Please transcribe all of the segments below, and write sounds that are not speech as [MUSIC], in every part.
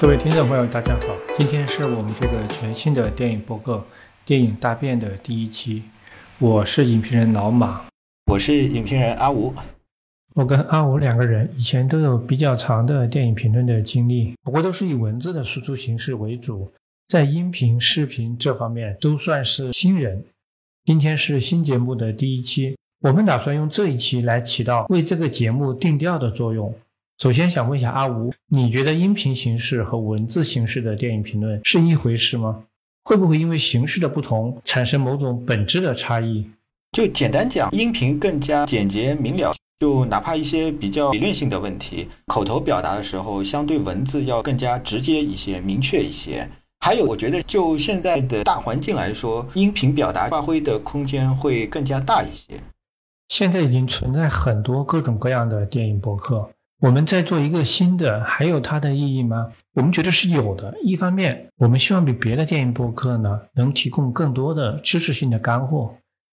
各位听众朋友，大家好，今天是我们这个全新的电影播客《电影大变》的第一期，我是影评人老马，我是影评人阿吴。我跟阿吴两个人以前都有比较长的电影评论的经历，不过都是以文字的输出形式为主，在音频、视频这方面都算是新人。今天是新节目的第一期，我们打算用这一期来起到为这个节目定调的作用。首先想问一下阿吴，你觉得音频形式和文字形式的电影评论是一回事吗？会不会因为形式的不同产生某种本质的差异？就简单讲，音频更加简洁明了。就哪怕一些比较理论性的问题，口头表达的时候，相对文字要更加直接一些、明确一些。还有，我觉得就现在的大环境来说，音频表达发挥的空间会更加大一些。现在已经存在很多各种各样的电影博客，我们在做一个新的，还有它的意义吗？我们觉得是有的。一方面，我们希望比别的电影播客呢，能提供更多的知识性的干货；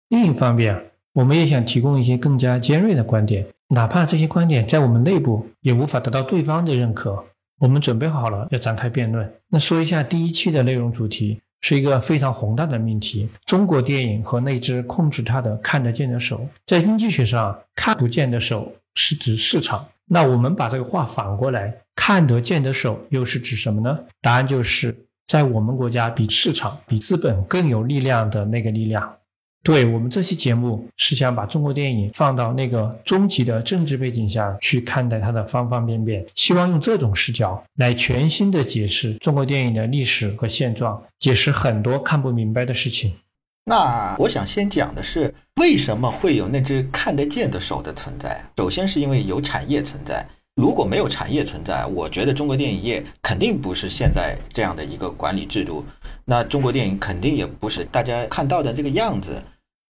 另一方面，我们也想提供一些更加尖锐的观点，哪怕这些观点在我们内部也无法得到对方的认可。我们准备好了要展开辩论。那说一下第一期的内容主题，是一个非常宏大的命题：中国电影和那只控制它的看得见的手。在经济学上，看不见的手是指市场。那我们把这个话反过来，看得见的手又是指什么呢？答案就是在我们国家比市场、比资本更有力量的那个力量。对我们这期节目是想把中国电影放到那个终极的政治背景下去看待它的方方面面，希望用这种视角来全新的解释中国电影的历史和现状，解释很多看不明白的事情。那我想先讲的是，为什么会有那只看得见的手的存在？首先是因为有产业存在，如果没有产业存在，我觉得中国电影业肯定不是现在这样的一个管理制度。那中国电影肯定也不是大家看到的这个样子，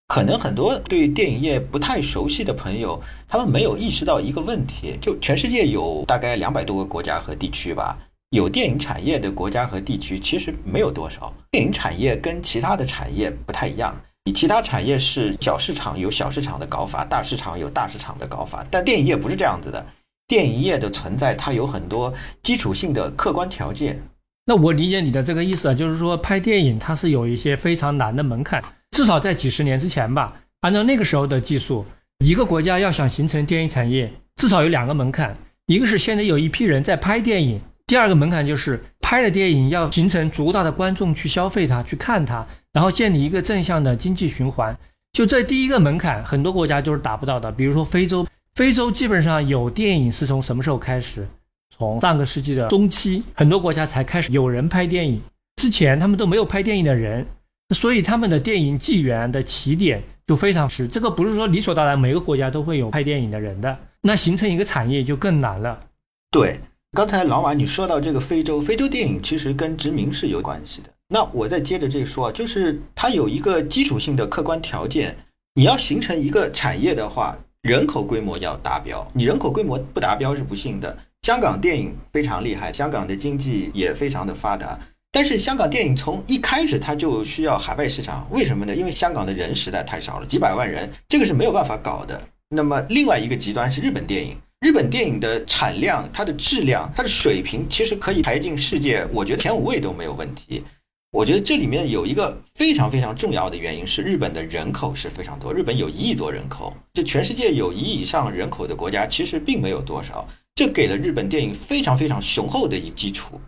可能很多对电影业不太熟悉的朋友，他们没有意识到一个问题：就全世界有大概两百多个国家和地区吧，有电影产业的国家和地区其实没有多少。电影产业跟其他的产业不太一样，你其他产业是小市场有小市场的搞法，大市场有大市场的搞法，但电影业不是这样子的。电影业的存在，它有很多基础性的客观条件。那我理解你的这个意思啊，就是说拍电影它是有一些非常难的门槛，至少在几十年之前吧，按照那个时候的技术，一个国家要想形成电影产业，至少有两个门槛，一个是现在有一批人在拍电影，第二个门槛就是拍的电影要形成足大的观众去消费它、去看它，然后建立一个正向的经济循环。就这第一个门槛，很多国家都是达不到的。比如说非洲，非洲基本上有电影是从什么时候开始？从上个世纪的中期，很多国家才开始有人拍电影，之前他们都没有拍电影的人，所以他们的电影纪元的起点就非常迟。这个不是说理所当然，每个国家都会有拍电影的人的，那形成一个产业就更难了。对，刚才老马你说到这个非洲，非洲电影其实跟殖民是有关系的。那我再接着这说，就是它有一个基础性的客观条件，你要形成一个产业的话，人口规模要达标，你人口规模不达标是不行的。香港电影非常厉害，香港的经济也非常的发达。但是香港电影从一开始它就需要海外市场，为什么呢？因为香港的人实在太少了，几百万人，这个是没有办法搞的。那么另外一个极端是日本电影，日本电影的产量、它的质量、它的水平，其实可以排进世界，我觉得前五位都没有问题。我觉得这里面有一个非常非常重要的原因是，日本的人口是非常多，日本有一亿多人口，就全世界有一亿以上人口的国家，其实并没有多少。这给了日本电影非常非常雄厚的一基础。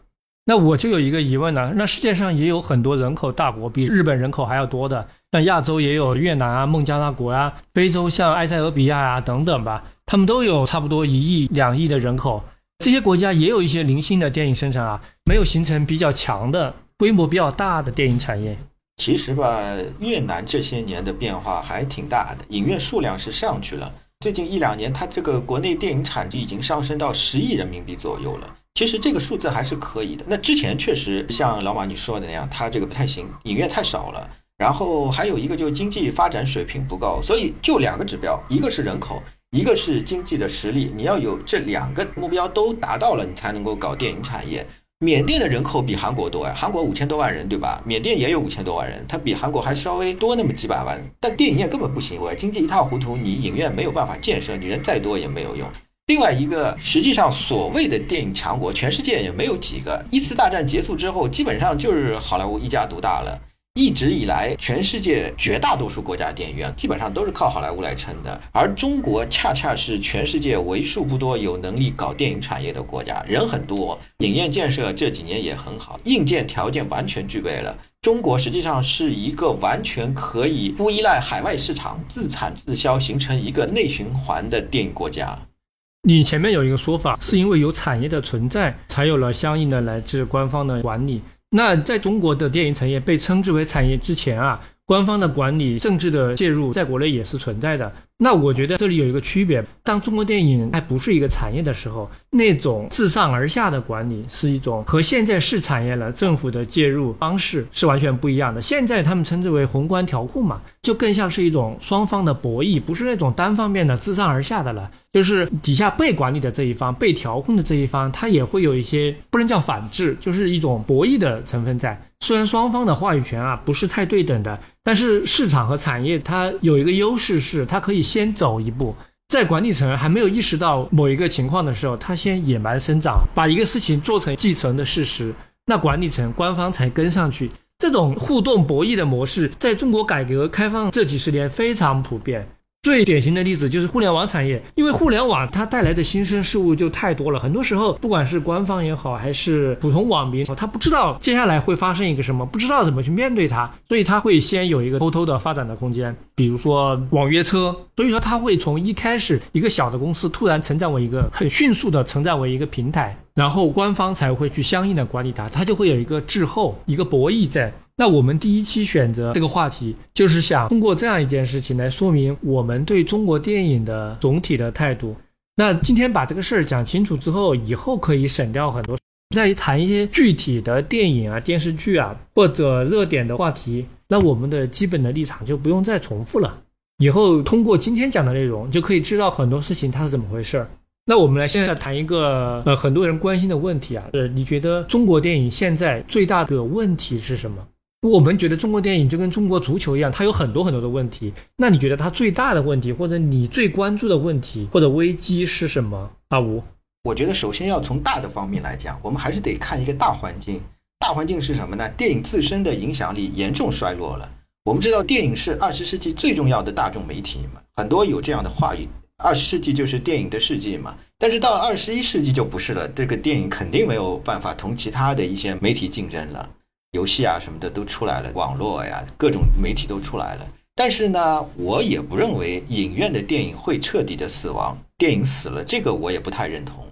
那我就有一个疑问呢，那世界上也有很多人口大国，比日本人口还要多的，像亚洲也有越南啊、孟加拉国啊，非洲像埃塞俄比亚啊等等吧，他们都有差不多一亿、两亿的人口，这些国家也有一些零星的电影生产啊，没有形成比较强的、规模比较大的电影产业。其实吧，越南这些年的变化还挺大的，影院数量是上去了。最近一两年，它这个国内电影产值已经上升到十亿人民币左右了。其实这个数字还是可以的。那之前确实像老马你说的那样，它这个不太行，影院太少了。然后还有一个就是经济发展水平不够，所以就两个指标，一个是人口，一个是经济的实力。你要有这两个目标都达到了，你才能够搞电影产业。缅甸的人口比韩国多呀，韩国五千多万人，对吧？缅甸也有五千多万人，它比韩国还稍微多那么几百万。但电影业根本不行，我经济一塌糊涂，你影院没有办法建设，你人再多也没有用。另外一个，实际上所谓的电影强国，全世界也没有几个。一次大战结束之后，基本上就是好莱坞一家独大了。一直以来，全世界绝大多数国家电影院基本上都是靠好莱坞来撑的，而中国恰恰是全世界为数不多有能力搞电影产业的国家，人很多，影院建设这几年也很好，硬件条件完全具备了。中国实际上是一个完全可以不依赖海外市场、自产自销，形成一个内循环的电影国家。你前面有一个说法，是因为有产业的存在，才有了相应的来自官方的管理。那在中国的电影产业被称之为产业之前啊，官方的管理、政治的介入，在国内也是存在的。那我觉得这里有一个区别，当中国电影还不是一个产业的时候，那种自上而下的管理是一种和现在是产业了，政府的介入方式是完全不一样的。现在他们称之为宏观调控嘛，就更像是一种双方的博弈，不是那种单方面的自上而下的了。就是底下被管理的这一方、被调控的这一方，他也会有一些不能叫反制，就是一种博弈的成分在。虽然双方的话语权啊不是太对等的，但是市场和产业它有一个优势是，它可以先走一步，在管理层还没有意识到某一个情况的时候，它先野蛮生长，把一个事情做成既成的事实，那管理层官方才跟上去。这种互动博弈的模式，在中国改革开放这几十年非常普遍。最典型的例子就是互联网产业，因为互联网它带来的新生事物就太多了，很多时候不管是官方也好，还是普通网民，他不知道接下来会发生一个什么，不知道怎么去面对它，所以他会先有一个偷偷的发展的空间，比如说网约车，所以说他会从一开始一个小的公司突然成长为一个很迅速的成长为一个平台，然后官方才会去相应的管理它，它就会有一个滞后，一个博弈在。那我们第一期选择这个话题，就是想通过这样一件事情来说明我们对中国电影的总体的态度。那今天把这个事儿讲清楚之后，以后可以省掉很多，在谈一些具体的电影啊、电视剧啊或者热点的话题，那我们的基本的立场就不用再重复了。以后通过今天讲的内容，就可以知道很多事情它是怎么回事儿。那我们来现在谈一个呃很多人关心的问题啊，是你觉得中国电影现在最大的问题是什么？我们觉得中国电影就跟中国足球一样，它有很多很多的问题。那你觉得它最大的问题，或者你最关注的问题或者危机是什么？阿吴，我觉得首先要从大的方面来讲，我们还是得看一个大环境。大环境是什么呢？电影自身的影响力严重衰落了。我们知道，电影是二十世纪最重要的大众媒体嘛，很多有这样的话语：二十世纪就是电影的世纪嘛。但是到了二十一世纪就不是了，这个电影肯定没有办法同其他的一些媒体竞争了。游戏啊什么的都出来了，网络呀各种媒体都出来了。但是呢，我也不认为影院的电影会彻底的死亡，电影死了，这个我也不太认同。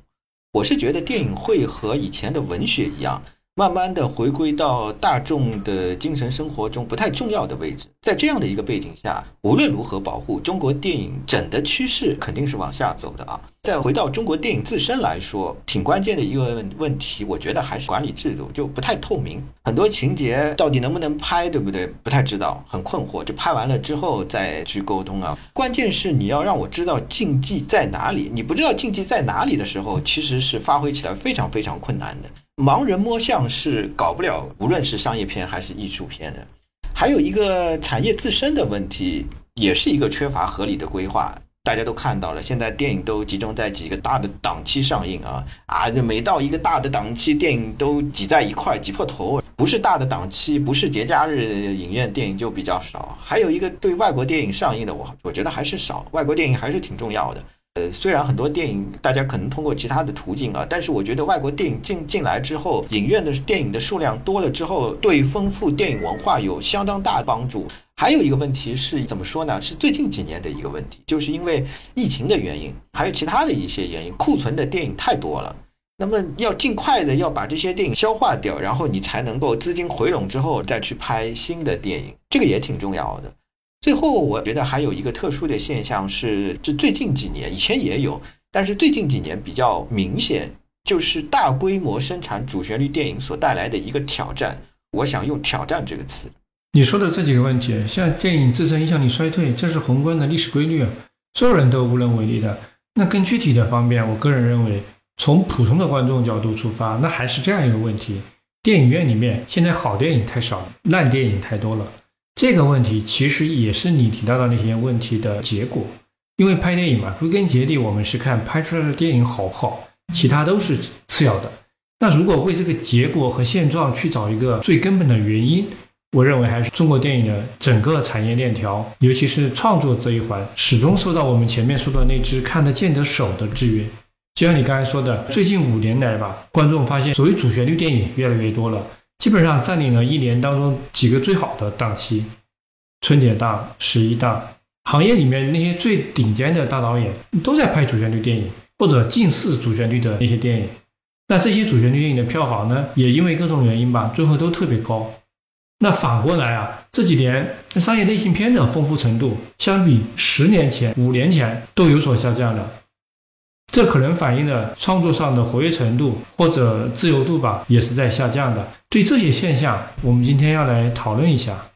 我是觉得电影会和以前的文学一样。慢慢的回归到大众的精神生活中不太重要的位置，在这样的一个背景下，无论如何保护中国电影整的趋势肯定是往下走的啊。再回到中国电影自身来说，挺关键的一个问问题，我觉得还是管理制度就不太透明，很多情节到底能不能拍，对不对？不太知道，很困惑。就拍完了之后再去沟通啊。关键是你要让我知道禁忌在哪里，你不知道禁忌在哪里的时候，其实是发挥起来非常非常困难的。盲人摸象是搞不了，无论是商业片还是艺术片的。还有一个产业自身的问题，也是一个缺乏合理的规划。大家都看到了，现在电影都集中在几个大的档期上映啊啊！每到一个大的档期，电影都挤在一块，挤破头。不是大的档期，不是节假日，影院电影就比较少。还有一个对外国电影上映的，我我觉得还是少。外国电影还是挺重要的。呃，虽然很多电影大家可能通过其他的途径啊，但是我觉得外国电影进进来之后，影院的电影的数量多了之后，对丰富电影文化有相当大的帮助。还有一个问题是怎么说呢？是最近几年的一个问题，就是因为疫情的原因，还有其他的一些原因，库存的电影太多了。那么要尽快的要把这些电影消化掉，然后你才能够资金回笼之后再去拍新的电影，这个也挺重要的。最后，我觉得还有一个特殊的现象是，这最近几年以前也有，但是最近几年比较明显，就是大规模生产主旋律电影所带来的一个挑战。我想用“挑战”这个词。你说的这几个问题，像电影自身影响力衰退，这是宏观的历史规律，所有人都无能为力的。那更具体的方面，我个人认为，从普通的观众角度出发，那还是这样一个问题：电影院里面现在好电影太少，烂电影太多了。这个问题其实也是你提到的那些问题的结果，因为拍电影嘛，归根结底我们是看拍出来的电影好不好，其他都是次要的。那如果为这个结果和现状去找一个最根本的原因，我认为还是中国电影的整个产业链条，尤其是创作这一环，始终受到我们前面说的那只看得见的手的制约。就像你刚才说的，最近五年来吧，观众发现所谓主旋律电影越来越多了，基本上占领了一年当中几个最好的档期，春节档、十一档，行业里面那些最顶尖的大导演都在拍主旋律电影或者近似主旋律的那些电影。那这些主旋律电影的票房呢，也因为各种原因吧，最后都特别高。那反过来啊，这几年商业类型片的丰富程度，相比十年前、五年前都有所下降的。这可能反映了创作上的活跃程度或者自由度吧，也是在下降的。对这些现象，我们今天要来讨论一下。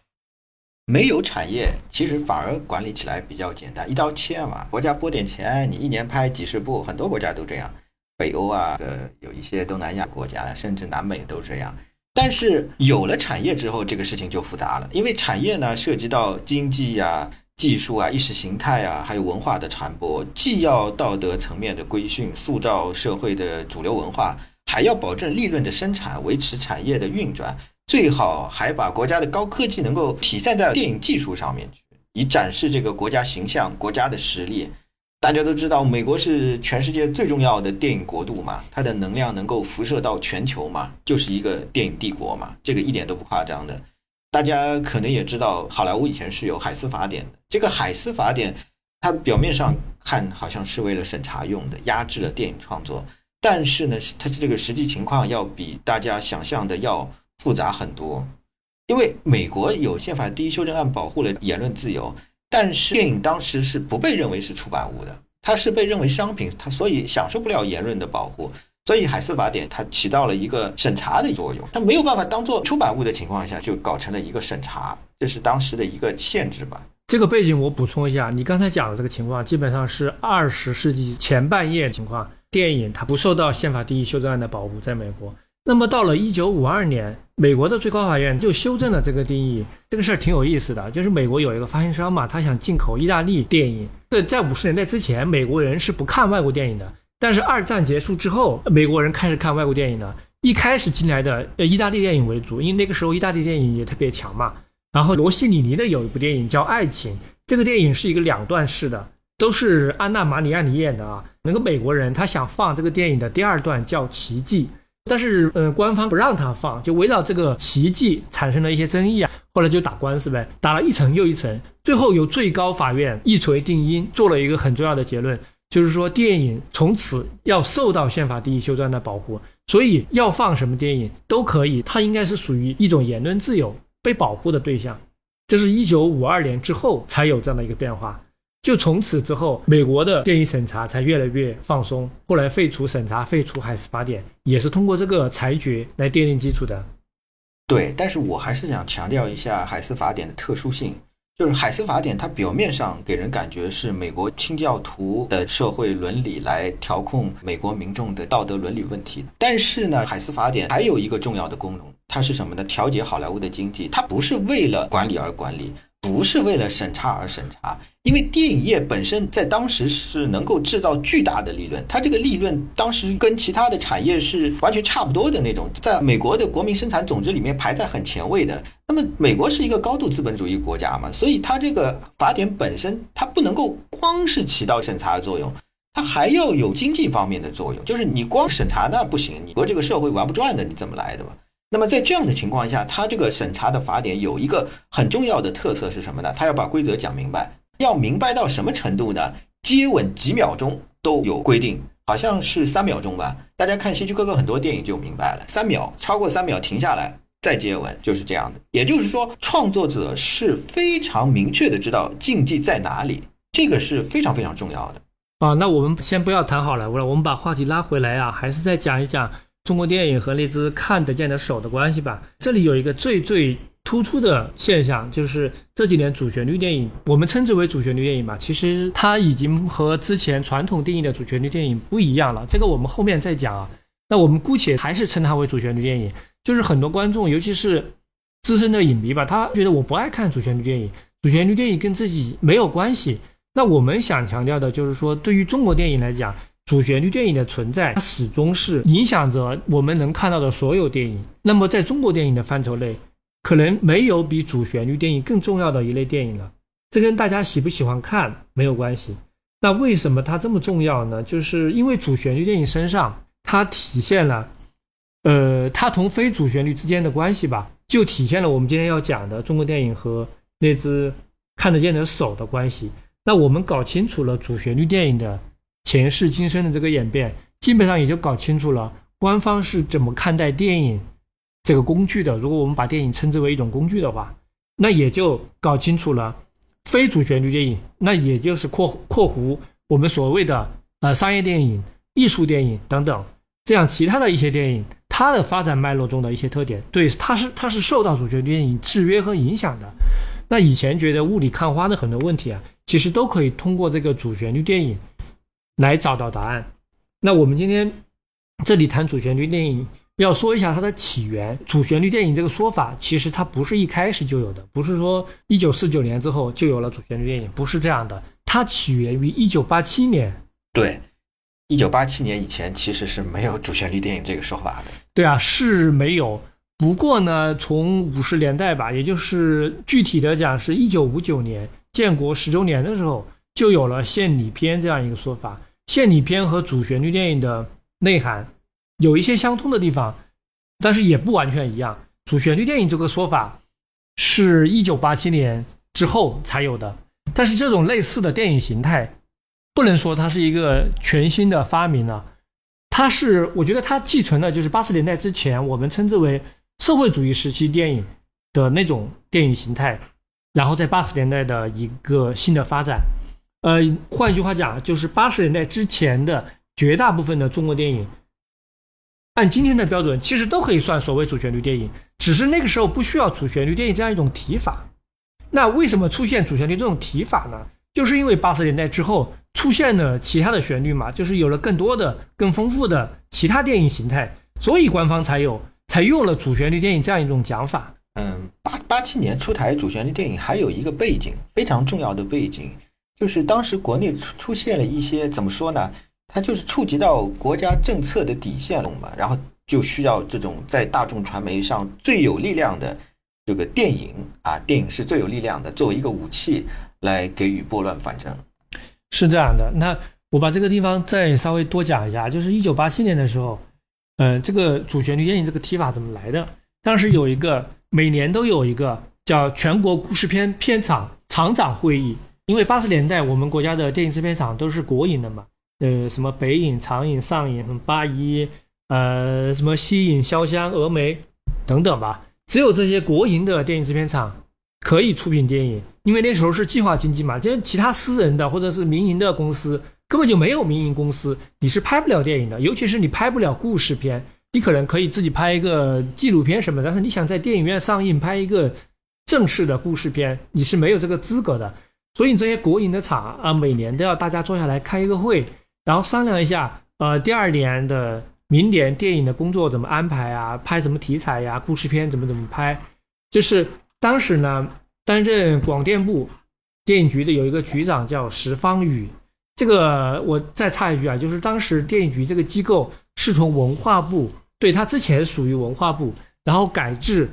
没有产业，其实反而管理起来比较简单，一刀切嘛。国家拨点钱，你一年拍几十部，很多国家都这样。北欧啊，呃，有一些东南亚国家，甚至南美都这样。但是有了产业之后，这个事情就复杂了，因为产业呢涉及到经济呀、技术啊、意识形态啊，还有文化的传播，既要道德层面的规训，塑造社会的主流文化，还要保证利润的生产，维持产业的运转，最好还把国家的高科技能够体现在电影技术上面去，以展示这个国家形象、国家的实力。大家都知道，美国是全世界最重要的电影国度嘛，它的能量能够辐射到全球嘛，就是一个电影帝国嘛，这个一点都不夸张的。大家可能也知道，好莱坞以前是有海斯法典的。这个海斯法典，它表面上看好像是为了审查用的，压制了电影创作。但是呢，它这个实际情况要比大家想象的要复杂很多。因为美国有宪法第一修正案保护了言论自由。但是电影当时是不被认为是出版物的，它是被认为商品，它所以享受不了言论的保护。所以海斯法典它起到了一个审查的作用，它没有办法当做出版物的情况下就搞成了一个审查，这是当时的一个限制吧。这个背景我补充一下，你刚才讲的这个情况基本上是二十世纪前半叶情况，电影它不受到宪法第一修正案的保护，在美国。那么到了一九五二年，美国的最高法院就修正了这个定义。这个事儿挺有意思的，就是美国有一个发行商嘛，他想进口意大利电影。这在五十年代之前，美国人是不看外国电影的。但是二战结束之后，美国人开始看外国电影了。一开始进来的呃意大利电影为主，因为那个时候意大利电影也特别强嘛。然后罗西里尼的有一部电影叫《爱情》，这个电影是一个两段式的，都是安娜·马里亚尼演的啊。那个美国人他想放这个电影的第二段叫《奇迹》。但是，呃，官方不让他放，就围绕这个奇迹产生了一些争议啊。后来就打官司呗，打了一层又一层，最后由最高法院一锤定音，做了一个很重要的结论，就是说电影从此要受到宪法第一修正案的保护，所以要放什么电影都可以，它应该是属于一种言论自由被保护的对象。这是一九五二年之后才有这样的一个变化。就从此之后，美国的电影审查才越来越放松。后来废除审查，废除海斯法典，也是通过这个裁决来奠定基础的。对，但是我还是想强调一下海斯法典的特殊性，就是海斯法典它表面上给人感觉是美国清教徒的社会伦理来调控美国民众的道德伦理问题，但是呢，海斯法典还有一个重要的功能，它是什么呢？调节好莱坞的经济，它不是为了管理而管理，不是为了审查而审查。因为电影业本身在当时是能够制造巨大的利润，它这个利润当时跟其他的产业是完全差不多的那种，在美国的国民生产总值里面排在很前位的。那么美国是一个高度资本主义国家嘛，所以它这个法典本身它不能够光是起到审查的作用，它还要有经济方面的作用，就是你光审查那不行，你国这个社会玩不转的，你怎么来的嘛？那么在这样的情况下，它这个审查的法典有一个很重要的特色是什么呢？它要把规则讲明白。要明白到什么程度呢？接吻几秒钟都有规定，好像是三秒钟吧。大家看希区柯克很多电影就明白了，三秒超过三秒停下来再接吻就是这样的。也就是说，创作者是非常明确的知道禁忌在哪里，这个是非常非常重要的。啊，那我们先不要谈好莱坞了，我们把话题拉回来啊，还是再讲一讲中国电影和那只看得见的手的关系吧。这里有一个最最。突出的现象就是这几年主旋律电影，我们称之为主旋律电影吧，其实它已经和之前传统定义的主旋律电影不一样了。这个我们后面再讲啊。那我们姑且还是称它为主旋律电影。就是很多观众，尤其是资深的影迷吧，他觉得我不爱看主旋律电影，主旋律电影跟自己没有关系。那我们想强调的就是说，对于中国电影来讲，主旋律电影的存在，它始终是影响着我们能看到的所有电影。那么，在中国电影的范畴内，可能没有比主旋律电影更重要的一类电影了。这跟大家喜不喜欢看没有关系。那为什么它这么重要呢？就是因为主旋律电影身上，它体现了，呃，它同非主旋律之间的关系吧，就体现了我们今天要讲的中国电影和那只看得见的手的关系。那我们搞清楚了主旋律电影的。前世今生的这个演变，基本上也就搞清楚了官方是怎么看待电影这个工具的。如果我们把电影称之为一种工具的话，那也就搞清楚了非主旋律电影，那也就是括括弧我们所谓的呃商业电影、艺术电影等等这样其他的一些电影，它的发展脉络中的一些特点。对，它是它是受到主旋律电影制约和影响的。那以前觉得雾里看花的很多问题啊，其实都可以通过这个主旋律电影。来找到答案。那我们今天这里谈主旋律电影，要说一下它的起源。主旋律电影这个说法，其实它不是一开始就有的，不是说一九四九年之后就有了主旋律电影，不是这样的。它起源于一九八七年。对，一九八七年以前其实是没有主旋律电影这个说法的。对啊，是没有。不过呢，从五十年代吧，也就是具体的讲，是一九五九年建国十周年的时候。就有了献礼片这样一个说法。献礼片和主旋律电影的内涵有一些相通的地方，但是也不完全一样。主旋律电影这个说法是一九八七年之后才有的，但是这种类似的电影形态，不能说它是一个全新的发明了。它是，我觉得它继承了就是八十年代之前我们称之为社会主义时期电影的那种电影形态，然后在八十年代的一个新的发展。呃，换句话讲，就是八十年代之前的绝大部分的中国电影，按今天的标准，其实都可以算所谓主旋律电影，只是那个时候不需要主旋律电影这样一种提法。那为什么出现主旋律这种提法呢？就是因为八十年代之后出现了其他的旋律嘛，就是有了更多的、更丰富的其他电影形态，所以官方才有才用了主旋律电影这样一种讲法。嗯，八八七年出台主旋律电影还有一个背景，非常重要的背景。就是当时国内出出现了一些怎么说呢？它就是触及到国家政策的底线了嘛，然后就需要这种在大众传媒上最有力量的这个电影啊，电影是最有力量的，作为一个武器来给予拨乱反正。是这样的，那我把这个地方再稍微多讲一下，就是一九八七年的时候，嗯，这个主旋律电影这个提法怎么来的？当时有一个每年都有一个叫全国故事片片厂厂长会议。因为八十年代我们国家的电影制片厂都是国营的嘛，呃，什么北影、长影、上影、八一，呃，什么西影、潇湘、峨眉等等吧，只有这些国营的电影制片厂可以出品电影，因为那时候是计划经济嘛，就是其他私人的或者是民营的公司根本就没有民营公司，你是拍不了电影的，尤其是你拍不了故事片，你可能可以自己拍一个纪录片什么，但是你想在电影院上映拍一个正式的故事片，你是没有这个资格的。所以这些国营的厂啊，每年都要大家坐下来开一个会，然后商量一下，呃，第二年的明年电影的工作怎么安排啊？拍什么题材呀？故事片怎么怎么拍？就是当时呢，担任广电部电影局的有一个局长叫石方宇。这个我再插一句啊，就是当时电影局这个机构是从文化部，对它之前属于文化部，然后改制。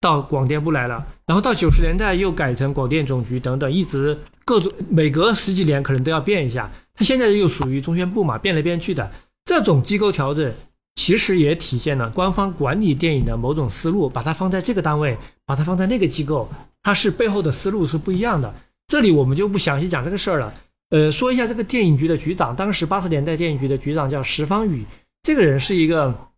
到广电部来了，然后到九十年代又改成广电总局等等，一直各种每隔十几年可能都要变一下。它现在又属于中宣部嘛，变来变去的。这种机构调整其实也体现了官方管理电影的某种思路，把它放在这个单位，把它放在那个机构，它是背后的思路是不一样的。这里我们就不详细讲这个事儿了。呃，说一下这个电影局的局长，当时八十年代电影局的局长叫石方宇，这个人是一个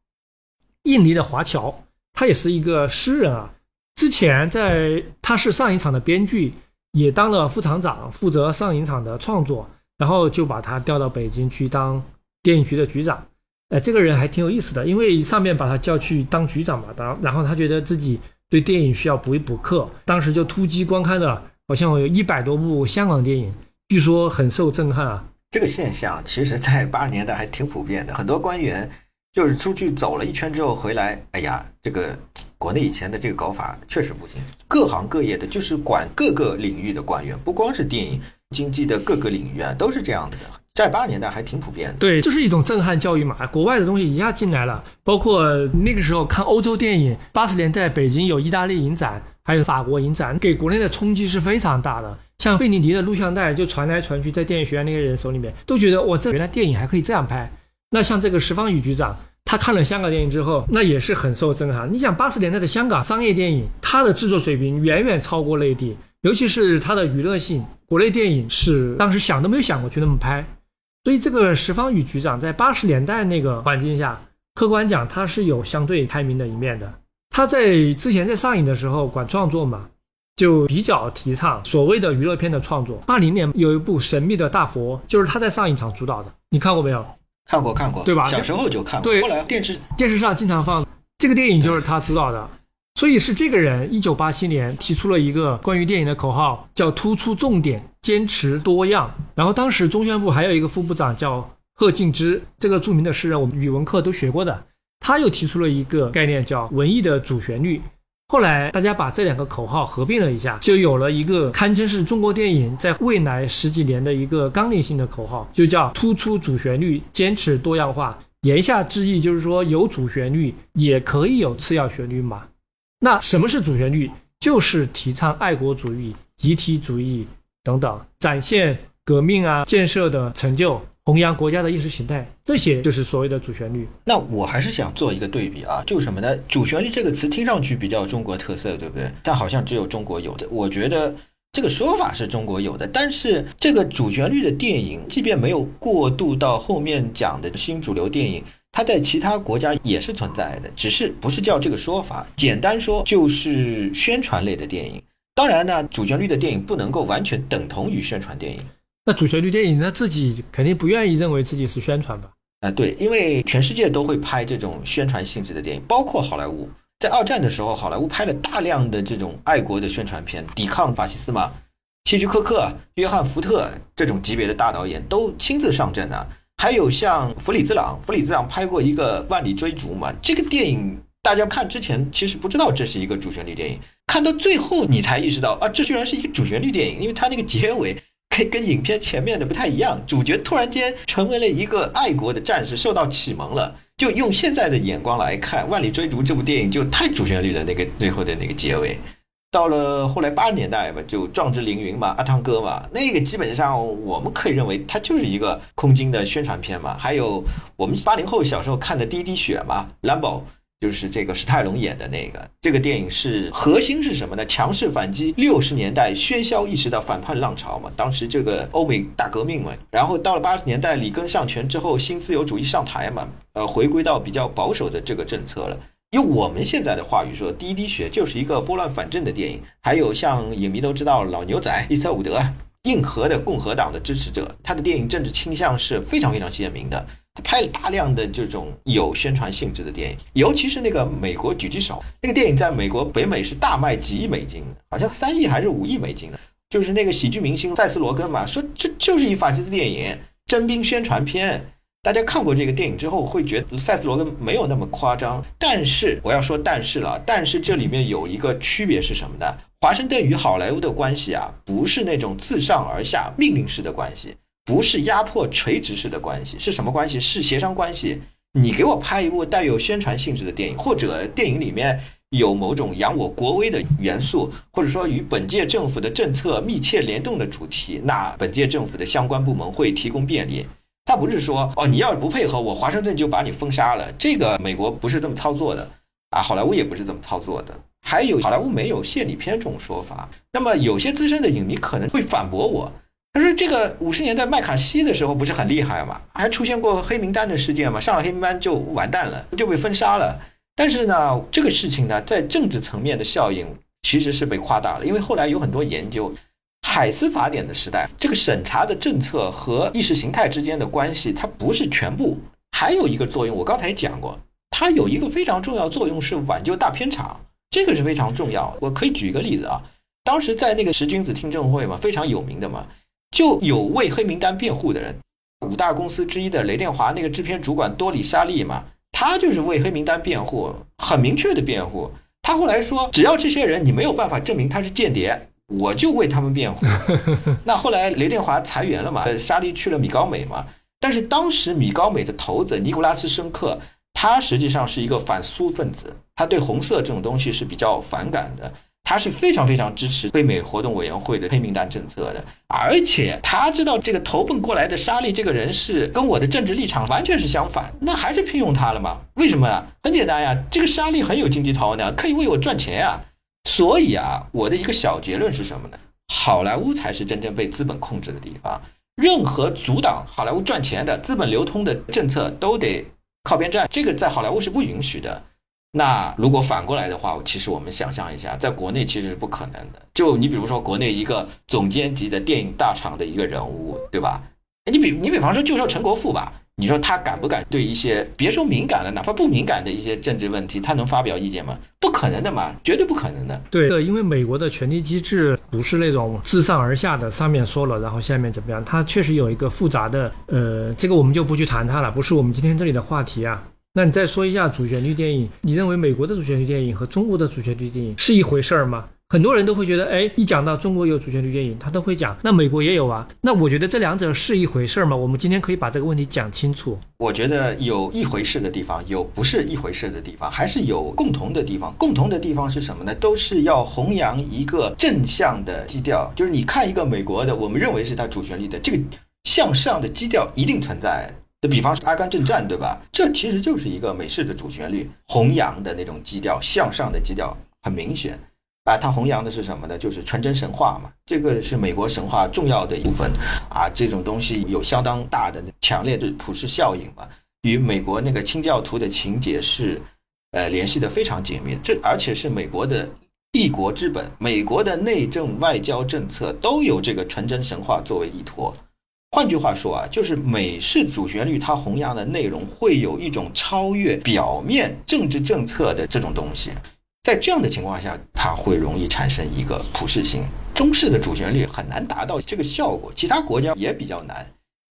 印尼的华侨，他也是一个诗人啊。之前在他是上影厂的编剧，也当了副厂长，负责上影厂的创作，然后就把他调到北京去当电影局的局长。哎，这个人还挺有意思的，因为上面把他叫去当局长嘛，当然后他觉得自己对电影需要补一补课，当时就突击观看了好像有一百多部香港电影，据说很受震撼啊。这个现象其实在八十年代还挺普遍的，很多官员就是出去走了一圈之后回来，哎呀，这个。国内以前的这个搞法确实不行，各行各业的，就是管各个领域的官员，不光是电影、经济的各个领域啊，都是这样的。在八十年代还挺普遍的。对，就是一种震撼教育嘛，国外的东西一下进来了，包括那个时候看欧洲电影，八十年代北京有意大利影展，还有法国影展，给国内的冲击是非常大的。像费尼迪的录像带就传来传去，在电影学院那些人手里面，都觉得哇，这原来电影还可以这样拍。那像这个石方宇局长，他看了香港电影之后，那也是很受震撼。你想八十年代的香港商业电影，它的制作水平远远超过内地，尤其是它的娱乐性，国内电影是当时想都没有想过去那么拍。所以这个石方宇局长在八十年代那个环境下，客观讲他是有相对开明的一面的。他在之前在上映的时候管创作嘛，就比较提倡所谓的娱乐片的创作。八零年有一部《神秘的大佛》，就是他在上影厂主导的，你看过没有？看过看过，对吧？小时候就看过，对，后来电视电视上经常放。这个电影就是他主导的。所以是这个人，一九八七年提出了一个关于电影的口号，叫突出重点，坚持多样。然后当时中宣部还有一个副部长叫贺敬之，这个著名的诗人，我们语文课都学过的。他又提出了一个概念，叫文艺的主旋律。后来大家把这两个口号合并了一下，就有了一个堪称是中国电影在未来十几年的一个纲领性的口号，就叫突出主旋律，坚持多样化。言下之意就是说，有主旋律也可以有次要旋律嘛。那什么是主旋律？就是提倡爱国主义、集体主义等等，展现革命啊、建设的成就，弘扬国家的意识形态，这些就是所谓的主旋律。那我还是想做一个对比啊，就是什么呢？主旋律这个词听上去比较中国特色，对不对？但好像只有中国有的。我觉得这个说法是中国有的，但是这个主旋律的电影，即便没有过渡到后面讲的新主流电影。它在其他国家也是存在的，只是不是叫这个说法。简单说就是宣传类的电影。当然呢，主旋律的电影不能够完全等同于宣传电影。那主旋律电影，那自己肯定不愿意认为自己是宣传吧？啊，对，因为全世界都会拍这种宣传性质的电影，包括好莱坞。在二战的时候，好莱坞拍了大量的这种爱国的宣传片，抵抗法西斯嘛。希区柯克、约翰福特这种级别的大导演都亲自上阵啊。还有像弗里兹朗，弗里兹朗拍过一个《万里追逐》嘛，这个电影大家看之前其实不知道这是一个主旋律电影，看到最后你才意识到啊，这居然是一个主旋律电影，因为它那个结尾跟影片前面的不太一样，主角突然间成为了一个爱国的战士，受到启蒙了。就用现在的眼光来看，《万里追逐》这部电影就太主旋律的那个最后的那个结尾。到了后来八十年代吧，就壮志凌云嘛，阿汤哥嘛，那个基本上我们可以认为它就是一个空军的宣传片嘛。还有我们八零后小时候看的《第一滴血》嘛，兰博就是这个史泰龙演的那个。这个电影是核心是什么呢？强势反击六十年代喧嚣一时的反叛浪潮嘛。当时这个欧美大革命嘛，然后到了八十年代里根上权之后，新自由主义上台嘛，呃，回归到比较保守的这个政策了。用我们现在的话语说，《第一滴血》就是一个拨乱反正的电影。还有像影迷都知道，老牛仔伊斯特伍德，硬核的共和党的支持者，他的电影政治倾向是非常非常鲜明的。他拍了大量的这种有宣传性质的电影，尤其是那个《美国狙击手》那个电影，在美国北美是大卖几亿美金，好像三亿还是五亿美金的。就是那个喜剧明星塞斯罗根嘛，说这就是一法西斯电影，征兵宣传片。大家看过这个电影之后，会觉得塞斯罗根没有那么夸张。但是我要说但是了，但是这里面有一个区别是什么呢？华盛顿与好莱坞的关系啊，不是那种自上而下命令式的关系，不是压迫垂直式的关系，是什么关系？是协商关系。你给我拍一部带有宣传性质的电影，或者电影里面有某种扬我国威的元素，或者说与本届政府的政策密切联动的主题，那本届政府的相关部门会提供便利。他不是说哦，你要是不配合我，华盛顿就把你封杀了。这个美国不是这么操作的，啊，好莱坞也不是这么操作的。还有好莱坞没有献礼片这种说法。那么有些资深的影迷可能会反驳我，他说这个五十年代麦卡锡的时候不是很厉害吗？还出现过黑名单的事件吗？上了黑名单就完蛋了，就被封杀了。但是呢，这个事情呢，在政治层面的效应其实是被夸大了，因为后来有很多研究。海斯法典的时代，这个审查的政策和意识形态之间的关系，它不是全部，还有一个作用。我刚才讲过，它有一个非常重要作用是挽救大片厂，这个是非常重要。我可以举一个例子啊，当时在那个十君子听证会嘛，非常有名的嘛，就有为黑名单辩护的人，五大公司之一的雷电华那个制片主管多里沙利嘛，他就是为黑名单辩护，很明确的辩护。他后来说，只要这些人你没有办法证明他是间谍，我就为他们辩护。[LAUGHS] 那后来雷电华裁员了嘛，沙利去了米高美嘛。但是当时米高美的头子尼古拉斯申克，他实际上是一个反苏分子，他对红色这种东西是比较反感的。他是非常非常支持北美活动委员会的黑名单政策的，而且他知道这个投奔过来的沙利这个人是跟我的政治立场完全是相反，那还是聘用他了嘛？为什么啊？很简单呀，这个沙利很有经济头脑，可以为我赚钱呀。所以啊，我的一个小结论是什么呢？好莱坞才是真正被资本控制的地方，任何阻挡好莱坞赚钱的资本流通的政策都得靠边站，这个在好莱坞是不允许的。那如果反过来的话，其实我们想象一下，在国内其实是不可能的。就你比如说，国内一个总监级的电影大厂的一个人物，对吧？你比你比方说，就说陈国富吧，你说他敢不敢对一些别说敏感了，哪怕不敏感的一些政治问题，他能发表意见吗？不可能的嘛，绝对不可能的。对，因为美国的权力机制不是那种自上而下的，上面说了，然后下面怎么样？它确实有一个复杂的，呃，这个我们就不去谈它了，不是我们今天这里的话题啊。那你再说一下主旋律电影，你认为美国的主旋律电影和中国的主旋律电影是一回事儿吗？很多人都会觉得，哎，一讲到中国有主旋律电影，他都会讲，那美国也有啊。那我觉得这两者是一回事儿吗？我们今天可以把这个问题讲清楚。我觉得有一回事的地方，有不是一回事的地方，还是有共同的地方。共同的地方是什么呢？都是要弘扬一个正向的基调，就是你看一个美国的，我们认为是它主旋律的这个向上的基调一定存在。的比方是《阿甘正传》，对吧？这其实就是一个美式的主旋律，弘扬的那种基调，向上的基调很明显。啊，它弘扬的是什么呢？就是纯真神话嘛。这个是美国神话重要的一部分啊。这种东西有相当大的强烈的普世效应嘛，与美国那个清教徒的情节是呃联系的非常紧密。这而且是美国的立国之本，美国的内政外交政策都有这个纯真神话作为依托。换句话说啊，就是美式主旋律它弘扬的内容会有一种超越表面政治政策的这种东西，在这样的情况下，它会容易产生一个普适性。中式的主旋律很难达到这个效果，其他国家也比较难。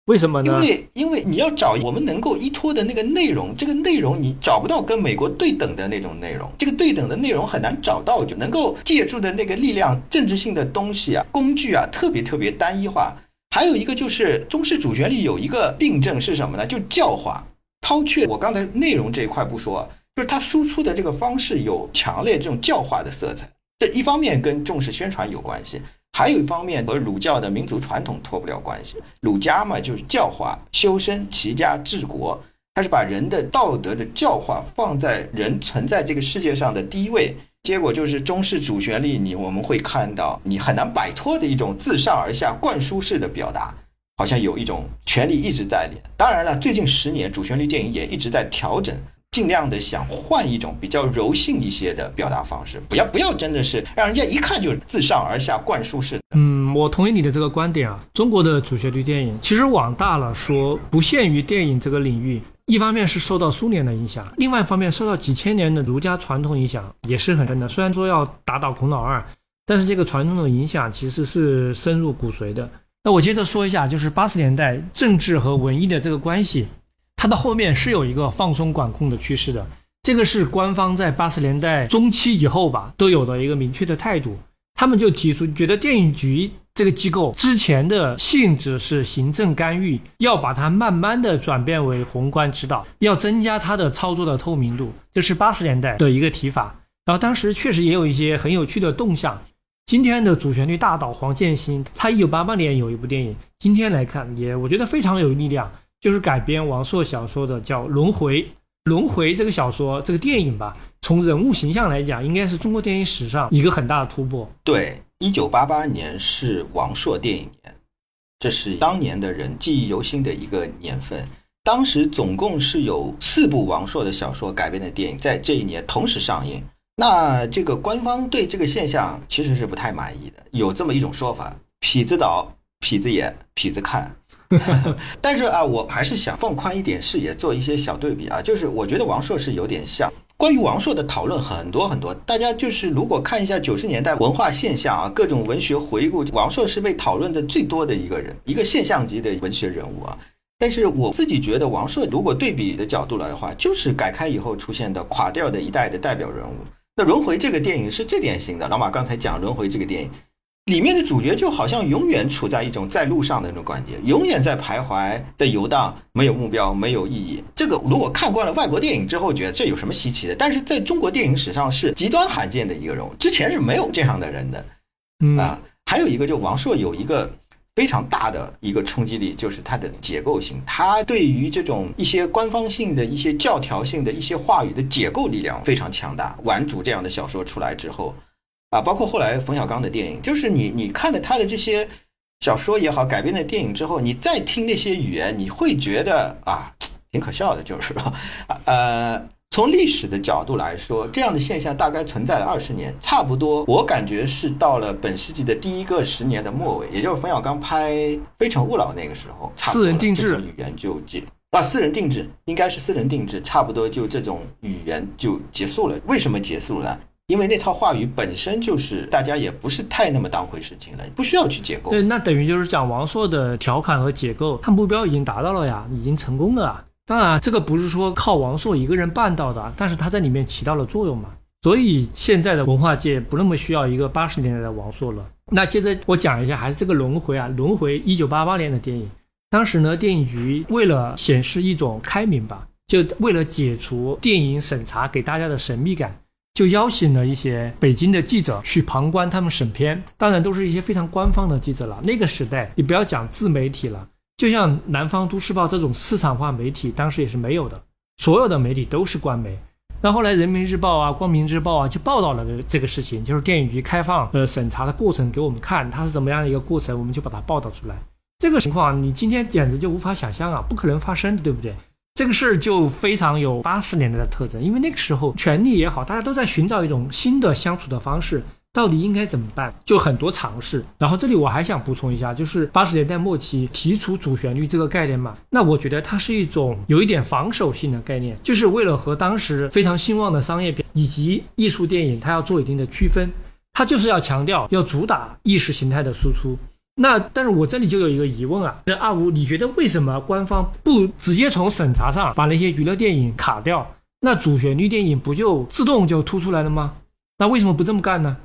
为什么呢？因为因为你要找我们能够依托的那个内容，这个内容你找不到跟美国对等的那种内容，这个对等的内容很难找到，就能够借助的那个力量、政治性的东西啊、工具啊，特别特别单一化。还有一个就是中式主旋律有一个病症是什么呢？就教化。抛却我刚才内容这一块不说，就是它输出的这个方式有强烈这种教化的色彩。这一方面跟重视宣传有关系，还有一方面和儒教的民族传统脱不了关系。儒家嘛就是教化、修身、齐家、治国，它是把人的道德的教化放在人存在这个世界上的第一位。结果就是中式主旋律，你我们会看到你很难摆脱的一种自上而下灌输式的表达，好像有一种权力一直在里。当然了，最近十年主旋律电影也一直在调整，尽量的想换一种比较柔性一些的表达方式，不要不要真的是让人家一看就自上而下灌输式。嗯，我同意你的这个观点啊。中国的主旋律电影其实往大了说，不限于电影这个领域。一方面是受到苏联的影响，另外一方面受到几千年的儒家传统影响也是很深的。虽然说要打倒孔老二，但是这个传统的影响其实是深入骨髓的。那我接着说一下，就是八十年代政治和文艺的这个关系，它的后面是有一个放松管控的趋势的。这个是官方在八十年代中期以后吧都有的一个明确的态度，他们就提出觉得电影局。这个机构之前的性质是行政干预，要把它慢慢的转变为宏观指导，要增加它的操作的透明度，这是八十年代的一个提法。然后当时确实也有一些很有趣的动向。今天的主旋律大导黄建新，他一九八八年有一部电影，今天来看也我觉得非常有力量，就是改编王朔小说的叫《轮回》。《轮回》这个小说，这个电影吧，从人物形象来讲，应该是中国电影史上一个很大的突破。对。一九八八年是王朔电影年，这是当年的人记忆犹新的一个年份。当时总共是有四部王朔的小说改编的电影在这一年同时上映。那这个官方对这个现象其实是不太满意的，有这么一种说法：痞子导，痞子演，痞子看。[LAUGHS] 但是啊，我还是想放宽一点视野，做一些小对比啊。就是我觉得王朔是有点像。关于王朔的讨论很多很多，大家就是如果看一下九十年代文化现象啊，各种文学回顾，王朔是被讨论的最多的一个人，一个现象级的文学人物啊。但是我自己觉得，王朔如果对比的角度来的话，就是改开以后出现的垮掉的一代的代表人物。那《轮回》这个电影是最典型的。老马刚才讲《轮回》这个电影。里面的主角就好像永远处在一种在路上的那种感觉，永远在徘徊，在游荡，没有目标，没有意义。这个如果看惯了外国电影之后，觉得这有什么稀奇的？但是在中国电影史上是极端罕见的一个人物，之前是没有这样的人的。啊，还有一个就王朔有一个非常大的一个冲击力，就是他的结构性，他对于这种一些官方性的一些教条性的一些话语的解构力量非常强大。顽主这样的小说出来之后。啊，包括后来冯小刚的电影，就是你你看了他的这些小说也好，改编的电影之后，你再听那些语言，你会觉得啊，挺可笑的，就是说，呃，从历史的角度来说，这样的现象大概存在了二十年，差不多，我感觉是到了本世纪的第一个十年的末尾，也就是冯小刚拍《非诚勿扰》那个时候，私人定制语言就结啊，私人定制应该是私人定制，差不多就这种语言就结束了。为什么结束了？因为那套话语本身就是大家也不是太那么当回事情了，不需要去解构。对，那等于就是讲王朔的调侃和解构，他目标已经达到了呀，已经成功了啊。当然，这个不是说靠王朔一个人办到的，但是他在里面起到了作用嘛。所以现在的文化界不那么需要一个八十年代的王朔了。那接着我讲一下，还是这个轮回啊，轮回一九八八年的电影，当时呢，电影局为了显示一种开明吧，就为了解除电影审查给大家的神秘感。就邀请了一些北京的记者去旁观他们审片，当然都是一些非常官方的记者了。那个时代，你不要讲自媒体了，就像南方都市报这种市场化媒体，当时也是没有的，所有的媒体都是官媒。那后来人民日报啊、光明日报啊就报道了这个事情，就是电影局开放呃审查的过程给我们看，它是怎么样一个过程，我们就把它报道出来。这个情况你今天简直就无法想象啊，不可能发生的，对不对？这个事儿就非常有八十年代的特征，因为那个时候权力也好，大家都在寻找一种新的相处的方式，到底应该怎么办？就很多尝试。然后这里我还想补充一下，就是八十年代末期提出主旋律这个概念嘛，那我觉得它是一种有一点防守性的概念，就是为了和当时非常兴旺的商业片以及艺术电影，它要做一定的区分，它就是要强调要主打意识形态的输出。那但是我这里就有一个疑问啊，那阿五，你觉得为什么官方不直接从审查上把那些娱乐电影卡掉？那主旋律电影不就自动就突出来了吗？那为什么不这么干呢？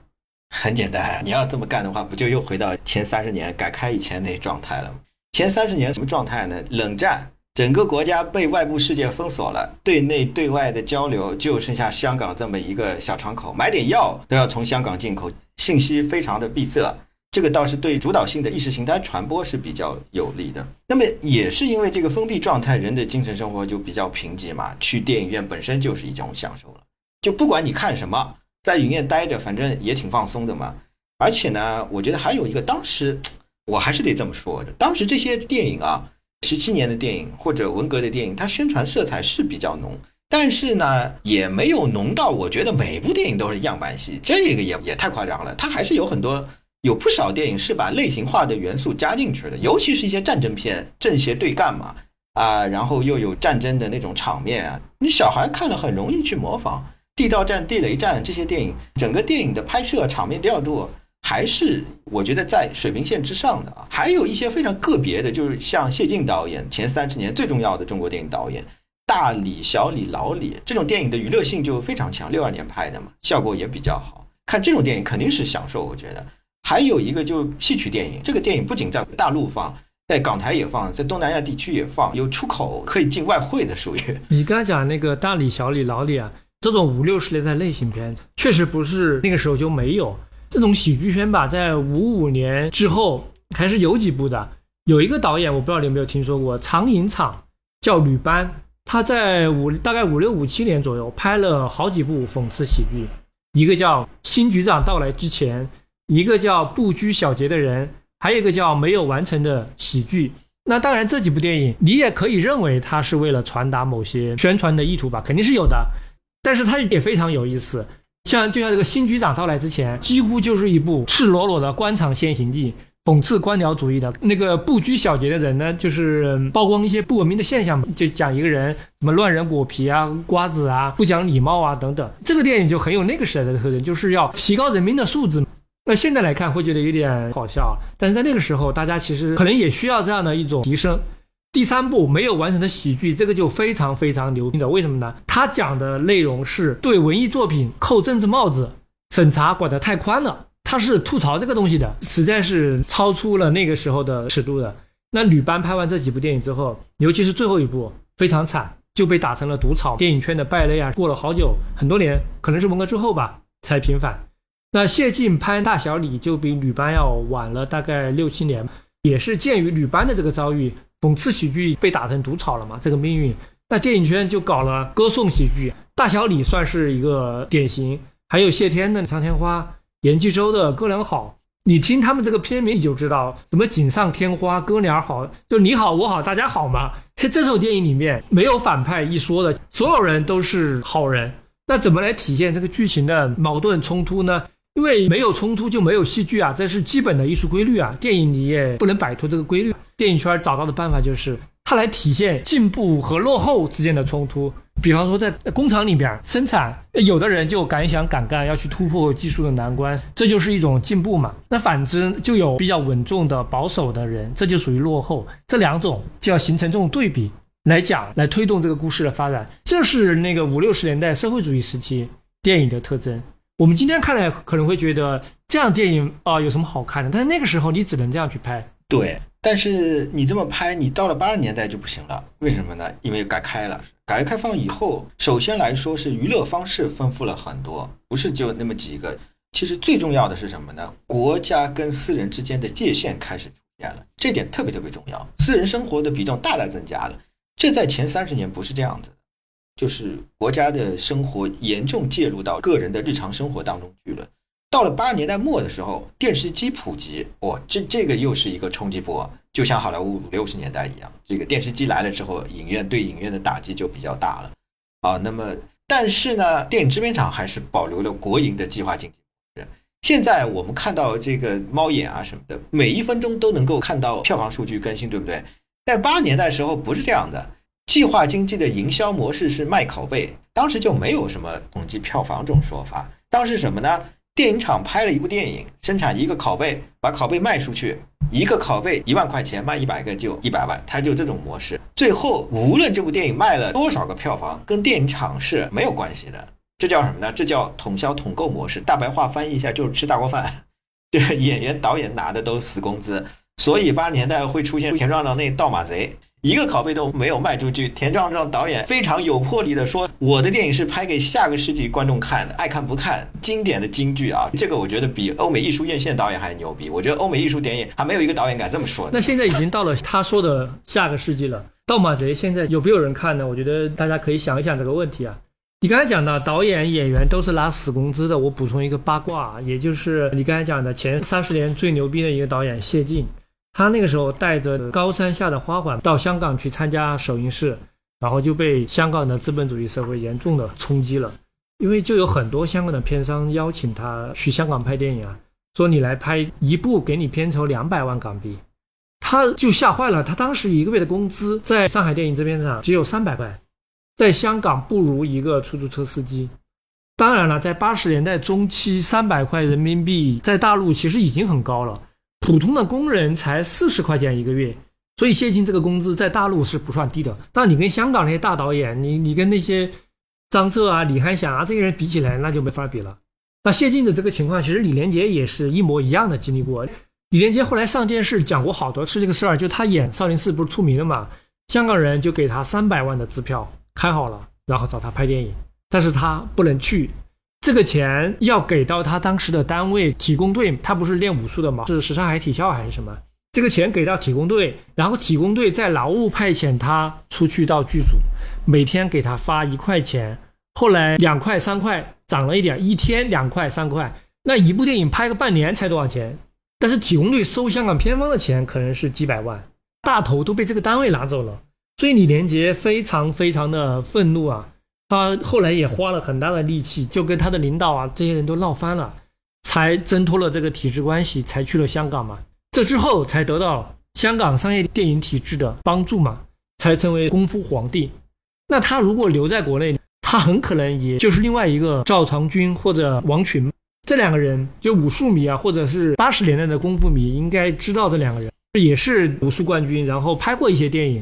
很简单，你要这么干的话，不就又回到前三十年改开以前那状态了吗？前三十年什么状态呢？冷战，整个国家被外部世界封锁了，对内对外的交流就剩下香港这么一个小窗口，买点药都要从香港进口，信息非常的闭塞。这个倒是对主导性的意识形态传播是比较有利的。那么也是因为这个封闭状态，人的精神生活就比较贫瘠嘛。去电影院本身就是一种享受了，就不管你看什么，在影院待着，反正也挺放松的嘛。而且呢，我觉得还有一个，当时我还是得这么说的，当时这些电影啊，十七年的电影或者文革的电影，它宣传色彩是比较浓，但是呢，也没有浓到我觉得每部电影都是样板戏，这个也也太夸张了。它还是有很多。有不少电影是把类型化的元素加进去的，尤其是一些战争片，正邪对干嘛啊，然后又有战争的那种场面啊，你小孩看了很容易去模仿。地道战、地雷战这些电影，整个电影的拍摄场面调度还是我觉得在水平线之上的啊。还有一些非常个别的，就是像谢晋导演前三十年最重要的中国电影导演，大李、小李、老李这种电影的娱乐性就非常强，六二年拍的嘛，效果也比较好。看这种电影肯定是享受，我觉得。还有一个就戏曲电影，这个电影不仅在大陆放，在港台也放，在东南亚地区也放，有出口可以进外汇的，属于。你刚才讲那个大李、小李、老李啊，这种五六十年代类型片，确实不是那个时候就没有这种喜剧片吧？在五五年之后还是有几部的。有一个导演，我不知道你有没有听说过，长影厂叫吕班，他在五大概五六五七年左右拍了好几部讽刺喜剧，一个叫《新局长到来之前》。一个叫不拘小节的人，还有一个叫没有完成的喜剧。那当然，这几部电影你也可以认为它是为了传达某些宣传的意图吧，肯定是有的。但是它也非常有意思，像就像这个新局长到来之前，几乎就是一部赤裸裸的官场现行记，讽刺官僚主义的。那个不拘小节的人呢，就是曝光一些不文明的现象，就讲一个人什么乱扔果皮啊、瓜子啊、不讲礼貌啊等等。这个电影就很有那个时代的特征，就是要提高人民的素质。那现在来看会觉得有点好笑，但是在那个时候，大家其实可能也需要这样的一种提升。第三部没有完成的喜剧，这个就非常非常牛逼的。为什么呢？他讲的内容是对文艺作品扣政治帽子，审查管得太宽了。他是吐槽这个东西的，实在是超出了那个时候的尺度的。那吕班拍完这几部电影之后，尤其是最后一部非常惨，就被打成了毒草，电影圈的败类啊。过了好久，很多年，可能是文革之后吧，才平反。那谢晋拍《大小李》就比吕班要晚了大概六七年，也是鉴于吕班的这个遭遇。讽刺喜剧被打成毒草了嘛？这个命运，那电影圈就搞了歌颂喜剧，《大小李》算是一个典型，还有谢天的《长天花》，严继洲的《哥俩好》。你听他们这个片名，你就知道什么锦上添花，哥俩好，就你好我好大家好嘛。在这首电影里面没有反派一说的，所有人都是好人。那怎么来体现这个剧情的矛盾冲突呢？因为没有冲突就没有戏剧啊，这是基本的艺术规律啊。电影你也不能摆脱这个规律。电影圈找到的办法就是，它来体现进步和落后之间的冲突。比方说，在工厂里边生产，有的人就敢想敢干，要去突破技术的难关，这就是一种进步嘛。那反之，就有比较稳重的保守的人，这就属于落后。这两种就要形成这种对比来讲，来推动这个故事的发展。这是那个五六十年代社会主义时期电影的特征。我们今天看来可能会觉得这样的电影啊有什么好看的？但是那个时候你只能这样去拍。对，但是你这么拍，你到了八十年代就不行了。为什么呢？因为改开了，改革开放以后，首先来说是娱乐方式丰富了很多，不是就那么几个。其实最重要的是什么呢？国家跟私人之间的界限开始出现了，这点特别特别重要。私人生活的比重大大增加了，这在前三十年不是这样子。就是国家的生活严重介入到个人的日常生活当中去了。到了八十年代末的时候，电视机普及，哇，这这个又是一个冲击波，就像好莱坞五六十年代一样。这个电视机来了之后，影院对影院的打击就比较大了。啊，那么但是呢，电影制片厂还是保留了国营的计划经济现在我们看到这个猫眼啊什么的，每一分钟都能够看到票房数据更新，对不对？在八十年代时候不是这样的。计划经济的营销模式是卖拷贝，当时就没有什么统计票房这种说法。当时什么呢？电影厂拍了一部电影，生产一个拷贝，把拷贝卖出去，一个拷贝一万块钱，卖一百个就一百万，它就这种模式。最后无论这部电影卖了多少个票房，跟电影厂是没有关系的。这叫什么呢？这叫统销统购模式。大白话翻译一下就是吃大锅饭，[LAUGHS] 就是演员导演拿的都是死工资，所以八十年代会出现田壮壮那盗马贼。一个拷贝都没有卖出去，田壮壮导演非常有魄力的说：“我的电影是拍给下个世纪观众看的，爱看不看。”经典的京剧啊，[LAUGHS] 这个我觉得比欧美艺术院线导演还牛逼。我觉得欧美艺术电影还没有一个导演敢这么说。那现在已经到了他说的下个世纪了，《盗马贼》现在有没有人看呢？我觉得大家可以想一想这个问题啊。你刚才讲的导演演员都是拿死工资的，我补充一个八卦，也就是你刚才讲的前三十年最牛逼的一个导演谢晋。他那个时候带着《高山下的花环》到香港去参加首映式，然后就被香港的资本主义社会严重的冲击了。因为就有很多香港的片商邀请他去香港拍电影啊，说你来拍一部给你片酬两百万港币，他就吓坏了。他当时一个月的工资在上海电影制片厂只有三百块，在香港不如一个出租车司机。当然了，在八十年代中期，三百块人民币在大陆其实已经很高了。普通的工人才四十块钱一个月，所以谢晋这个工资在大陆是不算低的。但你跟香港那些大导演，你你跟那些张彻啊、李翰祥啊这些人比起来，那就没法比了。那谢晋的这个情况，其实李连杰也是一模一样的经历过。李连杰后来上电视讲过好多次这个事儿，就他演少林寺不是出名了嘛？香港人就给他三百万的支票开好了，然后找他拍电影，但是他不能去。这个钱要给到他当时的单位体工队，他不是练武术的吗？是什刹海体校还是什么？这个钱给到体工队，然后体工队在劳务派遣他出去到剧组，每天给他发一块钱，后来两块三块涨了一点，一天两块三块，那一部电影拍个半年才多少钱？但是体工队收香港片方的钱可能是几百万，大头都被这个单位拿走了，所以李连杰非常非常的愤怒啊。他后来也花了很大的力气，就跟他的领导啊这些人都闹翻了，才挣脱了这个体制关系，才去了香港嘛。这之后才得到香港商业电影体制的帮助嘛，才成为功夫皇帝。那他如果留在国内，他很可能也就是另外一个赵长军或者王群这两个人，就武术迷啊，或者是八十年代的功夫迷应该知道这两个人，也是武术冠军，然后拍过一些电影。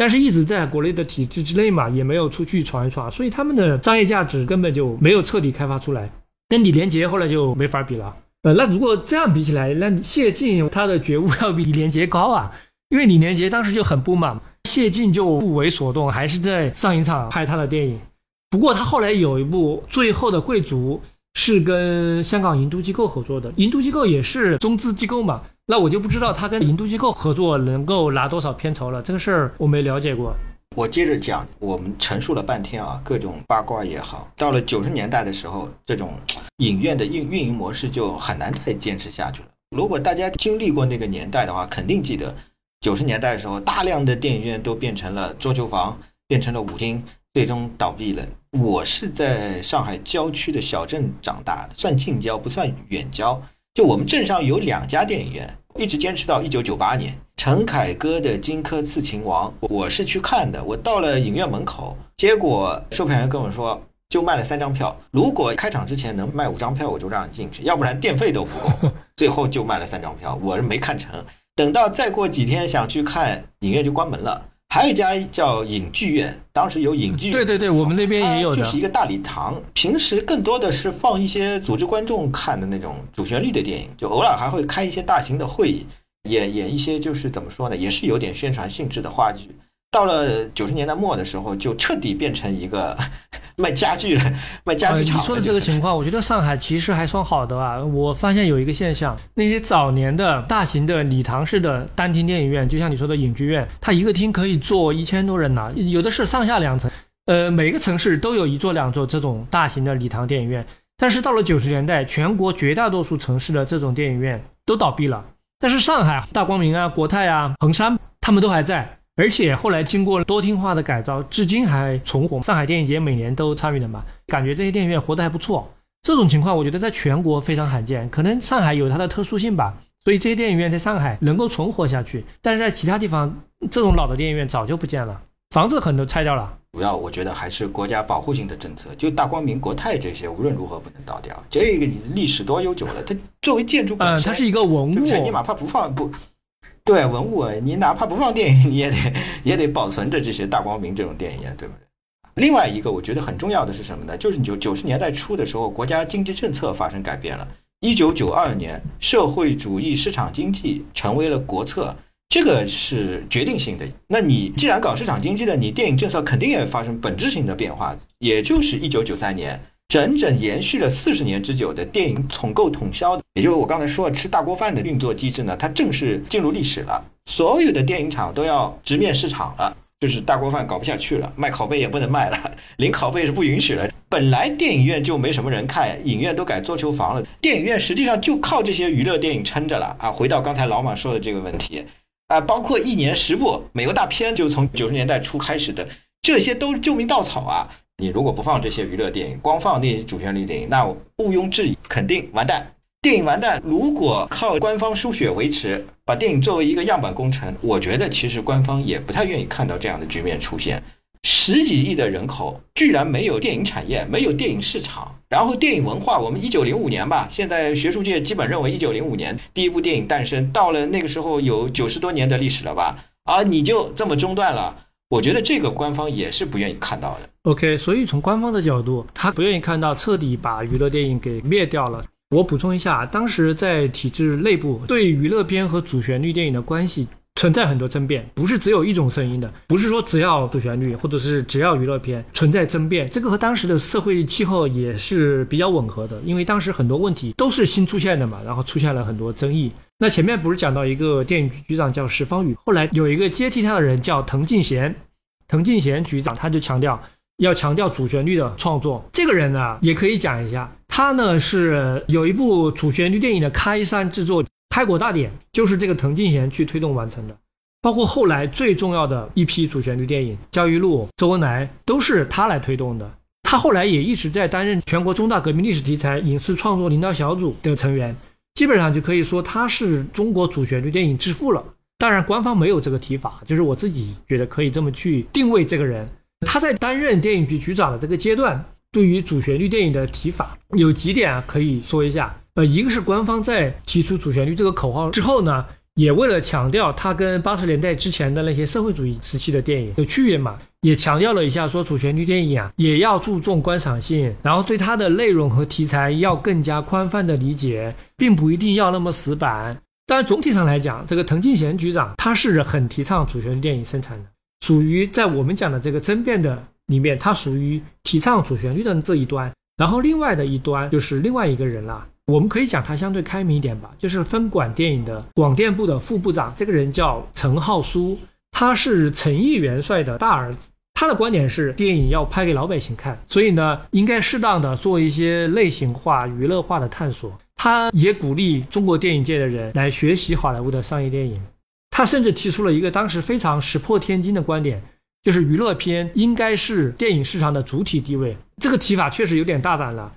但是一直在国内的体制之内嘛，也没有出去闯一闯，所以他们的商业价值根本就没有彻底开发出来，跟李连杰后来就没法比了。呃，那如果这样比起来，那谢晋他的觉悟要比李连杰高啊，因为李连杰当时就很不满，谢晋就不为所动，还是在上影厂拍他的电影。不过他后来有一部《最后的贵族》是跟香港银都机构合作的，银都机构也是中资机构嘛。那我就不知道他跟银都机构合作能够拿多少片酬了，这个事儿我没了解过。我接着讲，我们陈述了半天啊，各种八卦也好，到了九十年代的时候，这种影院的运运营模式就很难再坚持下去了。如果大家经历过那个年代的话，肯定记得九十年代的时候，大量的电影院都变成了桌球房，变成了舞厅，最终倒闭了。我是在上海郊区的小镇长大的，算近郊不算远郊，就我们镇上有两家电影院。一直坚持到一九九八年，陈凯歌的《荆轲刺秦王》，我是去看的。我到了影院门口，结果售票员跟我说，就卖了三张票。如果开场之前能卖五张票，我就让你进去；要不然电费都不够。[LAUGHS] 最后就卖了三张票，我是没看成。等到再过几天想去看，影院就关门了。还有一家叫影剧院，当时有影剧院，对对对，我们那边也有的，就是一个大礼堂。平时更多的是放一些组织观众看的那种主旋律的电影，就偶尔还会开一些大型的会议，演演一些就是怎么说呢，也是有点宣传性质的话剧。到了九十年代末的时候，就彻底变成一个 [LAUGHS] 卖家具、[LAUGHS] 卖家具厂。你说的这个情况，我觉得上海其实还算好的啊。我发现有一个现象，那些早年的大型的礼堂式的单厅电影院，就像你说的影剧院，它一个厅可以坐一千多人呢，有的是上下两层。呃，每个城市都有一座、两座这种大型的礼堂电影院。但是到了九十年代，全国绝大多数城市的这种电影院都倒闭了，但是上海大光明啊、国泰啊、衡山，他们都还在。而且后来经过多厅化的改造，至今还存活。上海电影节每年都参与的嘛，感觉这些电影院活得还不错。这种情况我觉得在全国非常罕见，可能上海有它的特殊性吧，所以这些电影院在上海能够存活下去。但是在其他地方，这种老的电影院早就不见了，房子可能都拆掉了。主要我觉得还是国家保护性的政策，就大光明、国泰这些，无论如何不能倒掉。这个历史多悠久了，它作为建筑本身，它是一个文物，你哪怕不放不。对文物，你哪怕不放电影，你也得 [LAUGHS] 也得保存着这些大光明这种电影院，对不对？另外一个我觉得很重要的是什么呢？就是九九十年代初的时候，国家经济政策发生改变了。一九九二年，社会主义市场经济成为了国策，这个是决定性的。那你既然搞市场经济的，你电影政策肯定也发生本质性的变化。也就是一九九三年。整整延续了四十年之久的电影统购统销的，也就是我刚才说的吃大锅饭的运作机制呢，它正式进入历史了。所有的电影厂都要直面市场了，就是大锅饭搞不下去了，卖拷贝也不能卖了，零拷贝是不允许了。本来电影院就没什么人看，影院都改桌球房了，电影院实际上就靠这些娱乐电影撑着了啊。回到刚才老马说的这个问题啊，包括一年十部美国大片，就从九十年代初开始的，这些都是救命稻草啊。你如果不放这些娱乐电影，光放那些主旋律电影，那毋庸置疑，肯定完蛋。电影完蛋。如果靠官方输血维持，把电影作为一个样板工程，我觉得其实官方也不太愿意看到这样的局面出现。十几亿的人口，居然没有电影产业，没有电影市场，然后电影文化，我们一九零五年吧，现在学术界基本认为一九零五年第一部电影诞生，到了那个时候有九十多年的历史了吧？啊，你就这么中断了？我觉得这个官方也是不愿意看到的。OK，所以从官方的角度，他不愿意看到彻底把娱乐电影给灭掉了。我补充一下，当时在体制内部对娱乐片和主旋律电影的关系存在很多争辩，不是只有一种声音的，不是说只要主旋律或者是只要娱乐片存在争辩。这个和当时的社会气候也是比较吻合的，因为当时很多问题都是新出现的嘛，然后出现了很多争议。那前面不是讲到一个电影局局长叫石方宇，后来有一个接替他的人叫滕敬贤，滕敬贤局长他就强调要强调主旋律的创作。这个人呢也可以讲一下，他呢是有一部主旋律电影的开山之作《开国大典》，就是这个滕敬贤去推动完成的。包括后来最重要的一批主旋律电影《焦裕禄》《周恩来》都是他来推动的。他后来也一直在担任全国重大革命历史题材影视创作领导小组的成员。基本上就可以说他是中国主旋律电影之父了。当然，官方没有这个提法，就是我自己觉得可以这么去定位这个人。他在担任电影局局长的这个阶段，对于主旋律电影的提法有几点啊，可以说一下。呃，一个是官方在提出主旋律这个口号之后呢，也为了强调它跟八十年代之前的那些社会主义时期的电影有区别嘛，也强调了一下说主旋律电影啊也要注重观赏性，然后对它的内容和题材要更加宽泛的理解，并不一定要那么死板。但总体上来讲，这个滕敬贤局长他是很提倡主旋律电影生产的，属于在我们讲的这个争辩的里面，他属于提倡主旋律的这一端。然后另外的一端就是另外一个人了，我们可以讲他相对开明一点吧，就是分管电影的广电部的副部长，这个人叫陈浩书，他是陈毅元帅的大儿子。他的观点是，电影要拍给老百姓看，所以呢，应该适当的做一些类型化、娱乐化的探索。他也鼓励中国电影界的人来学习好莱坞的商业电影。他甚至提出了一个当时非常石破天惊的观点，就是娱乐片应该是电影市场的主体地位。这个提法确实有点大胆了，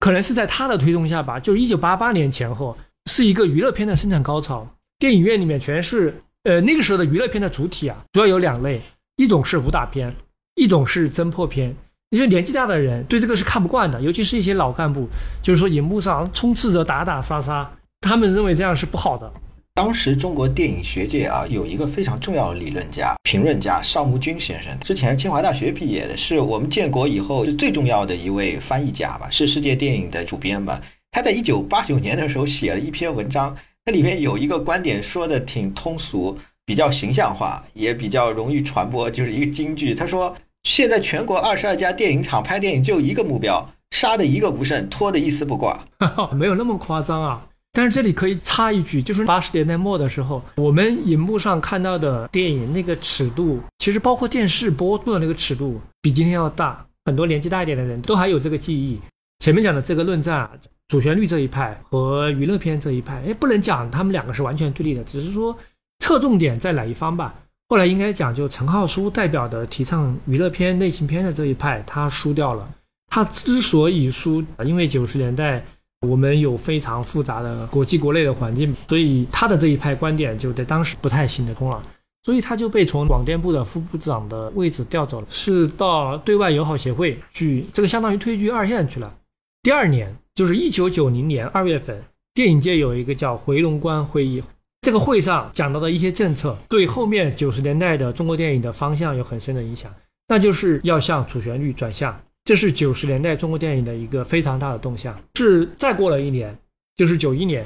可能是在他的推动下吧。就一九八八年前后，是一个娱乐片的生产高潮，电影院里面全是呃那个时候的娱乐片的主体啊，主要有两类，一种是武打片。一种是侦破片，你说年纪大的人对这个是看不惯的，尤其是一些老干部，就是说荧幕上充斥着打打杀杀，他们认为这样是不好的。当时中国电影学界啊，有一个非常重要的理论家、评论家邵木君先生，之前清华大学毕业的，是我们建国以后最重要的一位翻译家吧，是世界电影的主编吧。他在一九八九年的时候写了一篇文章，那里面有一个观点说的挺通俗，比较形象化，也比较容易传播，就是一个金句。他说。现在全国二十二家电影厂拍电影就一个目标，杀的一个不剩，拖的一丝不挂。[LAUGHS] 没有那么夸张啊，但是这里可以插一句，就是八十年代末的时候，我们荧幕上看到的电影那个尺度，其实包括电视播出的那个尺度，比今天要大。很多年纪大一点的人都还有这个记忆。前面讲的这个论战啊，主旋律这一派和娱乐片这一派，哎，不能讲他们两个是完全对立的，只是说侧重点在哪一方吧。后来应该讲，就陈浩书代表的提倡娱乐片、类型片的这一派，他输掉了。他之所以输，因为九十年代我们有非常复杂的国际国内的环境，所以他的这一派观点就在当时不太行得通了。所以他就被从广电部的副部长的位置调走了，是到对外友好协会去，这个相当于退居二线去了。第二年，就是一九九零年二月份，电影界有一个叫回龙观会议。这个会上讲到的一些政策，对后面九十年代的中国电影的方向有很深的影响，那就是要向主旋律转向，这是九十年代中国电影的一个非常大的动向。是再过了一年，就是九一年，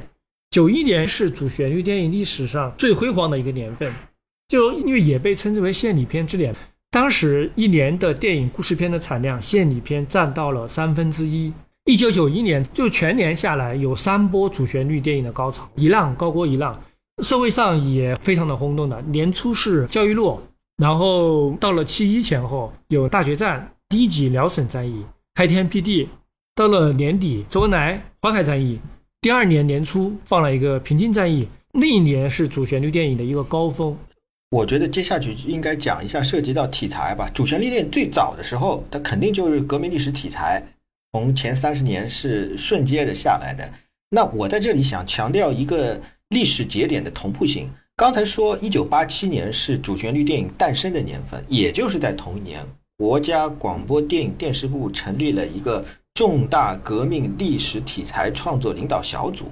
九一年是主旋律电影历史上最辉煌的一个年份，就因为也被称之为献礼片之年。当时一年的电影故事片的产量，献礼片占到了三分之一。一九九一年就全年下来有三波主旋律电影的高潮，一浪高过一浪。社会上也非常的轰动的，年初是教育路，然后到了七一前后有大决战、第一级辽沈战役、开天辟地，到了年底周恩来淮海战役，第二年年初放了一个平津战役，那一年是主旋律电影的一个高峰。我觉得接下去应该讲一下涉及到题材吧。主旋律电影最早的时候，它肯定就是革命历史题材，从前三十年是顺接的下来的。那我在这里想强调一个。历史节点的同步性。刚才说，一九八七年是主旋律电影诞生的年份，也就是在同一年，国家广播电影电视部成立了一个重大革命历史题材创作领导小组。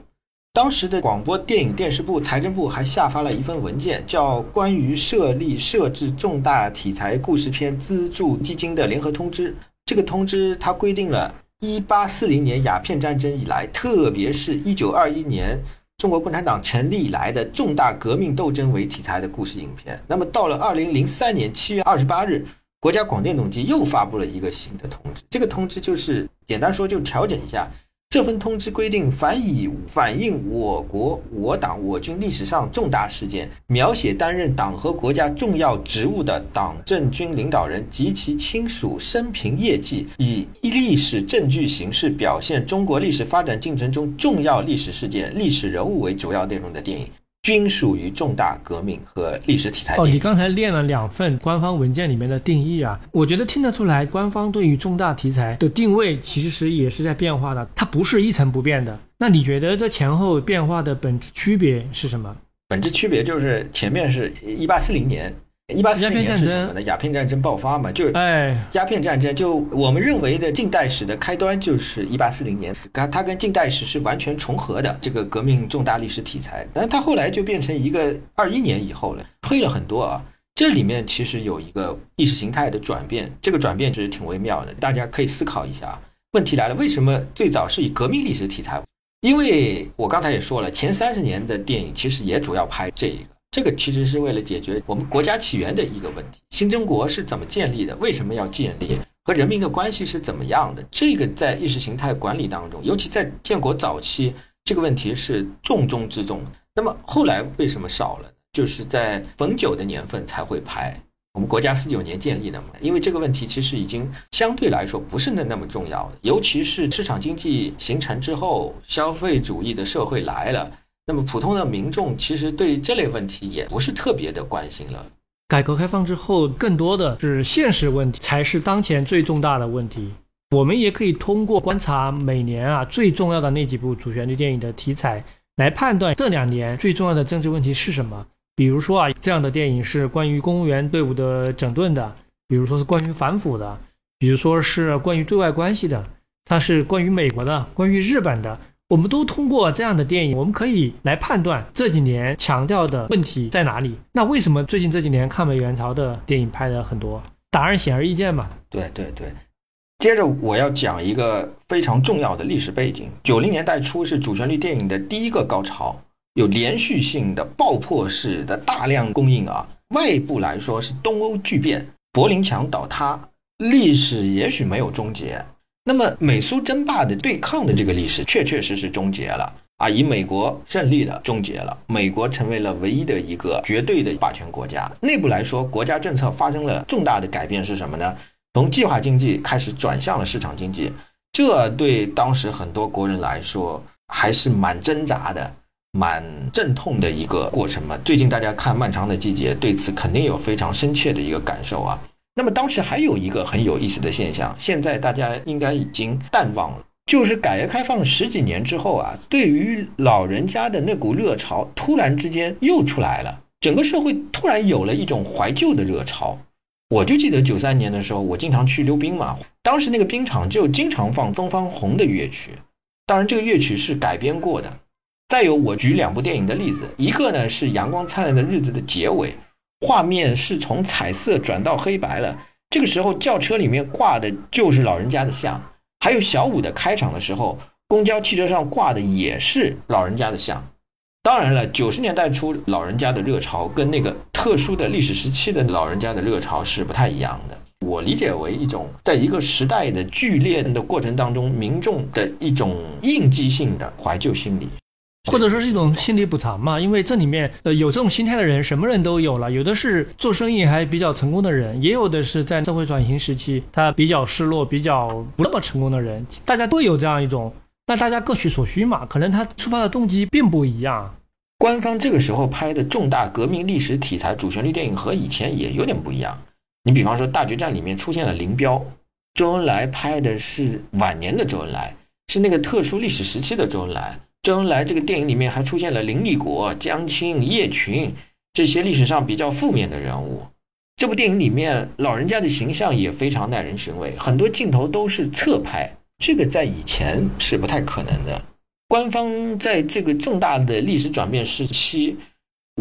当时的广播电影电视部、财政部还下发了一份文件，叫《关于设立设置重大题材故事片资助基金的联合通知》。这个通知它规定了，一八四零年鸦片战争以来，特别是一九二一年。中国共产党成立以来的重大革命斗争为题材的故事影片。那么到了二零零三年七月二十八日，国家广电总局又发布了一个新的通知。这个通知就是简单说，就调整一下。这份通知规定，凡以反映我国我党我军历史上重大事件，描写担任党和国家重要职务的党政军领导人及其亲属生平业绩，以历史证据形式表现中国历史发展进程中重要历史事件、历史人物为主要内容的电影。均属于重大革命和历史题材。哦，你刚才练了两份官方文件里面的定义啊，我觉得听得出来，官方对于重大题材的定位其实也是在变化的，它不是一成不变的。那你觉得这前后变化的本质区别是什么？本质区别就是前面是一八四零年，一八四零年是什么呢？鸦片战争爆发嘛，就是哎，鸦片战争，就我们认为的近代史的开端就是一八四零年，它它跟近代史是完全重合的这个革命重大历史题材，但是它后来就变成一个二一年以后了，推了很多啊。这里面其实有一个意识形态的转变，这个转变其实挺微妙的，大家可以思考一下。问题来了，为什么最早是以革命历史题材？因为我刚才也说了，前三十年的电影其实也主要拍这一个，这个其实是为了解决我们国家起源的一个问题：新中国是怎么建立的？为什么要建立？和人民的关系是怎么样的？这个在意识形态管理当中，尤其在建国早期，这个问题是重中之重。那么后来为什么少了？就是在逢九的年份才会拍。我们国家四九年建立的嘛，因为这个问题其实已经相对来说不是那那么重要了，尤其是市场经济形成之后，消费主义的社会来了，那么普通的民众其实对这类问题也不是特别的关心了。改革开放之后，更多的是现实问题才是当前最重大的问题。我们也可以通过观察每年啊最重要的那几部主旋律电影的题材，来判断这两年最重要的政治问题是什么。比如说啊，这样的电影是关于公务员队伍的整顿的，比如说是关于反腐的，比如说是关于对外关系的，它是关于美国的，关于日本的。我们都通过这样的电影，我们可以来判断这几年强调的问题在哪里。那为什么最近这几年抗美援朝的电影拍的很多？答案显而易见嘛。对对对。接着我要讲一个非常重要的历史背景：九零年代初是主旋律电影的第一个高潮。有连续性的爆破式的大量供应啊，外部来说是东欧巨变，柏林墙倒塌，历史也许没有终结，那么美苏争霸的对抗的这个历史确确实实终结了啊，以美国胜利的终结了，美国成为了唯一的一个绝对的霸权国家。内部来说，国家政策发生了重大的改变是什么呢？从计划经济开始转向了市场经济，这对当时很多国人来说还是蛮挣扎的。蛮阵痛的一个过程嘛。最近大家看《漫长的季节》，对此肯定有非常深切的一个感受啊。那么当时还有一个很有意思的现象，现在大家应该已经淡忘了，就是改革开放十几年之后啊，对于老人家的那股热潮突然之间又出来了，整个社会突然有了一种怀旧的热潮。我就记得九三年的时候，我经常去溜冰嘛，当时那个冰场就经常放《东方红》的乐曲，当然这个乐曲是改编过的。再有，我举两部电影的例子，一个呢是《阳光灿烂的日子》的结尾，画面是从彩色转到黑白了，这个时候轿车里面挂的就是老人家的像；还有小五的开场的时候，公交汽车上挂的也是老人家的像。当然了，九十年代初老人家的热潮跟那个特殊的历史时期的老人家的热潮是不太一样的。我理解为一种在一个时代的剧烈的过程当中，民众的一种应激性的怀旧心理。或者说是一种心理补偿嘛，因为这里面呃有这种心态的人，什么人都有了，有的是做生意还比较成功的人，也有的是在社会转型时期他比较失落、比较不那么成功的人，大家都有这样一种，那大家各取所需嘛，可能他出发的动机并不一样。官方这个时候拍的重大革命历史题材主旋律电影和以前也有点不一样。你比方说《大决战》里面出现了林彪，周恩来拍的是晚年的周恩来，是那个特殊历史时期的周恩来。周恩来这个电影里面还出现了林立国、江青、叶群这些历史上比较负面的人物。这部电影里面老人家的形象也非常耐人寻味，很多镜头都是侧拍，这个在以前是不太可能的。官方在这个重大的历史转变时期，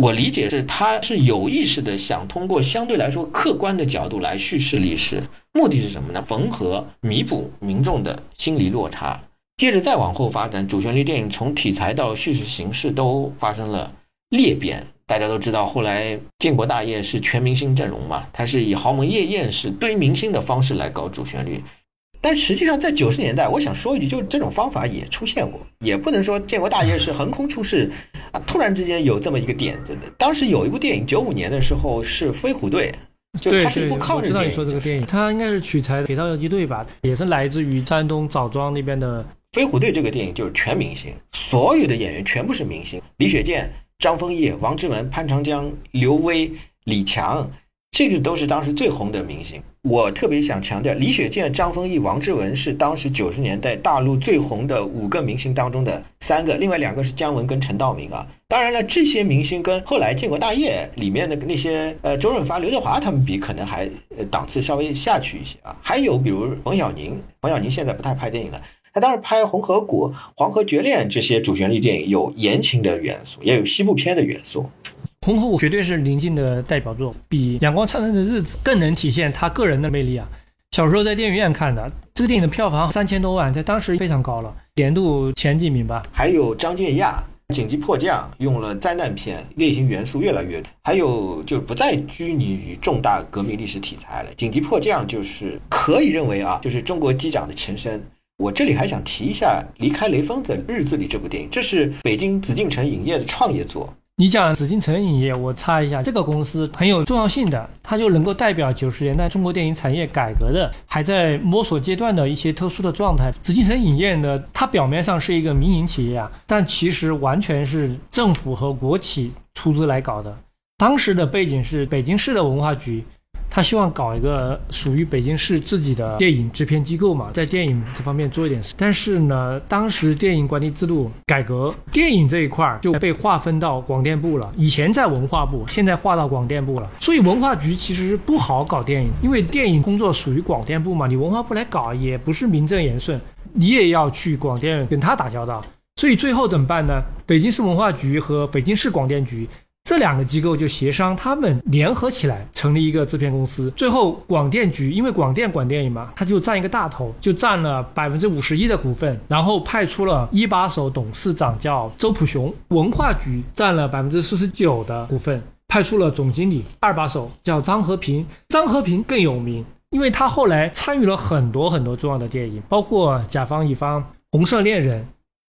我理解是他是有意识的想通过相对来说客观的角度来叙事历史，目的是什么呢？缝合、弥补民众的心理落差。接着再往后发展，主旋律电影从题材到叙事形式都发生了裂变。大家都知道，后来建国大业是全明星阵容嘛，它是以豪门夜宴式堆明星的方式来搞主旋律。但实际上，在九十年代，我想说一句，就是这种方法也出现过，也不能说建国大业是横空出世啊，突然之间有这么一个点子的。当时有一部电影，九五年的时候是《飞虎队》，就它是一部抗日电影。我知道你说这个电影，它应该是取材《铁道游击队》吧，也是来自于山东枣庄那边的。飞虎队这个电影就是全明星，所有的演员全部是明星，李雪健、张丰毅、王志文、潘长江、刘威、李强，这个都是当时最红的明星。我特别想强调，李雪健、张丰毅、王志文是当时九十年代大陆最红的五个明星当中的三个，另外两个是姜文跟陈道明啊。当然了，这些明星跟后来《建国大业》里面的那些呃周润发、刘德华他们比，可能还呃档次稍微下去一些啊。还有比如冯小宁，冯小宁现在不太拍电影了，他当时拍《红河谷》《黄河绝恋》这些主旋律电影，有言情的元素，也有西部片的元素。红河谷绝对是林静的代表作，比《阳光灿烂的日子》更能体现他个人的魅力啊！小时候在电影院看的这个电影的票房三千多万，在当时非常高了，年度前几名吧。还有张建亚《紧急迫降》用了灾难片，类型元素越来越多。还有就不再拘泥于重大革命历史题材了，《紧急迫降》就是可以认为啊，就是中国机长的前身。我这里还想提一下《离开雷锋的日子里》这部电影，这是北京紫禁城影业的创业作。你讲紫禁城影业，我插一下，这个公司很有重要性的，它就能够代表九十年代中国电影产业改革的还在摸索阶段的一些特殊的状态。紫禁城影业呢，它表面上是一个民营企业啊，但其实完全是政府和国企出资来搞的。当时的背景是北京市的文化局。他希望搞一个属于北京市自己的电影制片机构嘛，在电影这方面做一点事。但是呢，当时电影管理制度改革，电影这一块就被划分到广电部了。以前在文化部，现在划到广电部了。所以文化局其实不好搞电影，因为电影工作属于广电部嘛，你文化部来搞也不是名正言顺，你也要去广电跟他打交道。所以最后怎么办呢？北京市文化局和北京市广电局。这两个机构就协商，他们联合起来成立一个制片公司。最后，广电局因为广电管电影嘛，他就占一个大头，就占了百分之五十一的股份，然后派出了一把手董事长叫周普雄。文化局占了百分之四十九的股份，派出了总经理二把手叫张和平。张和平更有名，因为他后来参与了很多很多重要的电影，包括《甲方乙方》《红色恋人》，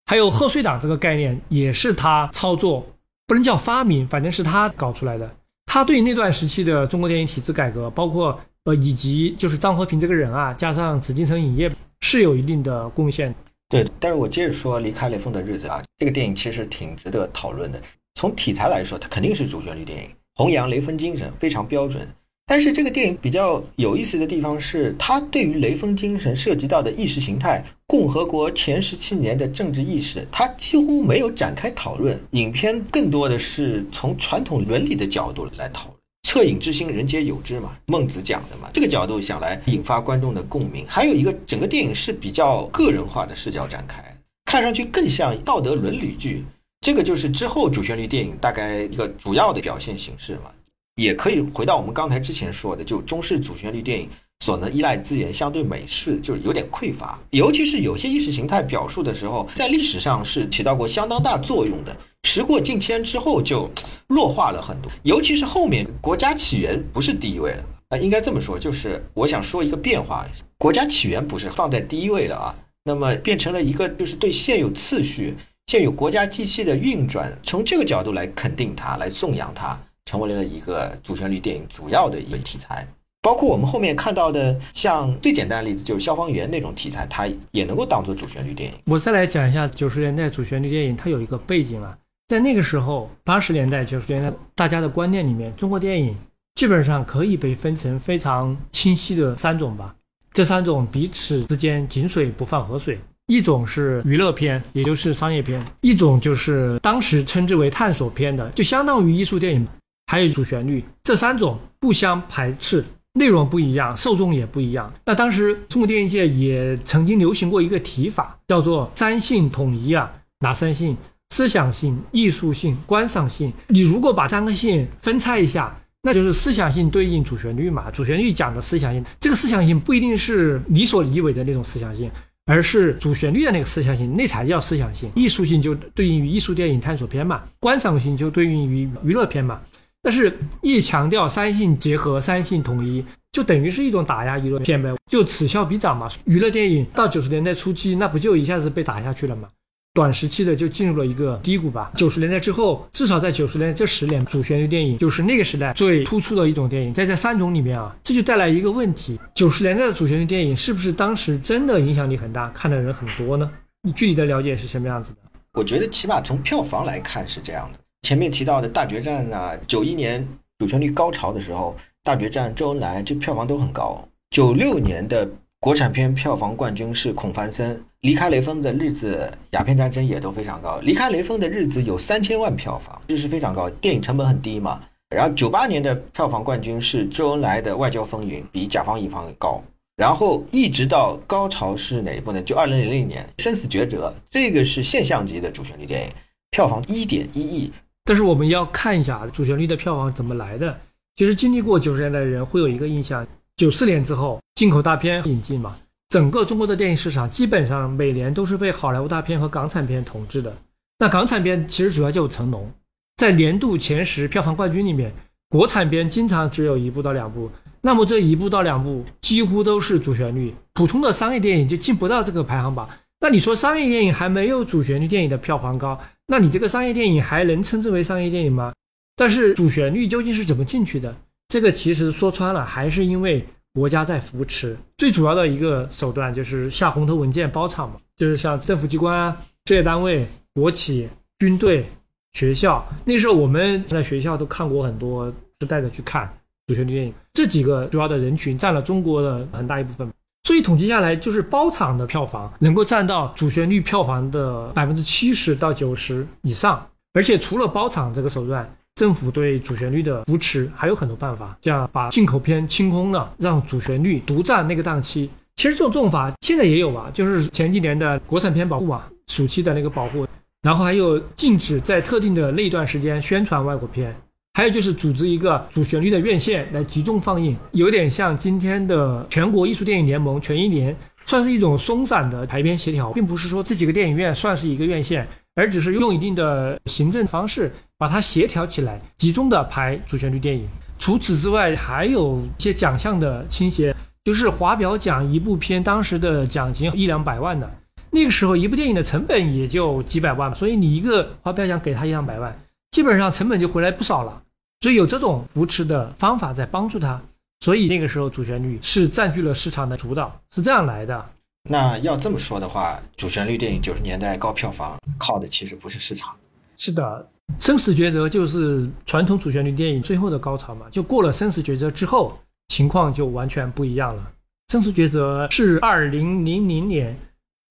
还有贺岁档这个概念也是他操作。不能叫发明，反正是他搞出来的。他对那段时期的中国电影体制改革，包括呃，以及就是张和平这个人啊，加上紫禁城影业是有一定的贡献。对，但是我接着说《离开雷锋的日子》啊，这个电影其实挺值得讨论的。从题材来说，它肯定是主旋律电影，弘扬雷锋精神，非常标准。但是这个电影比较有意思的地方是，它对于雷锋精神涉及到的意识形态、共和国前十七年的政治意识，它几乎没有展开讨论。影片更多的是从传统伦理的角度来讨论，“恻隐之心，人皆有之”嘛，孟子讲的嘛，这个角度想来引发观众的共鸣。还有一个，整个电影是比较个人化的视角展开，看上去更像道德伦理剧。这个就是之后主旋律电影大概一个主要的表现形式嘛。也可以回到我们刚才之前说的，就中式主旋律电影所能依赖资源相对美式就有点匮乏，尤其是有些意识形态表述的时候，在历史上是起到过相当大作用的，时过境迁之后就弱化了很多。尤其是后面国家起源不是第一位了啊，应该这么说，就是我想说一个变化，国家起源不是放在第一位了啊，那么变成了一个就是对现有次序、现有国家机器的运转，从这个角度来肯定它，来颂扬它。成为了一个主旋律电影主要的一个题材，包括我们后面看到的，像最简单的例子就是消防员那种题材，它也能够当做主旋律电影。我再来讲一下九十年代主旋律电影，它有一个背景啊，在那个时候，八十年代、九十年代，大家的观念里面，中国电影基本上可以被分成非常清晰的三种吧。这三种彼此之间井水不犯河水，一种是娱乐片，也就是商业片；一种就是当时称之为探索片的，就相当于艺术电影。还有主旋律，这三种不相排斥，内容不一样，受众也不一样。那当时中国电影界也曾经流行过一个提法，叫做三性统一啊。哪三性？思想性、艺术性、观赏性。你如果把三个性分拆一下，那就是思想性对应主旋律嘛。主旋律讲的思想性，这个思想性不一定是你所理为的那种思想性，而是主旋律的那个思想性，那才叫思想性。艺术性就对应于艺术电影探索片嘛，观赏性就对应于娱乐片嘛。但是，一强调三性结合、三性统一，就等于是一种打压娱乐片呗，就此消彼长嘛。娱乐电影到九十年代初期，那不就一下子被打下去了吗？短时期的就进入了一个低谷吧。九十年代之后，至少在九十年代这十年，主旋律电影就是那个时代最突出的一种电影。在这三种里面啊，这就带来一个问题：九十年代的主旋律电影是不是当时真的影响力很大，看的人很多呢？你具体的了解是什么样子的？我觉得起码从票房来看是这样的。前面提到的大决战啊，九一年主旋律高潮的时候，大决战》《周恩来》，这票房都很高。九六年的国产片票房冠军是《孔繁森》，离开雷锋的日子，鸦片战争也都非常高。离开雷锋的日子有三千万票房，这是非常高。电影成本很低嘛。然后九八年的票房冠军是周恩来的《外交风云》，比《甲方乙方》高。然后一直到高潮是哪一部呢？就二零零零年《生死抉择》，这个是现象级的主旋律电影，票房一点一亿。但是我们要看一下主旋律的票房怎么来的。其实经历过九十年代的人会有一个印象：九四年之后进口大片引进嘛，整个中国的电影市场基本上每年都是被好莱坞大片和港产片统治的。那港产片其实主要就是成龙，在年度前十票房冠军里面，国产片经常只有一部到两部。那么这一部到两部几乎都是主旋律，普通的商业电影就进不到这个排行榜。那你说商业电影还没有主旋律电影的票房高，那你这个商业电影还能称之为商业电影吗？但是主旋律究竟是怎么进去的？这个其实说穿了，还是因为国家在扶持。最主要的一个手段就是下红头文件包场嘛，就是像政府机关啊、事业单位、国企、军队、学校。那时候我们在学校都看过很多，是带着去看主旋律电影。这几个主要的人群占了中国的很大一部分。所以统计下来，就是包场的票房能够占到主旋律票房的百分之七十到九十以上。而且除了包场这个手段，政府对主旋律的扶持还有很多办法，像把进口片清空了，让主旋律独占那个档期。其实这种做法现在也有啊，就是前几年的国产片保护啊，暑期的那个保护，然后还有禁止在特定的那段时间宣传外国片，还有就是组织一个主旋律的院线来集中放映，有点像今天的全国艺术电影联盟全艺联，算是一种松散的排片协调，并不是说这几个电影院算是一个院线，而只是用一定的行政方式。把它协调起来，集中的排主旋律电影。除此之外，还有一些奖项的倾斜，就是华表奖一部片当时的奖金一两百万的，那个时候一部电影的成本也就几百万，所以你一个华表奖给他一两百万，基本上成本就回来不少了。所以有这种扶持的方法在帮助他，所以那个时候主旋律是占据了市场的主导，是这样来的。那要这么说的话，主旋律电影九十年代高票房靠的其实不是市场，是的。生死抉择就是传统主旋律电影最后的高潮嘛，就过了生死抉择之后，情况就完全不一样了。生死抉择是二零零零年，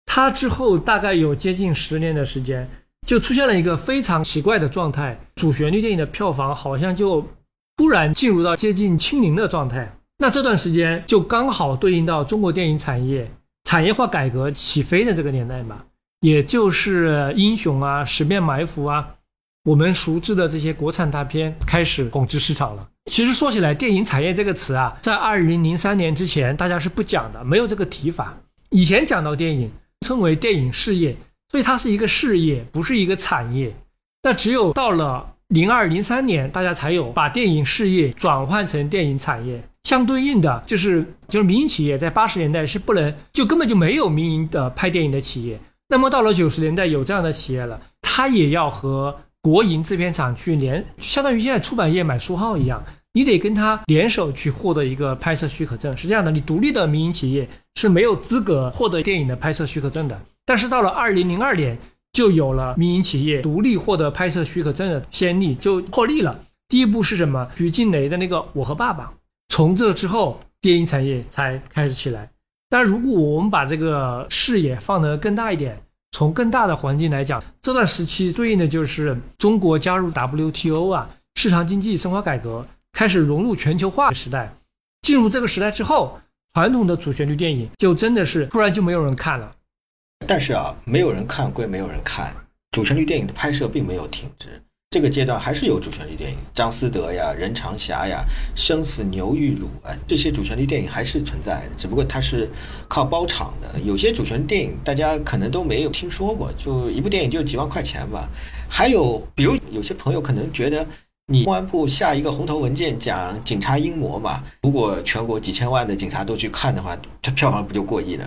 它之后大概有接近十年的时间，就出现了一个非常奇怪的状态，主旋律电影的票房好像就突然进入到接近清零的状态。那这段时间就刚好对应到中国电影产业产业化改革起飞的这个年代嘛，也就是英雄啊、十面埋伏啊。我们熟知的这些国产大片开始统治市场了。其实说起来，电影产业这个词啊，在二零零三年之前，大家是不讲的，没有这个提法。以前讲到电影，称为电影事业，所以它是一个事业，不是一个产业。那只有到了零二零三年，大家才有把电影事业转换成电影产业。相对应的，就是就是民营企业在八十年代是不能，就根本就没有民营的拍电影的企业。那么到了九十年代，有这样的企业了，它也要和国营制片厂去联，相当于现在出版业买书号一样，你得跟他联手去获得一个拍摄许可证。是这样的，你独立的民营企业是没有资格获得电影的拍摄许可证的。但是到了二零零二年，就有了民营企业独立获得拍摄许可证的先例，就破例了。第一步是什么？徐静蕾的那个《我和爸爸》。从这之后，电影产业才开始起来。但如果我们把这个视野放得更大一点。从更大的环境来讲，这段时期对应的就是中国加入 WTO 啊，市场经济深化改革，开始融入全球化的时代。进入这个时代之后，传统的主旋律电影就真的是突然就没有人看了。但是啊，没有人看归没有人看，主旋律电影的拍摄并没有停止。这个阶段还是有主旋律电影，张思德呀、任长霞呀、生死牛玉汝啊，这些主旋律电影还是存在的，只不过它是靠包场的。有些主旋律电影大家可能都没有听说过，就一部电影就几万块钱吧。还有，比如有些朋友可能觉得，你公安部下一个红头文件讲警察阴谋嘛，如果全国几千万的警察都去看的话，它票房不就过亿了？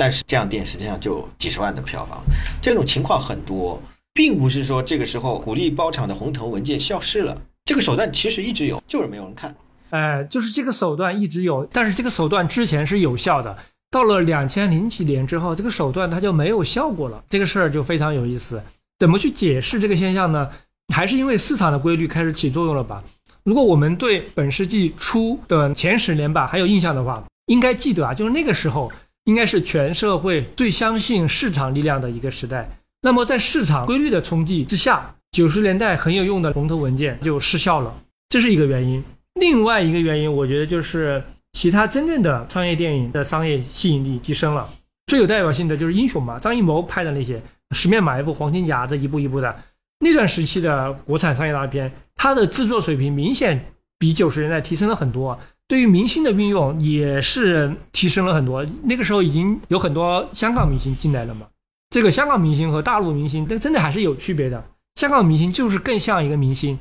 但是这样电实际上就几十万的票房，这种情况很多。并不是说这个时候鼓励包场的红头文件消失了，这个手段其实一直有，就是没有人看。哎，就是这个手段一直有，但是这个手段之前是有效的，到了两千零几年之后，这个手段它就没有效果了。这个事儿就非常有意思，怎么去解释这个现象呢？还是因为市场的规律开始起作用了吧？如果我们对本世纪初的前十年吧还有印象的话，应该记得啊，就是那个时候应该是全社会最相信市场力量的一个时代。那么在市场规律的冲击之下，九十年代很有用的龙头文件就失效了，这是一个原因。另外一个原因，我觉得就是其他真正的商业电影的商业吸引力提升了。最有代表性的就是《英雄》嘛，张艺谋拍的那些《十面埋伏》《黄金甲》这一步一步的那段时期的国产商业大片，它的制作水平明显比九十年代提升了很多。对于明星的运用也是提升了很多。那个时候已经有很多香港明星进来了嘛，这个香港明星和大陆明星，但真的还是有区别的。香港明星就是更像一个明星，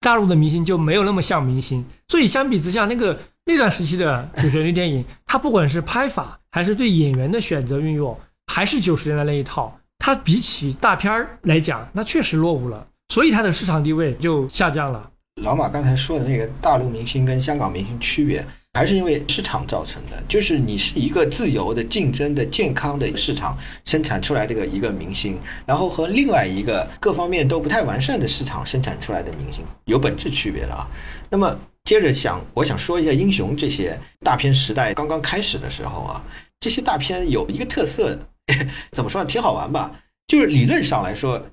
大陆的明星就没有那么像明星。所以相比之下，那个那段时期的主旋律电影，它不管是拍法。还是对演员的选择运用，还是九十年代那一套，它比起大片儿来讲，那确实落伍了，所以它的市场地位就下降了。老马刚才说的那个大陆明星跟香港明星区别，还是因为市场造成的，就是你是一个自由的、竞争的、健康的市场生产出来这个一个明星，然后和另外一个各方面都不太完善的市场生产出来的明星有本质区别了啊。那么接着想，我想说一下英雄这些大片时代刚刚开始的时候啊。这些大片有一个特色，[LAUGHS] 怎么说呢？挺好玩吧？就是理论上来说，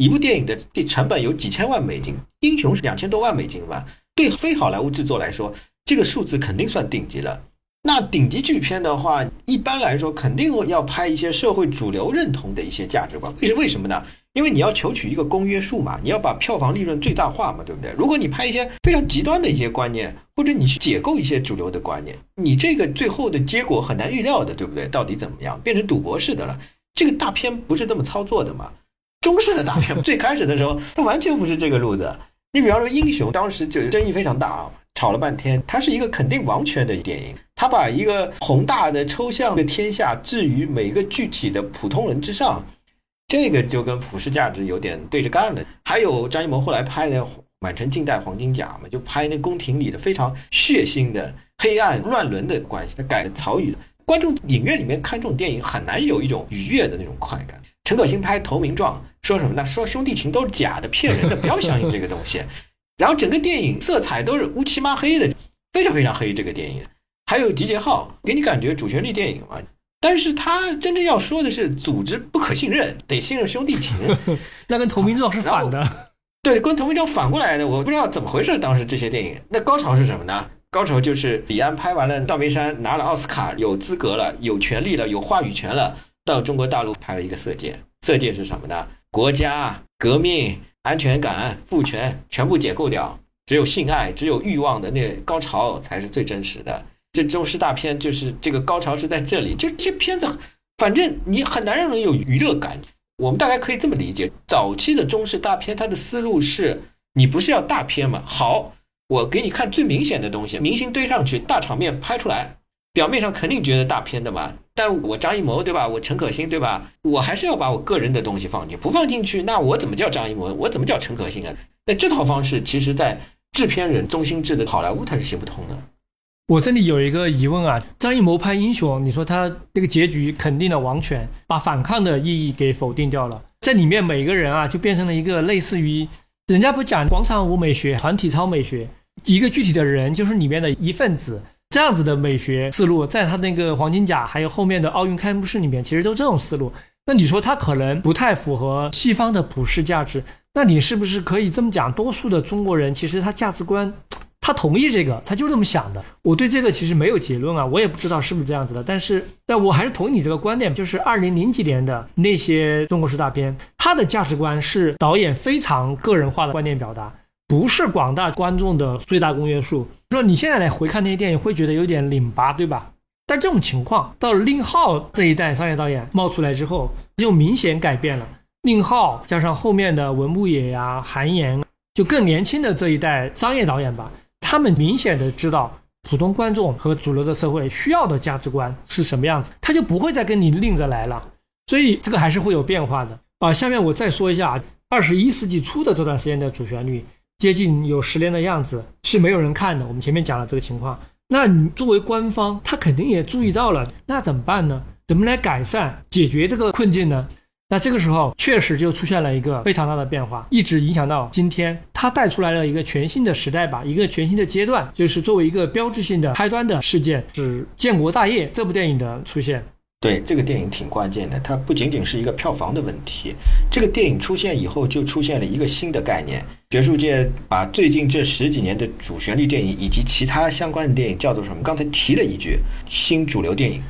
一部电影的这成本有几千万美金，英雄是两千多万美金吧？对非好莱坞制作来说，这个数字肯定算顶级了。那顶级巨片的话，一般来说肯定要拍一些社会主流认同的一些价值观。为什为什么呢？因为你要求取一个公约数嘛，你要把票房利润最大化嘛，对不对？如果你拍一些非常极端的一些观念，或者你去解构一些主流的观念，你这个最后的结果很难预料的，对不对？到底怎么样，变成赌博式的了？这个大片不是这么操作的嘛？中式的大片最开始的时候，它完全不是这个路子。你比方说《英雄》，当时就争议非常大啊，吵了半天。它是一个肯定王权的电影，它把一个宏大的抽象的天下置于每个具体的普通人之上。这个就跟普世价值有点对着干了。还有张艺谋后来拍的《满城尽带黄金甲》嘛，就拍那宫廷里的非常血腥的黑暗乱伦的关系，他改的曹禺。观众影院里面看这种电影很难有一种愉悦的那种快感。陈可辛拍《投名状》说什么呢？说兄弟情都是假的、骗人的，不要相信这个东西。然后整个电影色彩都是乌漆嘛黑的，非常非常黑。这个电影还有《集结号》，给你感觉主旋律电影嘛。但是他真正要说的是组织不可信任，得信任兄弟情。[LAUGHS] 那跟《投名状》是反的。对，跟《投名状》反过来的，我不知道怎么回事。当时这些电影，那高潮是什么呢？高潮就是李安拍完了《倒霉山》，拿了奥斯卡，有资格了，有权利了，有话语权了，到中国大陆拍了一个《色戒》。《色戒》是什么呢？国家、革命、安全感、父权全部解构掉，只有性爱、只有欲望的那高潮才是最真实的。这中式大片就是这个高潮是在这里，就这片子，反正你很难让人有娱乐感。我们大概可以这么理解：早期的中式大片，它的思路是，你不是要大片吗？好，我给你看最明显的东西，明星堆上去，大场面拍出来，表面上肯定觉得大片的嘛。但我张艺谋对吧？我陈可辛对吧？我还是要把我个人的东西放进去，不放进去，那我怎么叫张艺谋？我怎么叫陈可辛啊？那这套方式，其实在制片人中心制的好莱坞，它是行不通的。我这里有一个疑问啊，张艺谋拍英雄，你说他那个结局肯定的王权，把反抗的意义给否定掉了，在里面每个人啊就变成了一个类似于，人家不讲广场舞美学、团体操美学，一个具体的人就是里面的一份子，这样子的美学思路，在他那个黄金甲还有后面的奥运开幕式里面，其实都这种思路。那你说他可能不太符合西方的普世价值，那你是不是可以这么讲？多数的中国人其实他价值观。他同意这个，他就这么想的。我对这个其实没有结论啊，我也不知道是不是这样子的。但是，但我还是同意你这个观点，就是二零零几年的那些中国式大片，他的价值观是导演非常个人化的观念表达，不是广大观众的最大公约数。说你现在来回看那些电影，会觉得有点拧巴，对吧？但这种情况到了令浩这一代商业导演冒出来之后，就明显改变了。令浩加上后面的文牧野呀、韩延，就更年轻的这一代商业导演吧。他们明显的知道普通观众和主流的社会需要的价值观是什么样子，他就不会再跟你拧着来了。所以这个还是会有变化的啊。下面我再说一下二十一世纪初的这段时间的主旋律，接近有十年的样子是没有人看的。我们前面讲了这个情况，那你作为官方，他肯定也注意到了，那怎么办呢？怎么来改善解决这个困境呢？那这个时候确实就出现了一个非常大的变化，一直影响到今天，它带出来了一个全新的时代吧，一个全新的阶段，就是作为一个标志性的开端的事件，是《建国大业》这部电影的出现。对这个电影挺关键的，它不仅仅是一个票房的问题。这个电影出现以后，就出现了一个新的概念。学术界把最近这十几年的主旋律电影以及其他相关的电影叫做什么？刚才提了一句“新主流电影”。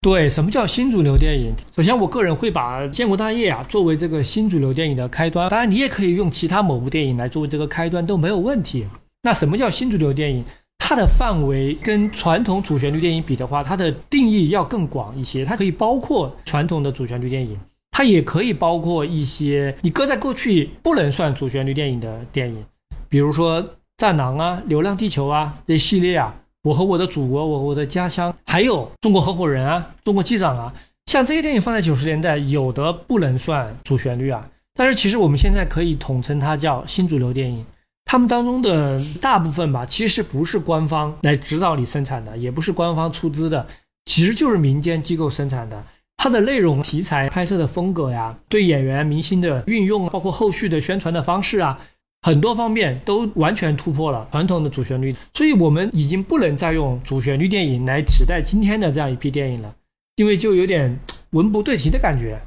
对，什么叫新主流电影？首先，我个人会把《建国大业》啊作为这个新主流电影的开端。当然，你也可以用其他某部电影来作为这个开端，都没有问题。那什么叫新主流电影？它的范围跟传统主旋律电影比的话，它的定义要更广一些。它可以包括传统的主旋律电影，它也可以包括一些你搁在过去不能算主旋律电影的电影，比如说《战狼》啊、《流浪地球》啊这系列啊，《我和我的祖国》、《我和我的家乡》，还有《中国合伙人》啊、《中国机长》啊，像这些电影放在九十年代，有的不能算主旋律啊，但是其实我们现在可以统称它叫新主流电影。他们当中的大部分吧，其实不是官方来指导你生产的，也不是官方出资的，其实就是民间机构生产的。它的内容、题材、拍摄的风格呀，对演员、明星的运用，包括后续的宣传的方式啊，很多方面都完全突破了。传统的主旋律。所以，我们已经不能再用主旋律电影来指代今天的这样一批电影了，因为就有点文不对题的感觉。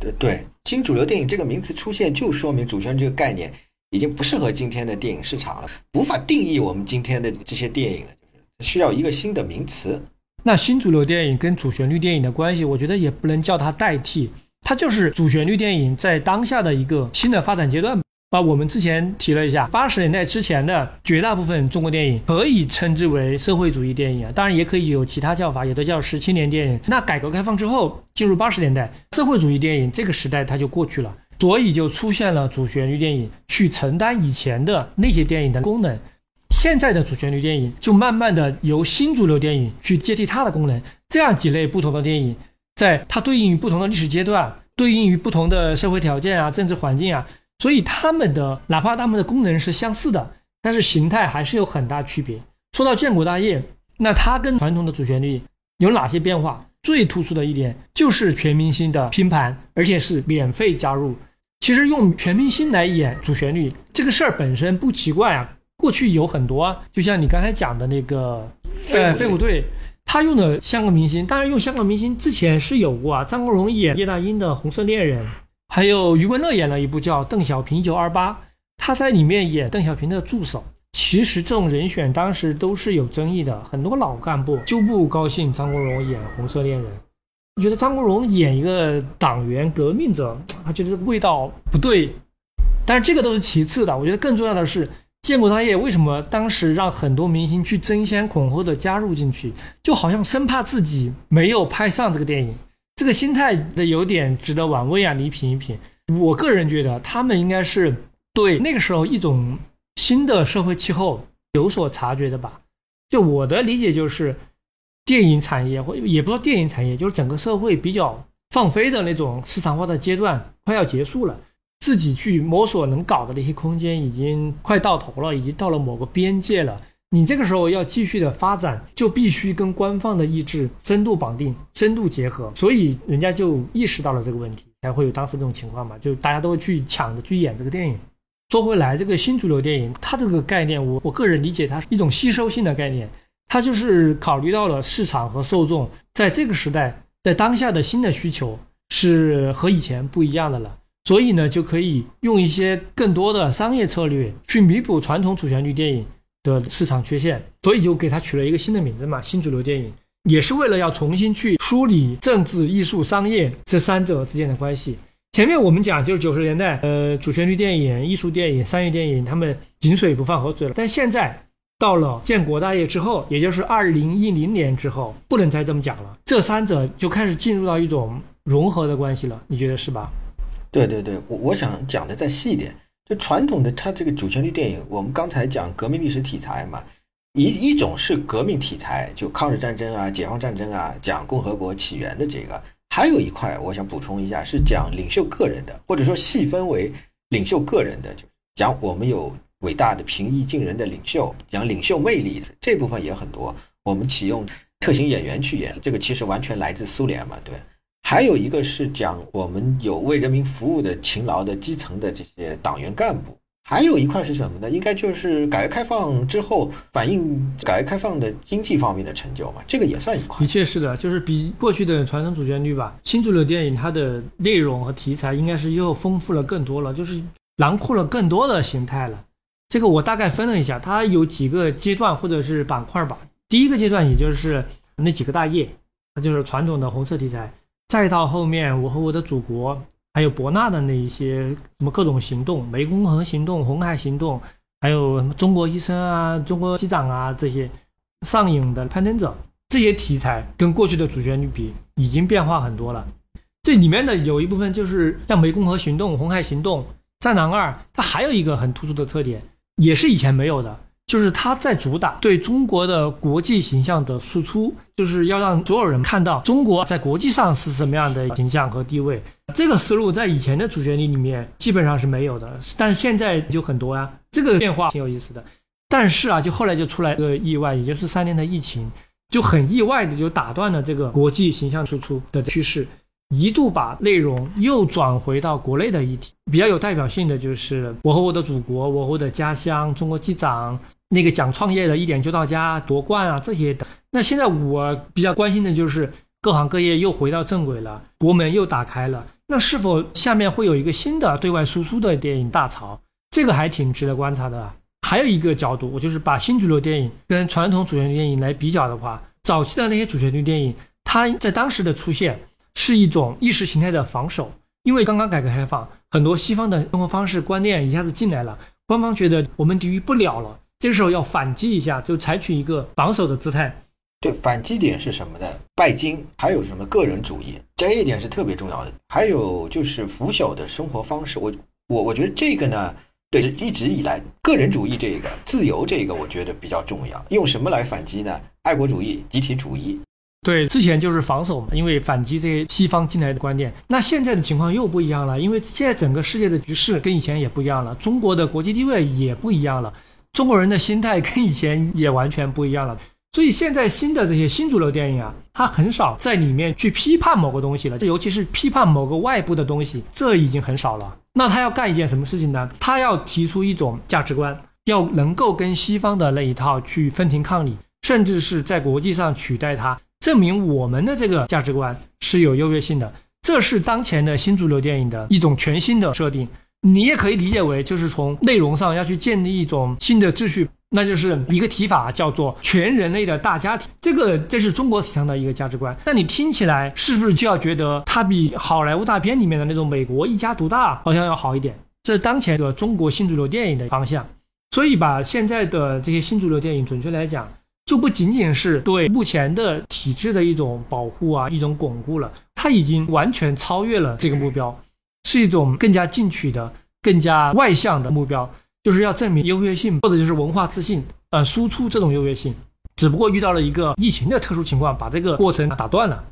对对，新主流电影这个名词出现，就说明主旋律这个概念。已经不适合今天的电影市场了，无法定义我们今天的这些电影了，就是需要一个新的名词。那新主流电影跟主旋律电影的关系，我觉得也不能叫它代替，它就是主旋律电影在当下的一个新的发展阶段。把我们之前提了一下，八十年代之前的绝大部分中国电影可以称之为社会主义电影啊，当然也可以有其他叫法，有的叫十七年电影。那改革开放之后，进入八十年代，社会主义电影这个时代它就过去了。所以就出现了主旋律电影去承担以前的那些电影的功能，现在的主旋律电影就慢慢的由新主流电影去接替它的功能。这样几类不同的电影，在它对应于不同的历史阶段，对应于不同的社会条件啊、政治环境啊，所以他们的哪怕他们的功能是相似的，但是形态还是有很大区别。说到建国大业，那它跟传统的主旋律有哪些变化？最突出的一点就是全明星的拼盘，而且是免费加入。其实用全明星来演主旋律这个事儿本身不奇怪啊，过去有很多，啊，就像你刚才讲的那个呃飞虎队，他用的香港明星，当然用香港明星之前是有过啊，张国荣演叶大鹰的《红色恋人》，还有余文乐演了一部叫《邓小平一九二八》，他在里面演邓小平的助手。其实这种人选当时都是有争议的，很多老干部就不高兴张国荣演《红色恋人》。我觉得张国荣演一个党员革命者，他觉得味道不对。但是这个都是其次的，我觉得更重要的是《建国大业》为什么当时让很多明星去争先恐后的加入进去，就好像生怕自己没有拍上这个电影，这个心态的有点值得玩味啊！你品一品。我个人觉得他们应该是对那个时候一种新的社会气候有所察觉的吧。就我的理解就是。电影产业或也不说电影产业，就是整个社会比较放飞的那种市场化的阶段快要结束了，自己去摸索能搞的那些空间已经快到头了，已经到了某个边界了。你这个时候要继续的发展，就必须跟官方的意志深度绑定、深度结合。所以人家就意识到了这个问题，才会有当时这种情况嘛，就大家都会去抢着去演这个电影。说回来，这个新主流电影，它这个概念，我我个人理解，它是一种吸收性的概念。它就是考虑到了市场和受众在这个时代，在当下的新的需求是和以前不一样的了，所以呢，就可以用一些更多的商业策略去弥补传统主旋律电影的市场缺陷，所以就给它取了一个新的名字嘛，新主流电影，也是为了要重新去梳理政治、艺术、商业这三者之间的关系。前面我们讲就是九十年代，呃，主旋律电影、艺术电影、商业电影，他们井水不犯河水了，但现在。到了建国大业之后，也就是二零一零年之后，不能再这么讲了。这三者就开始进入到一种融合的关系了，你觉得是吧？对对对，我我想讲的再细一点，就传统的它这个主旋律电影，我们刚才讲革命历史题材嘛，一一种是革命题材，就抗日战争啊、解放战争啊，讲共和国起源的这个；还有一块，我想补充一下，是讲领袖个人的，或者说细分为领袖个人的，就讲我们有。伟大的平易近人的领袖，讲领袖魅力的这部分也很多。我们启用特型演员去演，这个其实完全来自苏联嘛，对。还有一个是讲我们有为人民服务的勤劳的基层的这些党员干部。还有一块是什么呢？应该就是改革开放之后反映改革开放的经济方面的成就嘛，这个也算一块。的确是的，就是比过去的传统主旋律吧，新主流电影它的内容和题材应该是又丰富了更多了，就是囊括了更多的形态了。这个我大概分了一下，它有几个阶段或者是板块吧。第一个阶段也就是那几个大业，那就是传统的红色题材，再到后面我和我的祖国。还有博纳的那一些什么各种行动，湄公河行动、红海行动，还有什么中国医生啊、中国机长啊这些上影的攀登者，这些题材跟过去的主旋律比已经变化很多了。这里面的有一部分就是像湄公河行动、红海行动、战狼二，它还有一个很突出的特点，也是以前没有的。就是他在主打对中国的国际形象的输出，就是要让所有人看到中国在国际上是什么样的形象和地位。这个思路在以前的主旋律里面基本上是没有的，但是现在就很多呀。这个变化挺有意思的。但是啊，就后来就出来个意外，也就是三年的疫情，就很意外的就打断了这个国际形象输出的趋势。一度把内容又转回到国内的议题，比较有代表性的就是《我和我的祖国》《我和我的家乡》《中国机长》那个讲创业的一点就到家夺冠啊这些的。那现在我比较关心的就是各行各业又回到正轨了，国门又打开了。那是否下面会有一个新的对外输出的电影大潮？这个还挺值得观察的。还有一个角度，我就是把新主流电影跟传统主旋律电影来比较的话，早期的那些主旋律电影，它在当时的出现。是一种意识形态的防守，因为刚刚改革开放，很多西方的生活方式观念一下子进来了，官方觉得我们抵御不了了，这时候要反击一下，就采取一个防守的姿态。对，反击点是什么呢？拜金，还有什么个人主义，这一点是特别重要的。还有就是腐朽的生活方式，我我我觉得这个呢，对，一直以来个人主义这个自由这个，我觉得比较重要。用什么来反击呢？爱国主义、集体主义。对，之前就是防守嘛，因为反击这些西方进来的观念。那现在的情况又不一样了，因为现在整个世界的局势跟以前也不一样了，中国的国际地位也不一样了，中国人的心态跟以前也完全不一样了。所以现在新的这些新主流电影啊，它很少在里面去批判某个东西了，尤其是批判某个外部的东西，这已经很少了。那他要干一件什么事情呢？他要提出一种价值观，要能够跟西方的那一套去分庭抗礼，甚至是在国际上取代它。证明我们的这个价值观是有优越性的，这是当前的新主流电影的一种全新的设定。你也可以理解为，就是从内容上要去建立一种新的秩序，那就是一个提法叫做全人类的大家庭。这个这是中国提倡的一个价值观。那你听起来是不是就要觉得它比好莱坞大片里面的那种美国一家独大好像要好一点？这是当前的中国新主流电影的方向。所以把现在的这些新主流电影，准确来讲。就不仅仅是对目前的体制的一种保护啊，一种巩固了，它已经完全超越了这个目标，是一种更加进取的、更加外向的目标，就是要证明优越性，或者就是文化自信，呃，输出这种优越性。只不过遇到了一个疫情的特殊情况，把这个过程打断了。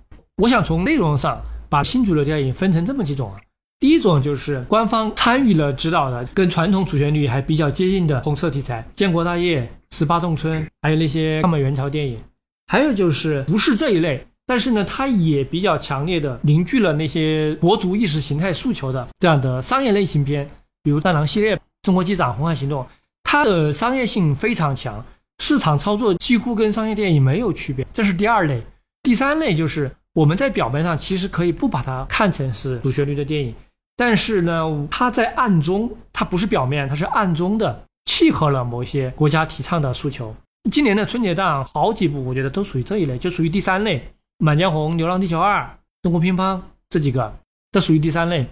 我想从内容上把新主流电影分成这么几种啊，第一种就是官方参与了指导的，跟传统主旋律还比较接近的红色题材，建国大业。十八洞村，还有那些抗美援朝电影，还有就是不是这一类，但是呢，它也比较强烈的凝聚了那些国族意识形态诉求的这样的商业类型片，比如《战狼》系列、《中国机长》《红海行动》，它的商业性非常强，市场操作几乎跟商业电影没有区别。这是第二类，第三类就是我们在表面上其实可以不把它看成是主旋律的电影，但是呢，它在暗中，它不是表面，它是暗中的。契合了某些国家提倡的诉求。今年的春节档好几部，我觉得都属于这一类，就属于第三类，《满江红》《流浪地球二》《中国乒乓》这几个都属于第三类。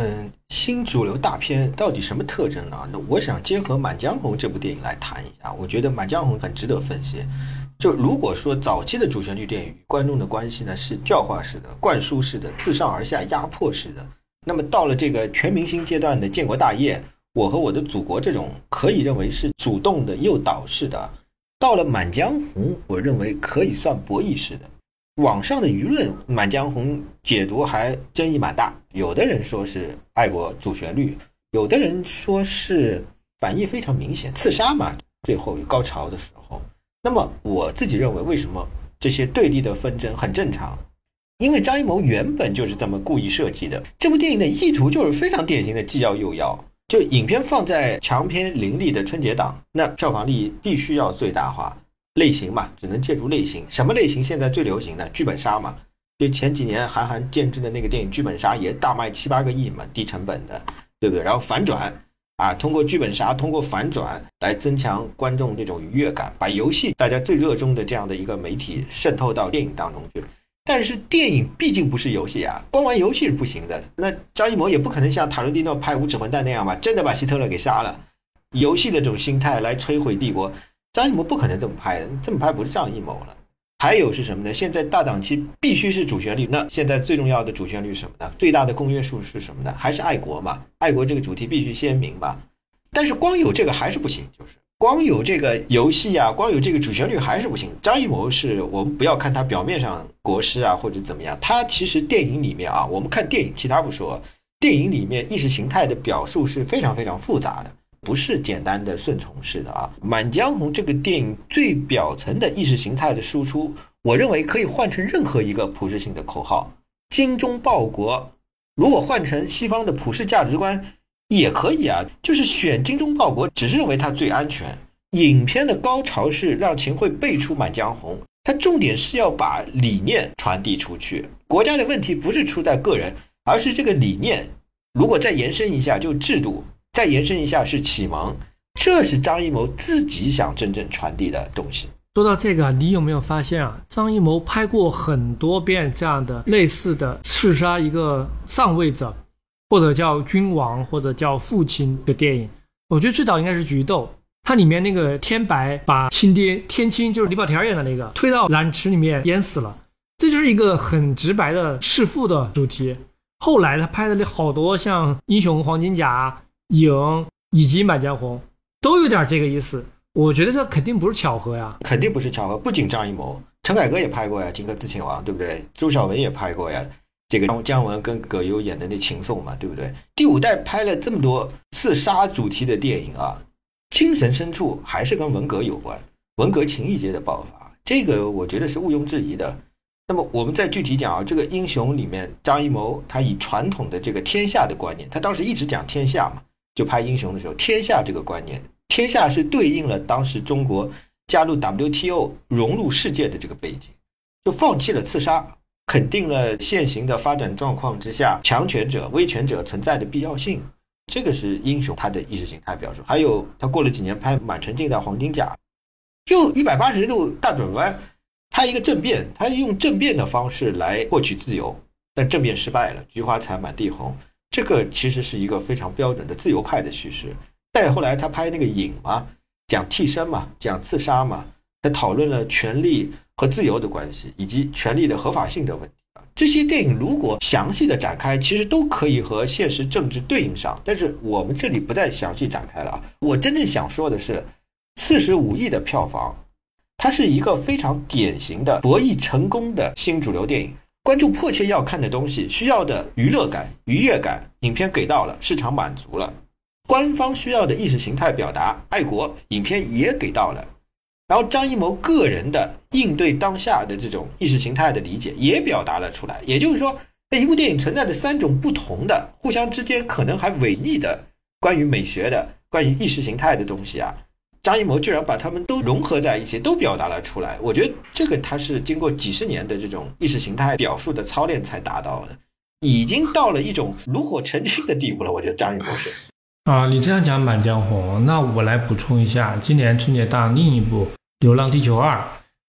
嗯，新主流大片到底什么特征呢？那我想结合《满江红》这部电影来谈一下。我觉得《满江红》很值得分析。就如果说早期的主旋律电影与观众的关系呢是教化式的、灌输式的、自上而下压迫式的，那么到了这个全明星阶段的建国大业。我和我的祖国这种可以认为是主动的诱导式的，到了《满江红》，我认为可以算博弈式的。网上的舆论《满江红》解读还争议蛮大，有的人说是爱国主旋律，有的人说是反义非常明显，刺杀嘛，最后有高潮的时候。那么我自己认为，为什么这些对立的纷争很正常？因为张艺谋原本就是这么故意设计的。这部电影的意图就是非常典型的既要又要。就影片放在强片林立的春节档，那票房利益必须要最大化。类型嘛，只能借助类型。什么类型现在最流行的？剧本杀嘛。就前几年韩寒监制的那个电影《剧本杀》也大卖七八个亿嘛，低成本的，对不对？然后反转啊，通过剧本杀，通过反转来增强观众这种愉悦感，把游戏大家最热衷的这样的一个媒体渗透到电影当中去。但是电影毕竟不是游戏啊，光玩游戏是不行的。那张艺谋也不可能像塔伦蒂诺拍《无耻混蛋》那样吧，真的把希特勒给杀了。游戏的这种心态来摧毁帝国，张艺谋不可能这么拍的，这么拍不是张艺谋了。还有是什么呢？现在大档期必须是主旋律。那现在最重要的主旋律是什么呢？最大的公约数是什么呢？还是爱国嘛？爱国这个主题必须鲜明吧。但是光有这个还是不行，就是。光有这个游戏啊，光有这个主旋律还是不行。张艺谋是我们不要看他表面上国师啊或者怎么样，他其实电影里面啊，我们看电影，其他不说，电影里面意识形态的表述是非常非常复杂的，不是简单的顺从式的啊。《满江红》这个电影最表层的意识形态的输出，我认为可以换成任何一个普世性的口号，“精忠报国”。如果换成西方的普世价值观。也可以啊，就是选精忠报国，只认为它最安全。影片的高潮是让秦桧背出《满江红》，它重点是要把理念传递出去。国家的问题不是出在个人，而是这个理念。如果再延伸一下，就制度；再延伸一下是启蒙。这是张艺谋自己想真正传递的东西。说到这个，你有没有发现啊？张艺谋拍过很多遍这样的类似的刺杀一个上位者。或者叫君王，或者叫父亲的电影，我觉得最早应该是《菊豆》，它里面那个天白把亲爹天青，就是李保田演的那个，推到蓝池里面淹死了，这就是一个很直白的弑父的主题。后来他拍的那好多像《英雄黄金甲》《影》以及《满江红》，都有点这个意思。我觉得这肯定不是巧合呀，肯定不是巧合。不仅张艺谋，陈凯歌也拍过呀，《荆轲刺秦王》，对不对？周晓文也拍过呀。这个姜文跟葛优演的那情颂嘛，对不对？第五代拍了这么多刺杀主题的电影啊，精神深处还是跟文革有关，文革情谊节的爆发，这个我觉得是毋庸置疑的。那么我们再具体讲啊，这个英雄里面，张艺谋他以传统的这个天下的观念，他当时一直讲天下嘛，就拍英雄的时候，天下这个观念，天下是对应了当时中国加入 WTO 融入世界的这个背景，就放弃了刺杀。肯定了现行的发展状况之下，强权者、威权者存在的必要性，这个是英雄他的意识形态表述。还有他过了几年拍《满城尽带黄金甲》，就一百八十度大转弯，拍一个政变，他用政变的方式来获取自由，但政变失败了，菊花残满地红。这个其实是一个非常标准的自由派的叙事。再后来他拍那个影嘛，讲替身嘛，讲刺杀嘛，他讨论了权力。和自由的关系，以及权力的合法性的问题啊，这些电影如果详细的展开，其实都可以和现实政治对应上。但是我们这里不再详细展开了啊。我真正想说的是，四十五亿的票房，它是一个非常典型的博弈成功的新主流电影。观众迫切要看的东西，需要的娱乐感、愉悦感，影片给到了，市场满足了；官方需要的意识形态表达、爱国，影片也给到了。然后张艺谋个人的应对当下的这种意识形态的理解也表达了出来，也就是说，这一部电影存在的三种不同的、互相之间可能还违逆的关于美学的、关于意识形态的东西啊，张艺谋居然把他们都融合在一起，都表达了出来。我觉得这个他是经过几十年的这种意识形态表述的操练才达到的，已经到了一种炉火纯青的地步了。我觉得张艺谋是啊，你这样讲《满江红》，那我来补充一下，今年春节档另一部。《流浪地球二》，《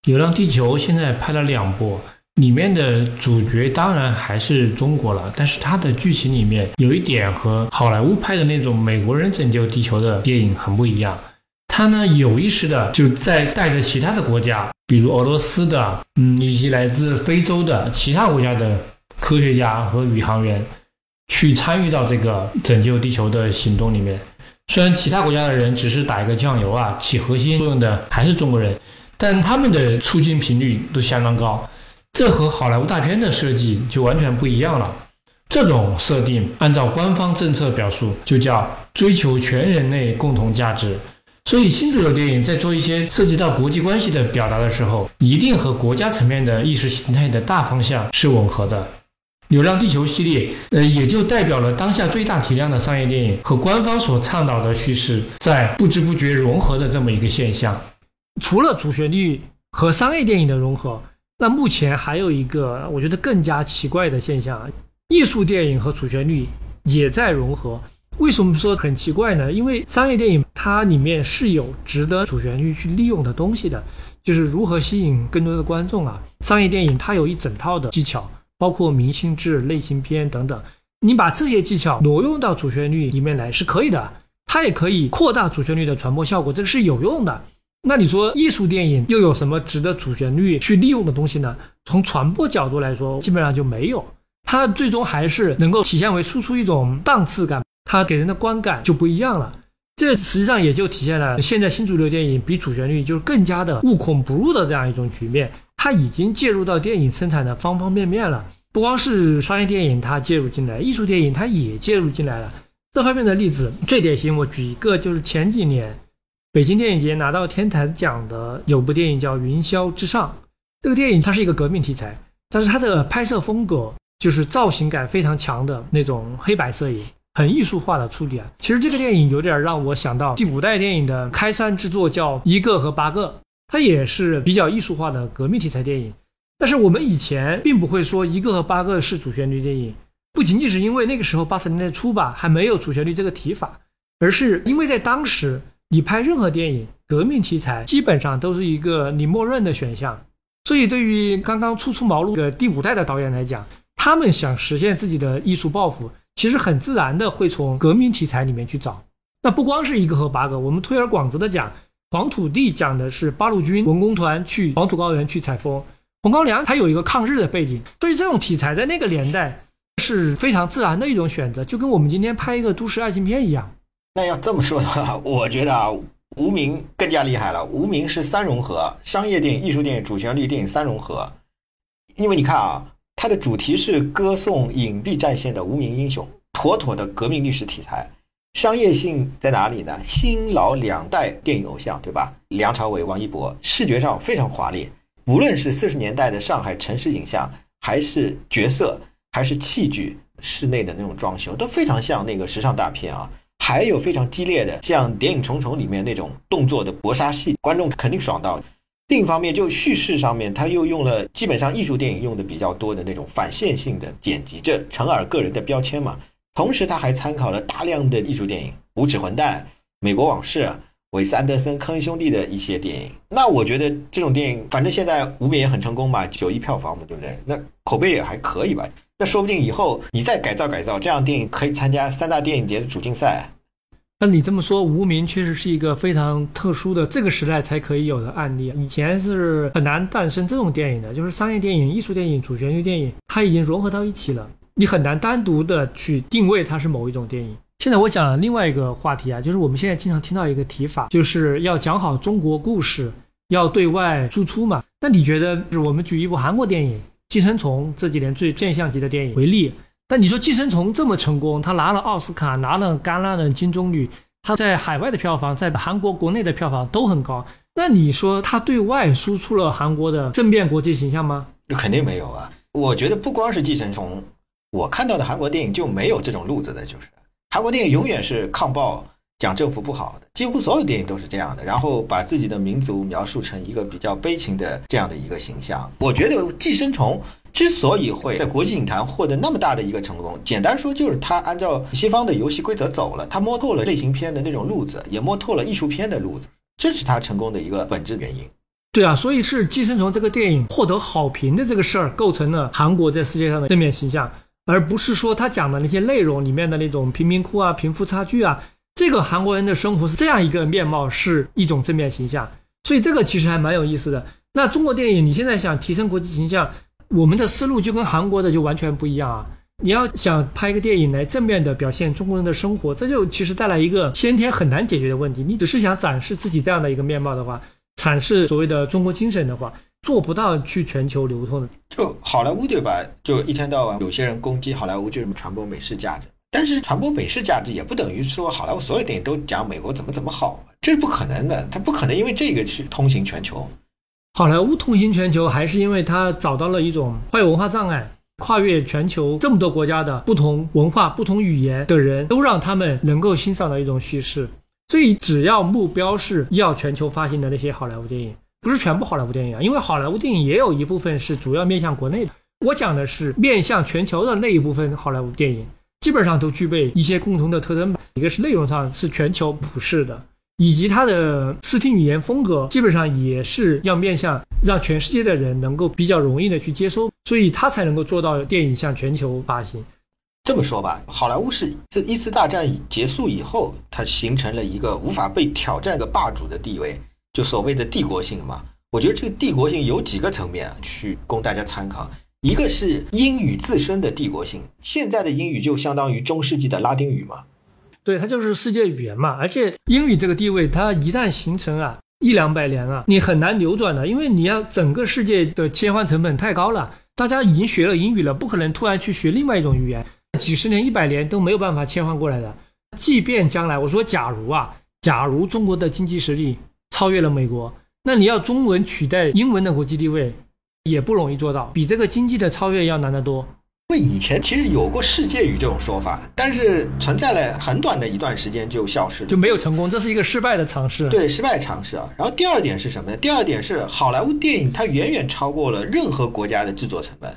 流浪地球》现在拍了两部，里面的主角当然还是中国了，但是它的剧情里面有一点和好莱坞拍的那种美国人拯救地球的电影很不一样。它呢有意识的就在带着其他的国家，比如俄罗斯的，嗯，以及来自非洲的其他国家的科学家和宇航员，去参与到这个拯救地球的行动里面。虽然其他国家的人只是打一个酱油啊，起核心作用的还是中国人，但他们的出镜频率都相当高，这和好莱坞大片的设计就完全不一样了。这种设定按照官方政策表述，就叫追求全人类共同价值。所以新主流电影在做一些涉及到国际关系的表达的时候，一定和国家层面的意识形态的大方向是吻合的。《流浪地球》系列，呃，也就代表了当下最大体量的商业电影和官方所倡导的叙事在不知不觉融合的这么一个现象。除了主旋律和商业电影的融合，那目前还有一个我觉得更加奇怪的现象：艺术电影和主旋律也在融合。为什么说很奇怪呢？因为商业电影它里面是有值得主旋律去利用的东西的，就是如何吸引更多的观众啊。商业电影它有一整套的技巧。包括明星制、类型片等等，你把这些技巧挪用到主旋律里面来是可以的，它也可以扩大主旋律的传播效果，这个是有用的。那你说艺术电影又有什么值得主旋律去利用的东西呢？从传播角度来说，基本上就没有。它最终还是能够体现为输出一种档次感，它给人的观感就不一样了。这实际上也就体现了现在新主流电影比主旋律就是更加的无孔不入的这样一种局面。它已经介入到电影生产的方方面面了，不光是商业电影，它介入进来，艺术电影它也介入进来了。这方面的例子最典型，我举一个，就是前几年北京电影节拿到天坛奖的有部电影叫《云霄之上》。这个电影它是一个革命题材，但是它的拍摄风格就是造型感非常强的那种黑白摄影，很艺术化的处理啊。其实这个电影有点让我想到第五代电影的开山之作，叫《一个和八个》。它也是比较艺术化的革命题材电影，但是我们以前并不会说一个和八个是主旋律电影，不仅仅是因为那个时候八十年代初吧还没有主旋律这个提法，而是因为在当时你拍任何电影革命题材基本上都是一个你默认的选项，所以对于刚刚初出茅庐的第五代的导演来讲，他们想实现自己的艺术抱负，其实很自然的会从革命题材里面去找。那不光是一个和八个，我们推而广之的讲。黄土地讲的是八路军文工团去黄土高原去采风，红高粱它有一个抗日的背景，所以这种题材在那个年代是非常自然的一种选择，就跟我们今天拍一个都市爱情片一样。那要这么说的话，我觉得啊，无名更加厉害了。无名是三融合，商业电影、艺术电影、主旋律电影三融合。因为你看啊，它的主题是歌颂隐蔽战线的无名英雄，妥妥的革命历史题材。商业性在哪里呢？新老两代电影偶像，对吧？梁朝伟、王一博，视觉上非常华丽。无论是四十年代的上海城市影像，还是角色，还是器具，室内的那种装修，都非常像那个时尚大片啊。还有非常激烈的，像《谍影重重》里面那种动作的搏杀戏，观众肯定爽到。另一方面，就叙事上面，他又用了基本上艺术电影用的比较多的那种反线性的剪辑，这成尔个人的标签嘛。同时，他还参考了大量的艺术电影，《无耻混蛋》《美国往事》、韦斯安德森、科恩兄弟的一些电影。那我觉得这种电影，反正现在无名也很成功嘛，九亿票房嘛，对不对？那口碑也还可以吧？那说不定以后你再改造改造，这样电影可以参加三大电影节的主竞赛。那你这么说，无名确实是一个非常特殊的这个时代才可以有的案例。以前是很难诞生这种电影的，就是商业电影、艺术电影、主旋律电影，它已经融合到一起了。你很难单独的去定位它是某一种电影。现在我讲另外一个话题啊，就是我们现在经常听到一个提法，就是要讲好中国故事，要对外输出嘛。那你觉得，就是我们举一部韩国电影《寄生虫》这几年最现象级的电影为例，但你说《寄生虫》这么成功，它拿了奥斯卡，拿了戛纳的金棕榈，它在海外的票房，在韩国国内的票房都很高。那你说它对外输出了韩国的正面国际形象吗？那肯定没有啊。我觉得不光是《寄生虫》。我看到的韩国电影就没有这种路子的，就是韩国电影永远是抗暴、讲政府不好的，几乎所有电影都是这样的。然后把自己的民族描述成一个比较悲情的这样的一个形象。我觉得《寄生虫》之所以会在国际影坛获得那么大的一个成功，简单说就是它按照西方的游戏规则走了，它摸透了类型片的那种路子，也摸透了艺术片的路子，这是它成功的一个本质原因。对啊，所以是《寄生虫》这个电影获得好评的这个事儿，构成了韩国在世界上的正面形象。而不是说他讲的那些内容里面的那种贫民窟啊、贫富差距啊，这个韩国人的生活是这样一个面貌，是一种正面形象。所以这个其实还蛮有意思的。那中国电影你现在想提升国际形象，我们的思路就跟韩国的就完全不一样啊！你要想拍一个电影来正面的表现中国人的生活，这就其实带来一个先天很难解决的问题。你只是想展示自己这样的一个面貌的话，阐释所谓的中国精神的话。做不到去全球流通的，就好莱坞对吧？就一天到晚有些人攻击好莱坞，就是传播美式价值。但是传播美式价值也不等于说好莱坞所有电影都讲美国怎么怎么好，这是不可能的。他不可能因为这个去通行全球。好莱坞通行全球，还是因为他找到了一种跨越文化障碍，跨越全球这么多国家的不同文化、不同语言的人都让他们能够欣赏到一种叙事。所以，只要目标是要全球发行的那些好莱坞电影，不是全部好莱坞电影啊，因为好莱坞电影也有一部分是主要面向国内的。我讲的是面向全球的那一部分好莱坞电影。基本上都具备一些共同的特征吧，一个是内容上是全球普世的，以及它的视听语言风格基本上也是要面向让全世界的人能够比较容易的去接收，所以它才能够做到电影向全球发行。这么说吧，好莱坞是自一次大战结束以后，它形成了一个无法被挑战的霸主的地位，就所谓的帝国性嘛。我觉得这个帝国性有几个层面去供大家参考。一个是英语自身的帝国性，现在的英语就相当于中世纪的拉丁语嘛，对，它就是世界语言嘛。而且英语这个地位，它一旦形成啊，一两百年啊，你很难扭转的，因为你要整个世界的切换成本太高了。大家已经学了英语了，不可能突然去学另外一种语言，几十年、一百年都没有办法切换过来的。即便将来我说假如啊，假如中国的经济实力超越了美国，那你要中文取代英文的国际地位。也不容易做到，比这个经济的超越要难得多。因为以前其实有过世界语这种说法，但是存在了很短的一段时间就消失了，就没有成功，这是一个失败的尝试。对，失败尝试啊。然后第二点是什么呢？第二点是好莱坞电影它远远超过了任何国家的制作成本。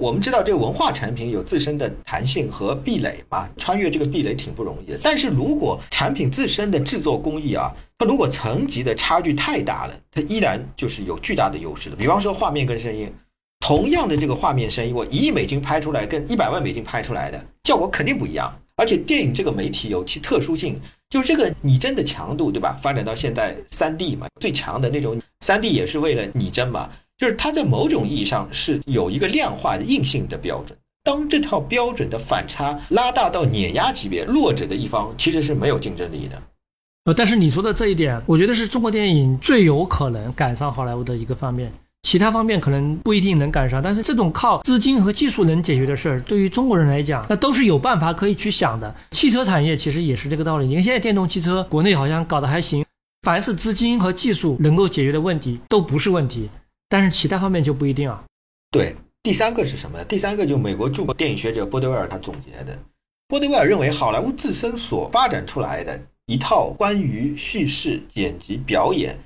我们知道这个文化产品有自身的弹性和壁垒嘛，穿越这个壁垒挺不容易的。但是如果产品自身的制作工艺啊，它如果层级的差距太大了，它依然就是有巨大的优势的。比方说画面跟声音，同样的这个画面声音，我一亿美金拍出来跟一百万美金拍出来的效果肯定不一样。而且电影这个媒体有其特殊性，就是这个拟真的强度，对吧？发展到现在三 D 嘛，最强的那种三 D 也是为了拟真嘛。就是它在某种意义上是有一个量化的硬性的标准。当这套标准的反差拉大到碾压级别，弱者的一方其实是没有竞争力的。呃，但是你说的这一点，我觉得是中国电影最有可能赶上好莱坞的一个方面，其他方面可能不一定能赶上。但是这种靠资金和技术能解决的事儿，对于中国人来讲，那都是有办法可以去想的。汽车产业其实也是这个道理。你看现在电动汽车国内好像搞得还行，凡是资金和技术能够解决的问题，都不是问题。但是其他方面就不一定啊。对，第三个是什么呢？第三个就美国著名电影学者波德威尔他总结的。波德威尔认为，好莱坞自身所发展出来的一套关于叙事、剪辑、表演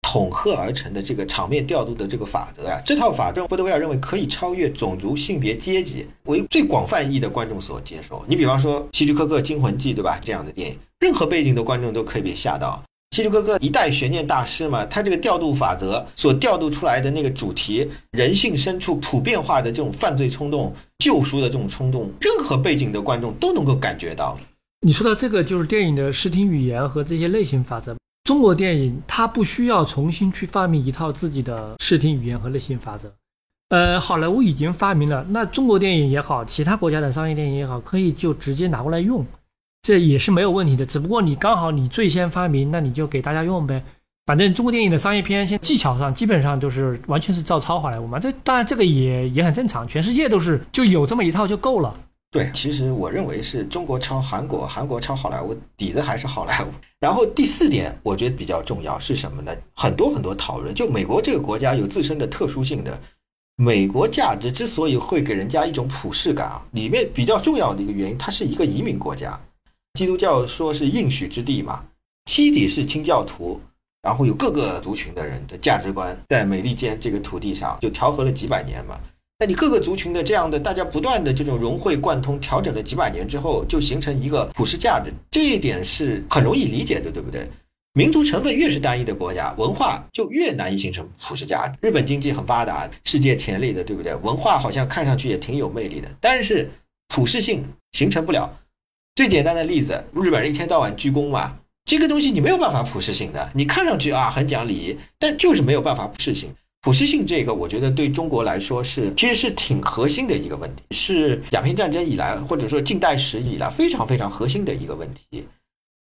统合而成的这个场面调度的这个法则啊，这套法则波德威尔认为可以超越种族、性别、阶级，为最广泛意义的观众所接受。你比方说希区柯克《惊魂记》，对吧？这样的电影，任何背景的观众都可以被吓到。希区柯克一代悬念大师嘛，他这个调度法则所调度出来的那个主题，人性深处普遍化的这种犯罪冲动、救赎的这种冲动，任何背景的观众都能够感觉到。你说到这个，就是电影的视听语言和这些类型法则。中国电影它不需要重新去发明一套自己的视听语言和类型法则，呃，好莱坞已经发明了，那中国电影也好，其他国家的商业电影也好，可以就直接拿过来用。这也是没有问题的，只不过你刚好你最先发明，那你就给大家用呗。反正中国电影的商业片，现技巧上基本上就是完全是照抄好莱坞嘛。这当然这个也也很正常，全世界都是就有这么一套就够了。对，其实我认为是中国抄韩国，韩国抄好莱坞，底子还是好莱坞。然后第四点，我觉得比较重要是什么呢？很多很多讨论，就美国这个国家有自身的特殊性的，美国价值之所以会给人家一种普世感啊，里面比较重要的一个原因，它是一个移民国家。基督教说是应许之地嘛，基底是清教徒，然后有各个族群的人的价值观在美利坚这个土地上就调和了几百年嘛。那你各个族群的这样的大家不断的这种融会贯通，调整了几百年之后，就形成一个普世价值，这一点是很容易理解的，对不对？民族成分越是单一的国家，文化就越难以形成普世价值。日本经济很发达，世界潜力的，对不对？文化好像看上去也挺有魅力的，但是普世性形成不了。最简单的例子，日本人一天到晚鞠躬嘛，这个东西你没有办法普世性的。你看上去啊很讲礼仪，但就是没有办法普世性。普世性这个，我觉得对中国来说是其实是挺核心的一个问题，是鸦片战争以来或者说近代史以来非常非常核心的一个问题。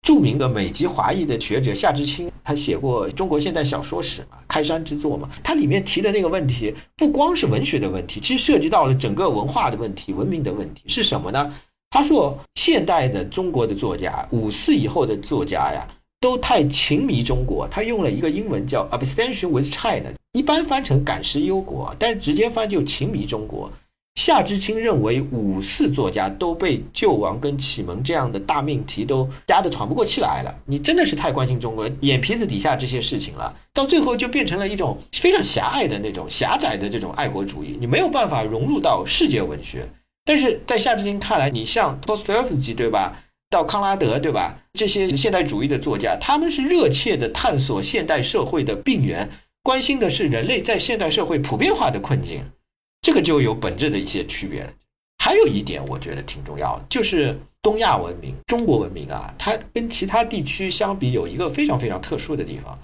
著名的美籍华裔的学者夏志清，他写过《中国现代小说史》嘛，开山之作嘛，他里面提的那个问题不光是文学的问题，其实涉及到了整个文化的问题、文明的问题是什么呢？他说，现代的中国的作家，五四以后的作家呀，都太情迷中国。他用了一个英文叫 “obsession with China”，一般翻成“感时忧国”，但是直接翻就“情迷中国”。夏之清认为，五四作家都被救亡跟启蒙这样的大命题都压得喘不过气来了。你真的是太关心中国，眼皮子底下这些事情了，到最后就变成了一种非常狭隘的那种狭窄的这种爱国主义，你没有办法融入到世界文学。但是在夏志清看来，你像托斯托夫斯基对吧？到康拉德对吧？这些现代主义的作家，他们是热切的探索现代社会的病源，关心的是人类在现代社会普遍化的困境，这个就有本质的一些区别了。还有一点，我觉得挺重要的，就是东亚文明、中国文明啊，它跟其他地区相比，有一个非常非常特殊的地方：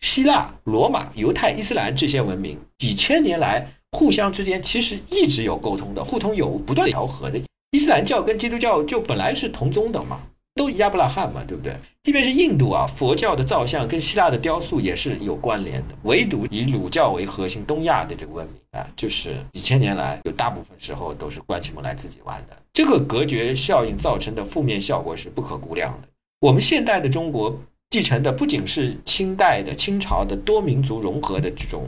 希腊、罗马、犹太、伊斯兰这些文明，几千年来。互相之间其实一直有沟通的，互通有无，不断调和的。伊斯兰教跟基督教就本来是同宗的嘛，都亚伯拉罕嘛，对不对？即便是印度啊，佛教的造像跟希腊的雕塑也是有关联的。唯独以儒教为核心，东亚的这个文明啊，就是几千年来有大部分时候都是关起门来自己玩的。这个隔绝效应造成的负面效果是不可估量的。我们现代的中国继承的不仅是清代的清朝的多民族融合的这种。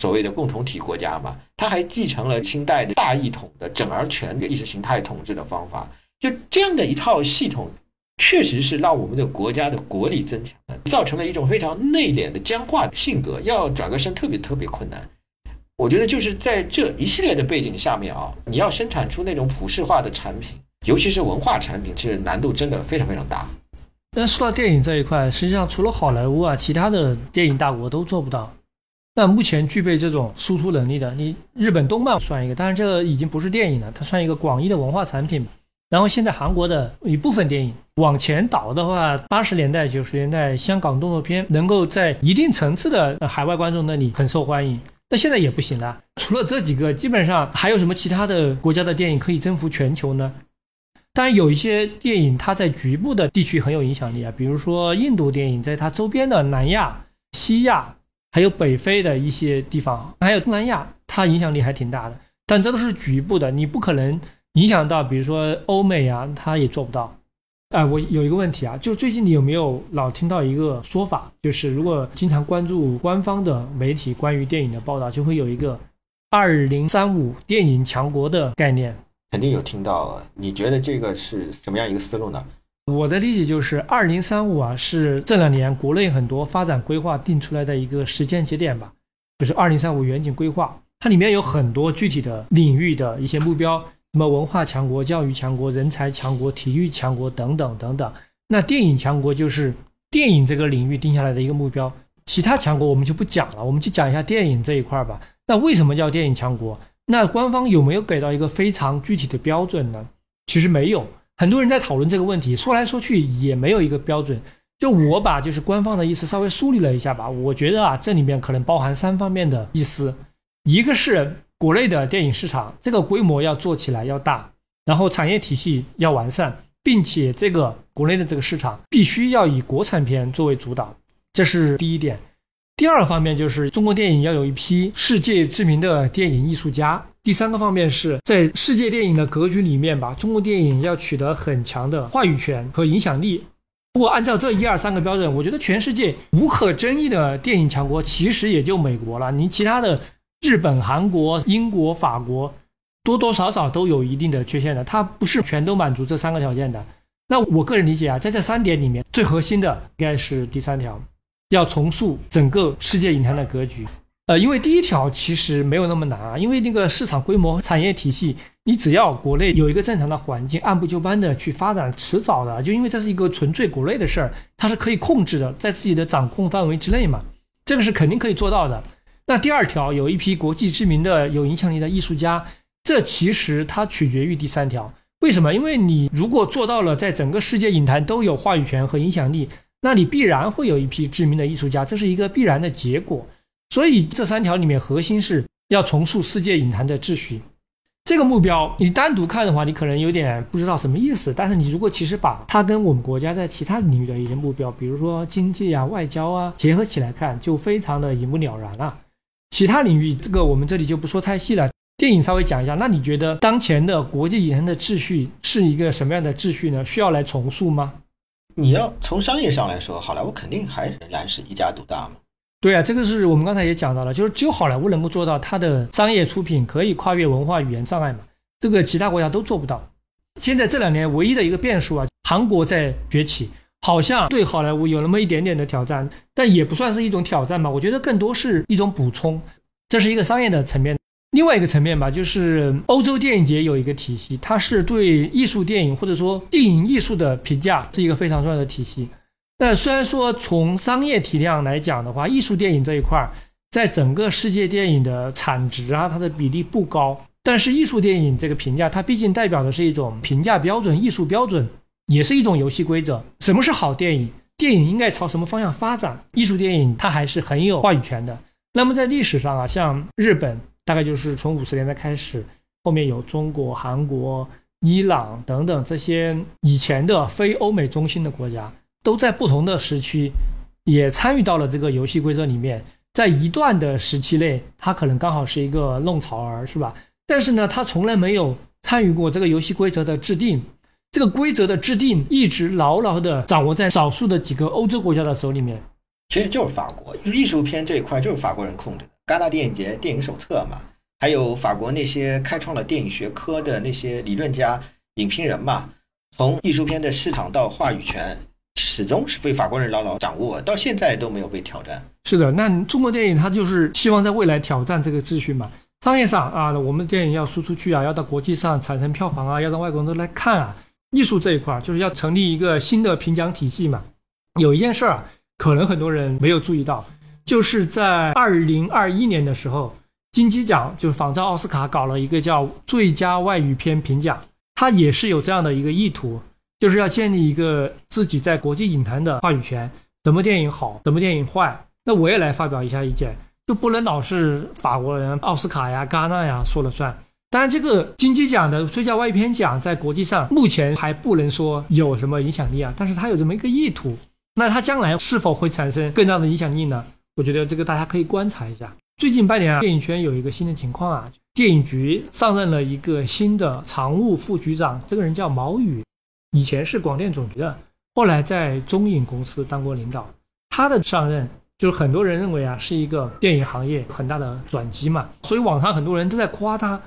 所谓的共同体国家嘛，他还继承了清代的大一统的整而全的意识形态统治的方法，就这样的一套系统，确实是让我们的国家的国力增强，造成了一种非常内敛的僵化的性格，要转个身特别特别困难。我觉得就是在这一系列的背景下面啊，你要生产出那种普世化的产品，尤其是文化产品，其实难度真的非常非常大。但说到电影这一块，实际上除了好莱坞啊，其他的电影大国都做不到。那目前具备这种输出能力的，你日本动漫算一个，当然这个已经不是电影了，它算一个广义的文化产品。然后现在韩国的一部分电影往前倒的话，八十年代、九十年代香港动作片能够在一定层次的海外观众那里很受欢迎，那现在也不行了。除了这几个，基本上还有什么其他的国家的电影可以征服全球呢？当然有一些电影它在局部的地区很有影响力啊，比如说印度电影在它周边的南亚、西亚。还有北非的一些地方，还有东南亚，它影响力还挺大的。但这都是局部的，你不可能影响到，比如说欧美啊，它也做不到。哎，我有一个问题啊，就是最近你有没有老听到一个说法，就是如果经常关注官方的媒体关于电影的报道，就会有一个“二零三五电影强国”的概念。肯定有听到，你觉得这个是什么样一个思路呢？我的理解就是，二零三五啊，是这两年国内很多发展规划定出来的一个时间节点吧，就是二零三五远景规划，它里面有很多具体的领域的一些目标，什么文化强国、教育强国、人才强国、体育强国等等等等。那电影强国就是电影这个领域定下来的一个目标，其他强国我们就不讲了，我们就讲一下电影这一块吧。那为什么叫电影强国？那官方有没有给到一个非常具体的标准呢？其实没有。很多人在讨论这个问题，说来说去也没有一个标准。就我把就是官方的意思稍微梳理了一下吧，我觉得啊，这里面可能包含三方面的意思：一个是国内的电影市场这个规模要做起来要大，然后产业体系要完善，并且这个国内的这个市场必须要以国产片作为主导，这是第一点。第二方面就是中国电影要有一批世界知名的电影艺术家。第三个方面是在世界电影的格局里面吧，中国电影要取得很强的话语权和影响力。如果按照这一二三个标准，我觉得全世界无可争议的电影强国其实也就美国了。你其他的日本、韩国、英国、法国，多多少少都有一定的缺陷的，它不是全都满足这三个条件的。那我个人理解啊，在这三点里面，最核心的应该是第三条，要重塑整个世界影坛的格局。呃，因为第一条其实没有那么难啊，因为那个市场规模、产业体系，你只要国内有一个正常的环境，按部就班的去发展，迟早的。就因为这是一个纯粹国内的事儿，它是可以控制的，在自己的掌控范围之内嘛，这个是肯定可以做到的。那第二条，有一批国际知名的、有影响力的艺术家，这其实它取决于第三条。为什么？因为你如果做到了，在整个世界影坛都有话语权和影响力，那你必然会有一批知名的艺术家，这是一个必然的结果。所以这三条里面核心是要重塑世界影坛的秩序，这个目标你单独看的话，你可能有点不知道什么意思。但是你如果其实把它跟我们国家在其他领域的一些目标，比如说经济啊、外交啊结合起来看，就非常的一目了然了。其他领域这个我们这里就不说太细了。电影稍微讲一下。那你觉得当前的国际影坛的秩序是一个什么样的秩序呢？需要来重塑吗？你要从商业上来说，好莱坞肯定还仍然是一家独大嘛。对啊，这个是我们刚才也讲到了，就是只有好莱坞能够做到它的商业出品可以跨越文化语言障碍嘛，这个其他国家都做不到。现在这两年唯一的一个变数啊，韩国在崛起，好像对好莱坞有那么一点点的挑战，但也不算是一种挑战吧，我觉得更多是一种补充，这是一个商业的层面。另外一个层面吧，就是欧洲电影节有一个体系，它是对艺术电影或者说电影艺术的评价是一个非常重要的体系。那虽然说从商业体量来讲的话，艺术电影这一块儿在整个世界电影的产值啊，它的比例不高。但是艺术电影这个评价，它毕竟代表的是一种评价标准、艺术标准，也是一种游戏规则。什么是好电影？电影应该朝什么方向发展？艺术电影它还是很有话语权的。那么在历史上啊，像日本。大概就是从五十年代开始，后面有中国、韩国、伊朗等等这些以前的非欧美中心的国家，都在不同的时区也参与到了这个游戏规则里面。在一段的时期内，他可能刚好是一个弄潮儿，是吧？但是呢，他从来没有参与过这个游戏规则的制定。这个规则的制定一直牢牢地掌握在少数的几个欧洲国家的手里面。其实就是法国艺术片这一块，就是法国人控制的。戛纳电影节电影手册嘛，还有法国那些开创了电影学科的那些理论家、影评人嘛，从艺术片的市场到话语权，始终是被法国人牢牢掌握，到现在都没有被挑战。是的，那中国电影它就是希望在未来挑战这个秩序嘛。商业上啊，我们电影要输出去啊，要到国际上产生票房啊，要让外国人都来看啊。艺术这一块就是要成立一个新的评奖体系嘛。有一件事儿，可能很多人没有注意到。就是在二零二一年的时候，金鸡奖就是仿照奥斯卡搞了一个叫最佳外语片评奖，它也是有这样的一个意图，就是要建立一个自己在国际影坛的话语权。什么电影好，什么电影坏，那我也来发表一下意见，就不能老是法国人、奥斯卡呀、戛纳呀说了算。当然，这个金鸡奖的最佳外语片奖在国际上目前还不能说有什么影响力啊，但是它有这么一个意图。那它将来是否会产生更大的影响力呢？我觉得这个大家可以观察一下。最近半年啊，电影圈有一个新的情况啊，电影局上任了一个新的常务副局长，这个人叫毛宇，以前是广电总局的，后来在中影公司当过领导。他的上任就是很多人认为啊，是一个电影行业很大的转机嘛，所以网上很多人都在夸他。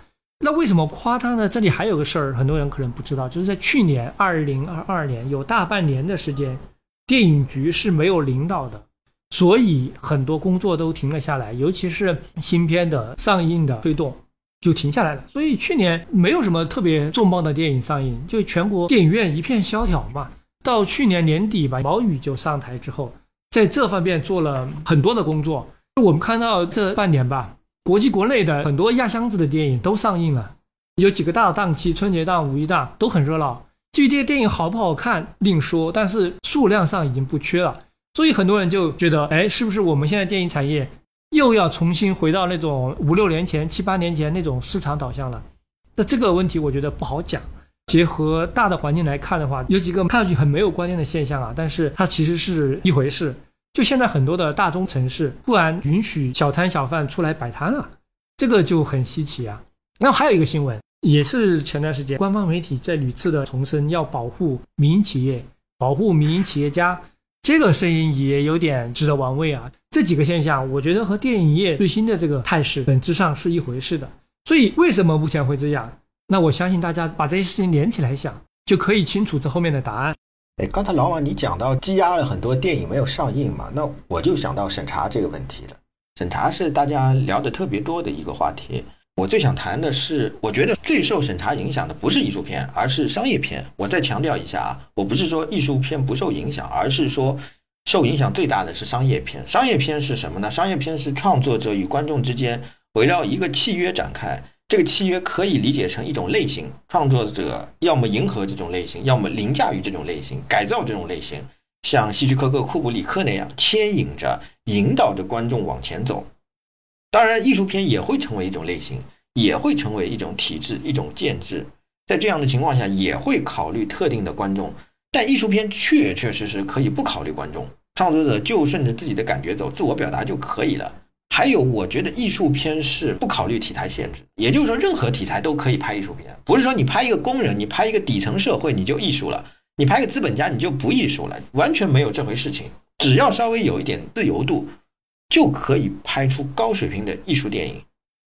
那为什么夸他呢？这里还有个事儿，很多人可能不知道，就是在去年二零二二年有大半年的时间，电影局是没有领导的。所以很多工作都停了下来，尤其是新片的上映的推动就停下来了。所以去年没有什么特别重磅的电影上映，就全国电影院一片萧条嘛。到去年年底吧，毛宇就上台之后，在这方面做了很多的工作。我们看到这半年吧，国际国内的很多压箱子的电影都上映了，有几个大的档期，春节档、五一档都很热闹。至于这些电影好不好看另说，但是数量上已经不缺了。所以很多人就觉得，哎，是不是我们现在电影产业又要重新回到那种五六年前、七八年前那种市场导向了？那这个问题我觉得不好讲。结合大的环境来看的话，有几个看上去很没有关联的现象啊，但是它其实是一回事。就现在很多的大中城市突然允许小摊小贩出来摆摊了，这个就很稀奇啊。然后还有一个新闻，也是前段时间官方媒体在屡次的重申要保护民营企业、保护民营企业家。这个声音也有点值得玩味啊！这几个现象，我觉得和电影业最新的这个态势本质上是一回事的。所以，为什么目前会这样？那我相信大家把这些事情连起来想，就可以清楚这后面的答案。哎，刚才老王你讲到积压了很多电影没有上映嘛，那我就想到审查这个问题了。审查是大家聊的特别多的一个话题。我最想谈的是，我觉得最受审查影响的不是艺术片，而是商业片。我再强调一下啊，我不是说艺术片不受影响，而是说受影响最大的是商业片。商业片是什么呢？商业片是创作者与观众之间围绕一个契约展开，这个契约可以理解成一种类型，创作者要么迎合这种类型，要么凌驾于这种类型，改造这种类型，像希区柯克、库布里克那样牵引着、引导着观众往前走。当然，艺术片也会成为一种类型，也会成为一种体制、一种建制。在这样的情况下，也会考虑特定的观众。但艺术片确确实实可以不考虑观众，创作者就顺着自己的感觉走，自我表达就可以了。还有，我觉得艺术片是不考虑题材限制，也就是说，任何题材都可以拍艺术片，不是说你拍一个工人，你拍一个底层社会你就艺术了，你拍个资本家你就不艺术了，完全没有这回事情。只要稍微有一点自由度，就可以拍出高水平的艺术电影。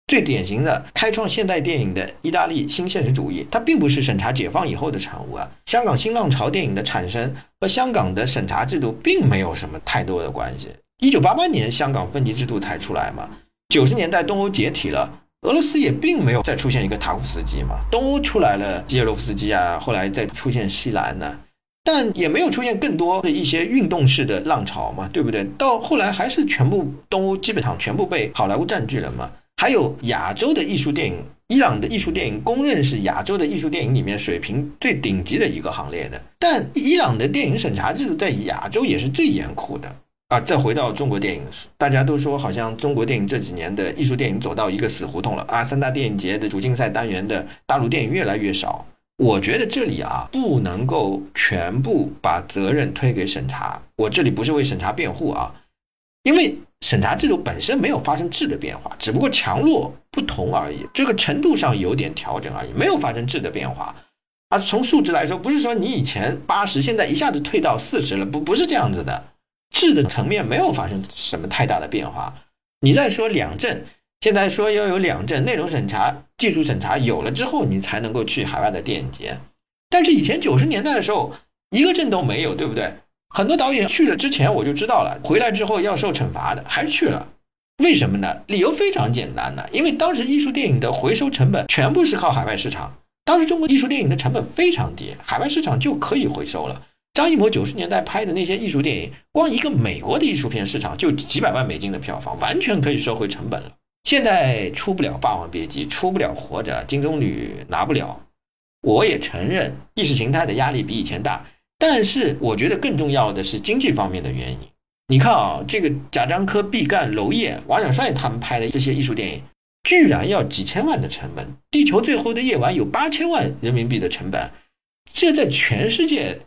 最典型的开创现代电影的意大利新现实主义，它并不是审查解放以后的产物啊。香港新浪潮电影的产生和香港的审查制度并没有什么太多的关系。一九八八年，香港分级制度才出来嘛。九十年代，东欧解体了，俄罗斯也并没有再出现一个塔夫斯基嘛。东欧出来了基耶洛夫斯基啊，后来再出现西兰呢，但也没有出现更多的一些运动式的浪潮嘛，对不对？到后来还是全部东欧基本上全部被好莱坞占据了嘛。还有亚洲的艺术电影，伊朗的艺术电影公认是亚洲的艺术电影里面水平最顶级的一个行列的。但伊朗的电影审查制度在亚洲也是最严酷的。啊，再回到中国电影，大家都说好像中国电影这几年的艺术电影走到一个死胡同了啊！三大电影节的主竞赛单元的大陆电影越来越少，我觉得这里啊不能够全部把责任推给审查。我这里不是为审查辩护啊，因为审查制度本身没有发生质的变化，只不过强弱不同而已，这个程度上有点调整而已，没有发生质的变化。啊，从数值来说，不是说你以前八十，现在一下子退到四十了，不不是这样子的。质的层面没有发生什么太大的变化。你再说两证，现在说要有两证，内容审查、技术审查有了之后，你才能够去海外的电影节。但是以前九十年代的时候，一个证都没有，对不对？很多导演去了之前我就知道了，回来之后要受惩罚的，还是去了。为什么呢？理由非常简单的，因为当时艺术电影的回收成本全部是靠海外市场，当时中国艺术电影的成本非常低，海外市场就可以回收了。张艺谋九十年代拍的那些艺术电影，光一个美国的艺术片市场就几百万美金的票房，完全可以收回成本了。现在出不了《霸王别姬》，出不了《活着》，金棕榈拿不了。我也承认意识形态的压力比以前大，但是我觉得更重要的是经济方面的原因。你看啊，这个贾樟柯、毕赣、娄烨、王小帅他们拍的这些艺术电影，居然要几千万的成本，《地球最后的夜晚》有八千万人民币的成本，这在全世界。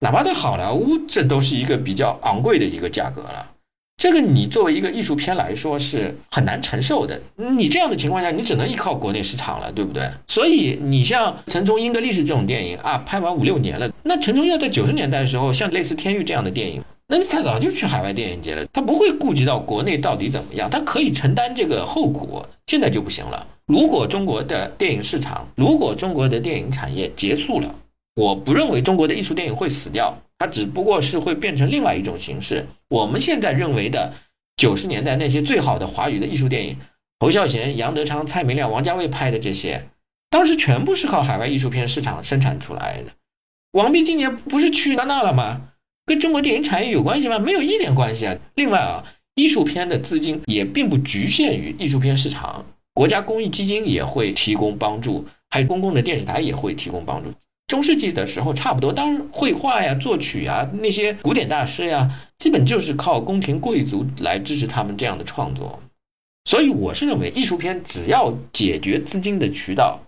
哪怕在好莱坞，这都是一个比较昂贵的一个价格了。这个你作为一个艺术片来说是很难承受的。你这样的情况下，你只能依靠国内市场了，对不对？所以你像陈冲英的历史这种电影啊，拍完五六年了，那陈冲英在九十年代的时候，像类似《天域》这样的电影，那他早就去海外电影节了，他不会顾及到国内到底怎么样，他可以承担这个后果。现在就不行了。如果中国的电影市场，如果中国的电影产业结束了。我不认为中国的艺术电影会死掉，它只不过是会变成另外一种形式。我们现在认为的九十年代那些最好的华语的艺术电影，侯孝贤、杨德昌、蔡明亮、王家卫拍的这些，当时全部是靠海外艺术片市场生产出来的。王斌今年不是去戛纳了吗？跟中国电影产业有关系吗？没有一点关系啊。另外啊，艺术片的资金也并不局限于艺术片市场，国家公益基金也会提供帮助，还有公共的电视台也会提供帮助。中世纪的时候差不多，当然绘画呀、作曲呀那些古典大师呀，基本就是靠宫廷贵族来支持他们这样的创作。所以我是认为，艺术片只要解决资金的渠道，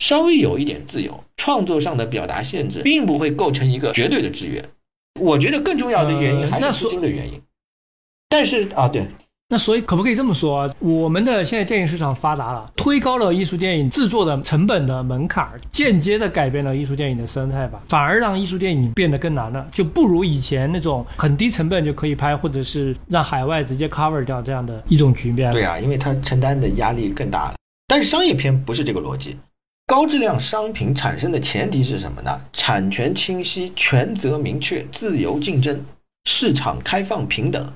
稍微有一点自由，创作上的表达限制，并不会构成一个绝对的制约。我觉得更重要的原因还是资金的原因。但是啊，对。那所以可不可以这么说啊？我们的现在电影市场发达了，推高了艺术电影制作的成本的门槛，间接的改变了艺术电影的生态吧，反而让艺术电影变得更难了，就不如以前那种很低成本就可以拍，或者是让海外直接 cover 掉这样的一种局面。对啊，因为它承担的压力更大了。但是商业片不是这个逻辑，高质量商品产生的前提是什么呢？产权清晰、权责明确、自由竞争、市场开放平等。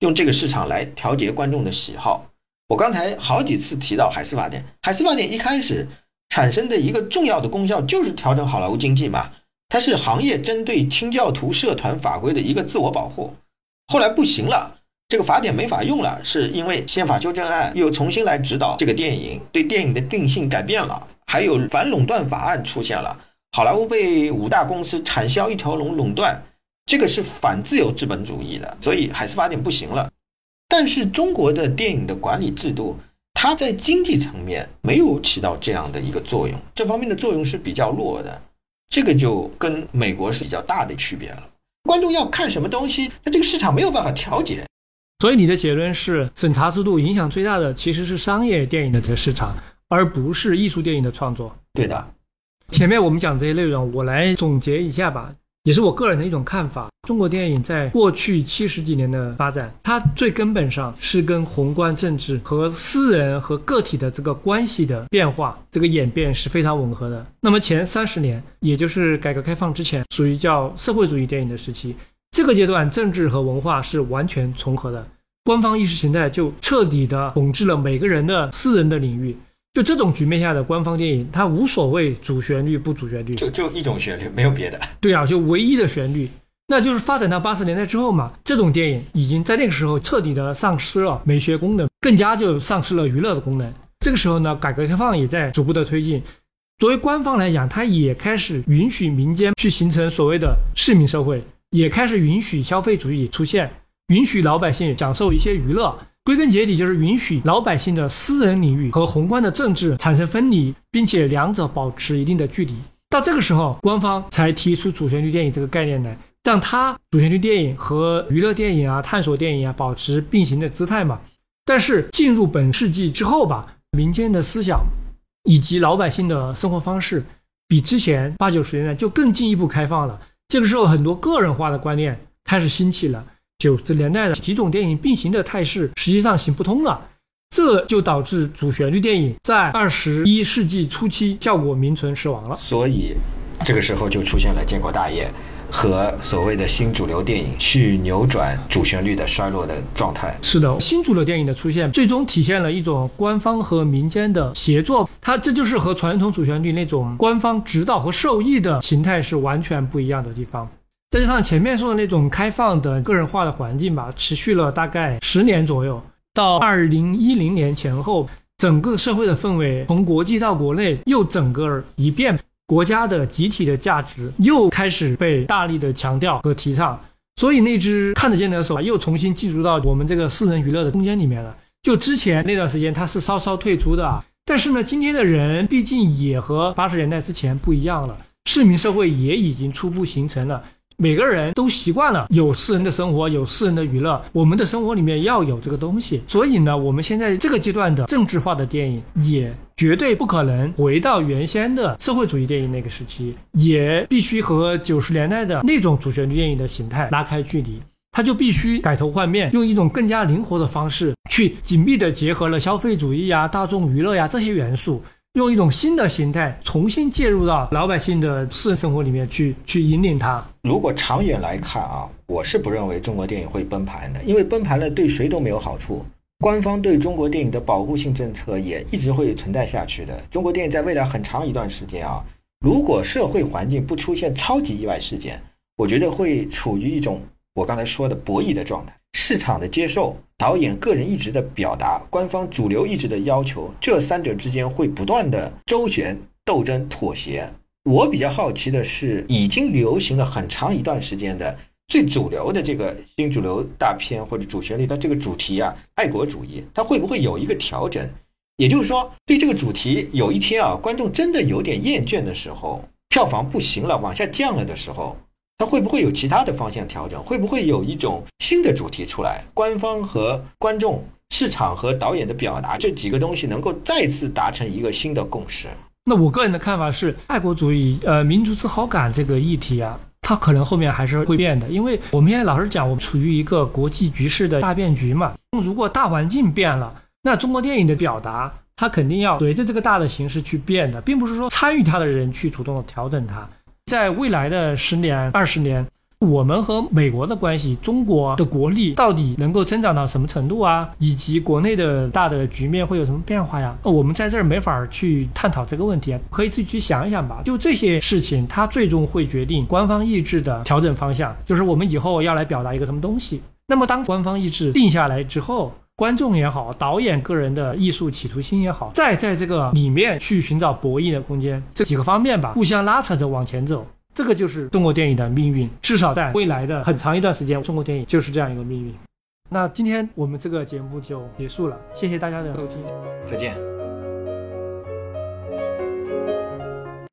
用这个市场来调节观众的喜好。我刚才好几次提到海斯法典，海斯法典一开始产生的一个重要的功效就是调整好莱坞经济嘛，它是行业针对清教徒社团法规的一个自我保护。后来不行了，这个法典没法用了，是因为宪法修正案又重新来指导这个电影，对电影的定性改变了，还有反垄断法案出现了，好莱坞被五大公司产销一条龙垄断。这个是反自由资本主义的，所以海斯法典不行了。但是中国的电影的管理制度，它在经济层面没有起到这样的一个作用，这方面的作用是比较弱的。这个就跟美国是比较大的区别了。观众要看什么东西，那这个市场没有办法调节。所以你的结论是，审查制度影响最大的其实是商业电影的这个市场，而不是艺术电影的创作。对的，前面我们讲这些内容，我来总结一下吧。也是我个人的一种看法。中国电影在过去七十几年的发展，它最根本上是跟宏观政治和私人和个体的这个关系的变化，这个演变是非常吻合的。那么前三十年，也就是改革开放之前，属于叫社会主义电影的时期。这个阶段，政治和文化是完全重合的，官方意识形态就彻底的统治了每个人的私人的领域。就这种局面下的官方电影，它无所谓主旋律不主旋律，就就一种旋律，没有别的。对啊，就唯一的旋律，那就是发展到八十年代之后嘛，这种电影已经在那个时候彻底的丧失了美学功能，更加就丧失了娱乐的功能。这个时候呢，改革开放也在逐步的推进。作为官方来讲，它也开始允许民间去形成所谓的市民社会，也开始允许消费主义出现，允许老百姓享受一些娱乐。归根结底就是允许老百姓的私人领域和宏观的政治产生分离，并且两者保持一定的距离。到这个时候，官方才提出主旋律电影这个概念来，让它主旋律电影和娱乐电影啊、探索电影啊保持并行的姿态嘛。但是进入本世纪之后吧，民间的思想以及老百姓的生活方式比之前八九十年代就更进一步开放了。这个时候，很多个人化的观念开始兴起了。九十年代的几种电影并行的态势实际上行不通了，这就导致主旋律电影在二十一世纪初期效果名存实亡了。所以，这个时候就出现了建国大业和所谓的新主流电影去扭转主旋律的衰落的状态。是的，新主流电影的出现最终体现了一种官方和民间的协作，它这就是和传统主旋律那种官方指导和受益的形态是完全不一样的地方。再加上前面说的那种开放的个人化的环境吧，持续了大概十年左右，到二零一零年前后，整个社会的氛围从国际到国内又整个一变，国家的集体的价值又开始被大力的强调和提倡，所以那只看得见的手又重新进入到我们这个私人娱乐的空间里面了。就之前那段时间，它是稍稍退出的，但是呢，今天的人毕竟也和八十年代之前不一样了，市民社会也已经初步形成了。每个人都习惯了有私人的生活，有私人的娱乐。我们的生活里面要有这个东西，所以呢，我们现在这个阶段的政治化的电影也绝对不可能回到原先的社会主义电影那个时期，也必须和九十年代的那种主旋律电影的形态拉开距离。它就必须改头换面，用一种更加灵活的方式去紧密的结合了消费主义呀、大众娱乐呀这些元素。用一种新的形态重新介入到老百姓的私人生活里面去，去引领它。如果长远来看啊，我是不认为中国电影会崩盘的，因为崩盘了对谁都没有好处。官方对中国电影的保护性政策也一直会存在下去的。中国电影在未来很长一段时间啊，如果社会环境不出现超级意外事件，我觉得会处于一种我刚才说的博弈的状态。市场的接受、导演个人意志的表达、官方主流意志的要求，这三者之间会不断的周旋、斗争、妥协。我比较好奇的是，已经流行了很长一段时间的最主流的这个新主流大片或者主旋律的这个主题啊，爱国主义，它会不会有一个调整？也就是说，对这个主题有一天啊，观众真的有点厌倦的时候，票房不行了，往下降了的时候。它会不会有其他的方向调整？会不会有一种新的主题出来？官方和观众、市场和导演的表达这几个东西能够再次达成一个新的共识？那我个人的看法是，爱国主义、呃，民族自豪感这个议题啊，它可能后面还是会变的，因为我们现在老是讲，我们处于一个国际局势的大变局嘛。如果大环境变了，那中国电影的表达，它肯定要随着这个大的形势去变的，并不是说参与它的人去主动的调整它。在未来的十年、二十年，我们和美国的关系，中国的国力到底能够增长到什么程度啊？以及国内的大的局面会有什么变化呀？我们在这儿没法去探讨这个问题，可以自己去想一想吧。就这些事情，它最终会决定官方意志的调整方向，就是我们以后要来表达一个什么东西。那么，当官方意志定下来之后，观众也好，导演个人的艺术企图心也好，再在这个里面去寻找博弈的空间，这几个方面吧，互相拉扯着往前走，这个就是中国电影的命运。至少在未来的很长一段时间，中国电影就是这样一个命运。那今天我们这个节目就结束了，谢谢大家的收听，再见。